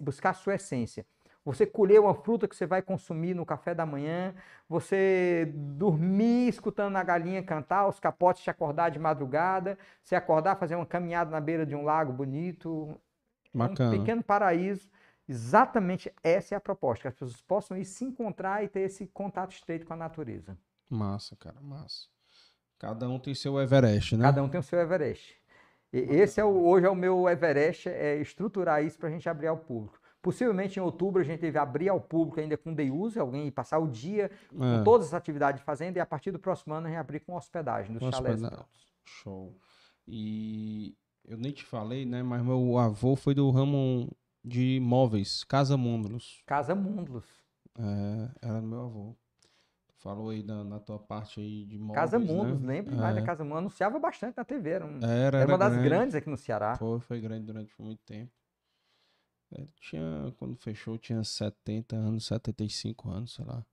[SPEAKER 2] buscar a sua essência você colher uma fruta que você vai consumir no café da manhã, você dormir escutando a galinha cantar, os capotes te acordar de madrugada, você acordar, fazer uma caminhada na beira de um lago bonito.
[SPEAKER 1] Bacana.
[SPEAKER 2] Um pequeno paraíso. Exatamente essa é a proposta, que as pessoas possam ir se encontrar e ter esse contato estreito com a natureza.
[SPEAKER 1] Massa, cara, massa. Cada um tem seu Everest, né?
[SPEAKER 2] Cada um tem o seu Everest. E esse é o, hoje é o meu Everest, é estruturar isso para a gente abrir ao público. Possivelmente em outubro a gente deve abrir ao público ainda com day use, alguém passar o dia com é. todas as atividades fazendo e a partir do próximo ano reabrir com hospedagem dos chalés.
[SPEAKER 1] Show. E eu nem te falei, né, mas meu avô foi do ramo de móveis, Casa Múndulos.
[SPEAKER 2] Casa Múndulos.
[SPEAKER 1] É, era meu avô. Falou aí na, na, tua parte aí de móveis,
[SPEAKER 2] Casa Mundos, né? lembro demais é. da Casa Mundos. Anunciava bastante na TV. Era, um,
[SPEAKER 1] era, era,
[SPEAKER 2] era uma das
[SPEAKER 1] grande.
[SPEAKER 2] grandes aqui no Ceará.
[SPEAKER 1] Foi, foi grande durante muito tempo. É, tinha, quando fechou, tinha 70 anos, 75 anos, sei lá.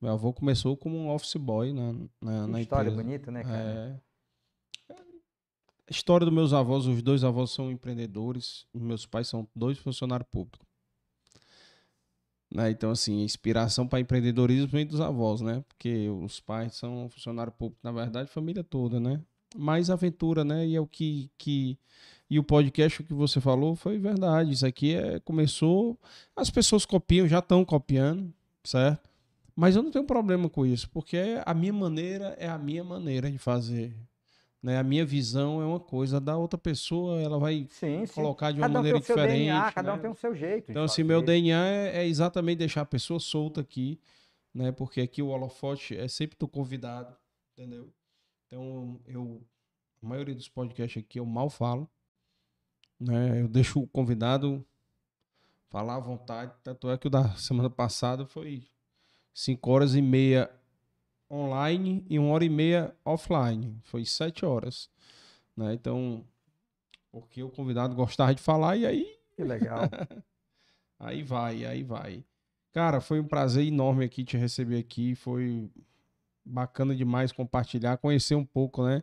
[SPEAKER 1] Meu avô começou como um office boy na, na, na
[SPEAKER 2] história
[SPEAKER 1] empresa.
[SPEAKER 2] bonita, né, cara?
[SPEAKER 1] É. A história dos meus avós, os dois avós são empreendedores, meus pais são dois funcionários públicos. Né? Então, assim, inspiração para empreendedorismo vem dos avós, né? Porque os pais são funcionários públicos, na verdade, família toda, né? Mais aventura, né? E é o que, que e o podcast que você falou foi verdade. Isso aqui é, começou. As pessoas copiam, já estão copiando, certo? Mas eu não tenho problema com isso, porque a minha maneira é a minha maneira de fazer. Né? A minha visão é uma coisa, da outra pessoa ela vai sim, sim. colocar de uma cada maneira um diferente.
[SPEAKER 2] DNA,
[SPEAKER 1] né?
[SPEAKER 2] cada um tem o seu jeito.
[SPEAKER 1] Então, assim, meu DNA é, é, exatamente deixar a pessoa solta aqui né? Porque aqui o holofote é sempre do convidado, entendeu? Então, eu a maioria dos podcasts aqui eu mal falo, né? Eu deixo o convidado falar à vontade, tanto é que o da semana passada foi 5 horas e meia online e uma hora e meia offline. Foi sete horas. Né? Então, porque o convidado gostava de falar e aí.
[SPEAKER 2] Que legal. <laughs>
[SPEAKER 1] aí vai, aí vai. Cara, foi um prazer enorme aqui te receber aqui. Foi bacana demais compartilhar, conhecer um pouco, né?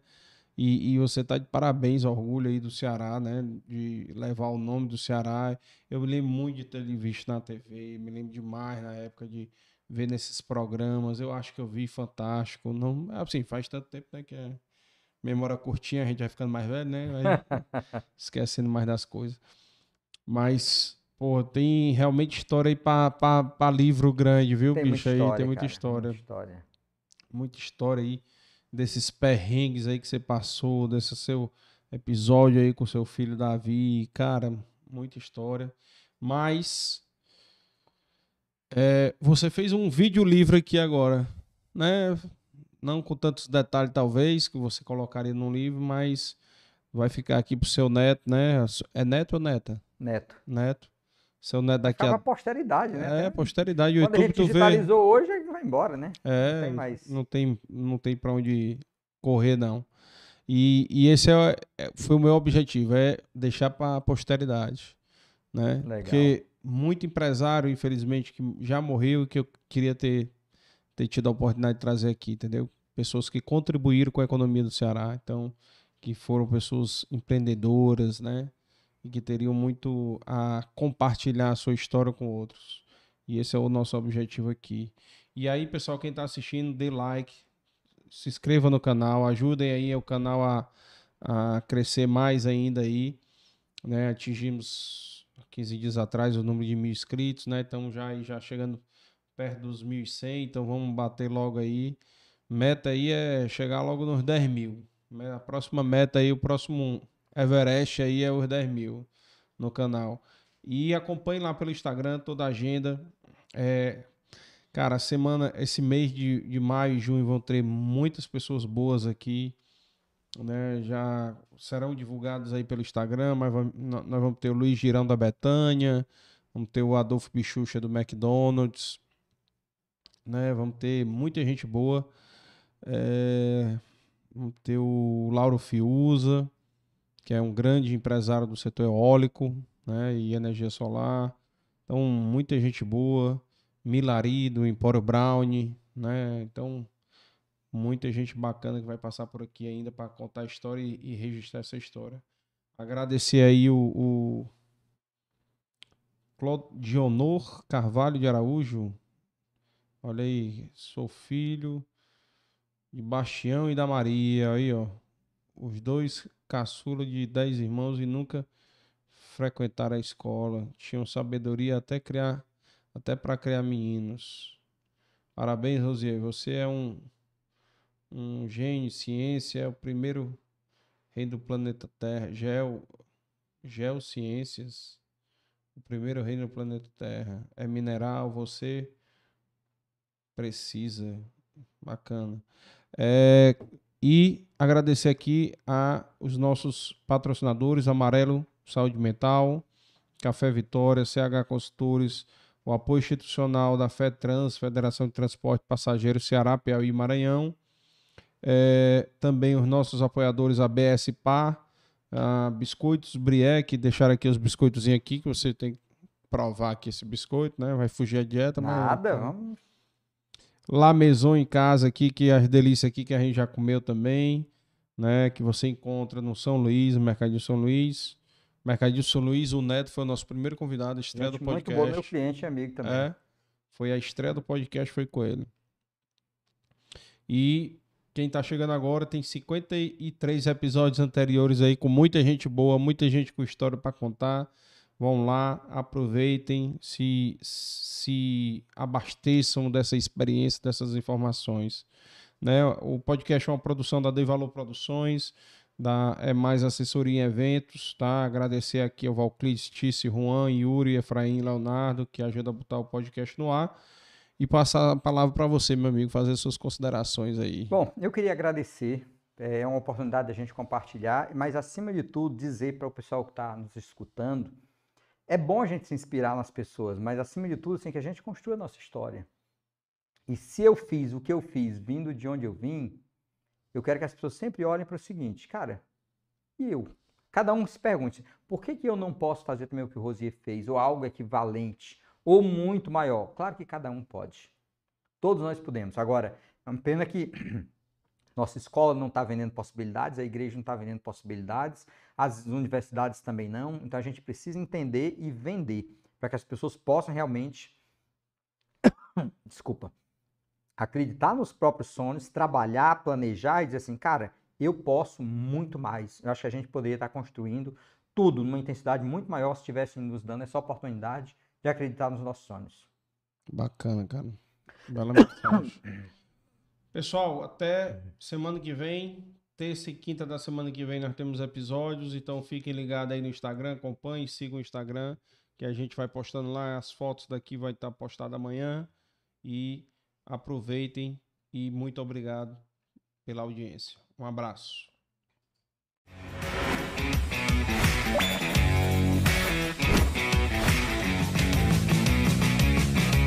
[SPEAKER 1] E, e, você tá de parabéns, orgulho aí do Ceará, né? De levar o nome do Ceará. Eu me lembro muito de ter visto na TV, me lembro demais na época de ver nesses programas. Eu acho que eu vi fantástico. Não, assim, faz tanto tempo, né, que é memória curtinha, a gente vai ficando mais velho, né? Vai <laughs> esquecendo mais das coisas. Mas, pô, tem realmente história aí para livro grande, viu,
[SPEAKER 2] tem
[SPEAKER 1] bicho?
[SPEAKER 2] História,
[SPEAKER 1] aí tem muita
[SPEAKER 2] cara,
[SPEAKER 1] história.
[SPEAKER 2] Muita história.
[SPEAKER 1] Muita história aí desses perrengues aí que você passou, desse seu episódio aí com seu filho Davi. Cara, muita história. Mas é, você fez um vídeo livre aqui agora, né? Não com tantos detalhes, talvez, que você colocaria no livro, mas vai ficar aqui pro seu neto, né? É neto ou neta?
[SPEAKER 2] Neto.
[SPEAKER 1] Neto. Seu neto daqui
[SPEAKER 2] a. posteridade,
[SPEAKER 1] né? É, posteridade.
[SPEAKER 2] Quando
[SPEAKER 1] YouTube,
[SPEAKER 2] a gente digitalizou vê... hoje, vai embora, né?
[SPEAKER 1] É, não tem mais. Não tem, não tem pra onde correr, não. E, e esse é, é foi o meu objetivo, é deixar para posteridade, né?
[SPEAKER 2] Legal.
[SPEAKER 1] Porque muito empresário, infelizmente, que já morreu e que eu queria ter, ter tido a oportunidade de trazer aqui, entendeu? Pessoas que contribuíram com a economia do Ceará, então, que foram pessoas empreendedoras, né? E que teriam muito a compartilhar a sua história com outros. E esse é o nosso objetivo aqui. E aí, pessoal, quem está assistindo, dê like, se inscreva no canal, ajudem aí o canal a, a crescer mais ainda aí, né? Atingimos 15 dias atrás o número de mil inscritos, né? Estamos já, já chegando perto dos 1.100, então vamos bater logo aí. Meta aí é chegar logo nos 10 mil. A próxima meta aí, o próximo Everest aí é os 10 mil no canal. E acompanhe lá pelo Instagram toda a agenda. É, cara, semana, esse mês de, de maio e junho vão ter muitas pessoas boas aqui né? Já serão divulgados aí pelo Instagram, mas vamos, nós vamos ter o Luiz Girão da Betânia, vamos ter o Adolfo Bichucha do McDonald's, né? Vamos ter muita gente boa. É, vamos ter o Lauro Fiuza, que é um grande empresário do setor eólico, né? E energia solar. Então, muita gente boa. Milari do Empório Brown, né? Então, muita gente bacana que vai passar por aqui ainda para contar a história e, e, registrar essa história. Agradecer aí o, o Claudionor Carvalho de Araújo. Olha aí, sou filho de Bastião e da Maria. Aí, ó. Os dois caçula de dez irmãos e nunca frequentaram a escola. Tinham sabedoria até criar, até para criar meninos. Parabéns, Rosier. Você é um um gênio, ciência, é o primeiro rei do planeta Terra, Geo, Geociências, o primeiro rei do planeta Terra. É mineral, você precisa. Bacana. É, e agradecer aqui a os nossos patrocinadores, Amarelo Saúde Mental, Café Vitória, CH Consultores, o apoio institucional da FETRANS, Federação de Transporte Passageiro Ceará, Piauí e Maranhão, é, também os nossos apoiadores, a BS Par, a Biscoitos Briek, deixar aqui os biscoitos aqui, que você tem que provar aqui esse biscoito, né? Vai fugir a dieta.
[SPEAKER 2] Nada,
[SPEAKER 1] mas...
[SPEAKER 2] vamos.
[SPEAKER 1] La Maison em casa aqui, que é as delícias aqui que a gente já comeu também, né? Que você encontra no São Luís, no Mercadinho São Luís. Mercadinho São Luís, o Neto foi o nosso primeiro convidado, a estreia gente, do podcast.
[SPEAKER 2] Muito bom, meu cliente e amigo também.
[SPEAKER 1] É, foi a estreia do podcast, foi com ele. E quem está chegando agora tem 53 episódios anteriores aí com muita gente boa, muita gente com história para contar. Vão lá, aproveitem, se, se abasteçam dessa experiência, dessas informações. Né? O podcast é uma produção da Dei Valor Produções, da É Mais Assessoria em Eventos. Tá? Agradecer aqui ao Valclides, Tice, Juan, Yuri, Efraim, Leonardo, que ajuda a botar o podcast no ar. e passar a palavra para você, meu amigo, fazer suas considerações aí.
[SPEAKER 2] Bom, eu queria agradecer. É uma oportunidade da gente compartilhar, mas acima de tudo, dizer para o pessoal que está nos escutando: é bom a gente se inspirar nas pessoas, mas acima de tudo, assim, que a gente construa a nossa história. E se eu fiz o que eu fiz vindo de onde eu vim, eu quero que as pessoas sempre olhem para o seguinte, cara, e eu? Cada um se pergunte, por que, que eu não posso fazer também o que o Rosier fez, ou algo equivalente, ou muito maior? Claro que cada um pode. Todos nós podemos. Agora, é uma pena que <clears throat> nossa escola não está vendendo possibilidades, a igreja não está vendendo possibilidades, as universidades também não. Então a gente precisa entender e vender para que as pessoas possam realmente, <coughs> desculpa, acreditar nos próprios sonhos, trabalhar, planejar e dizer assim, cara, eu posso muito mais. Eu acho que a gente poderia estar construindo tudo numa intensidade muito maior se estivesse nos dando essa oportunidade de acreditar nos nossos sonhos.
[SPEAKER 1] Bacana, cara. Bela mensagem. <coughs> Pessoal, até semana que vem, terça e quinta da semana que vem nós temos episódios, então fiquem ligados aí no Instagram, acompanhem, sigam o Instagram, que a gente vai postando lá, as fotos daqui vai estar postada amanhã e aproveitem e muito obrigado pela audiência. Um abraço.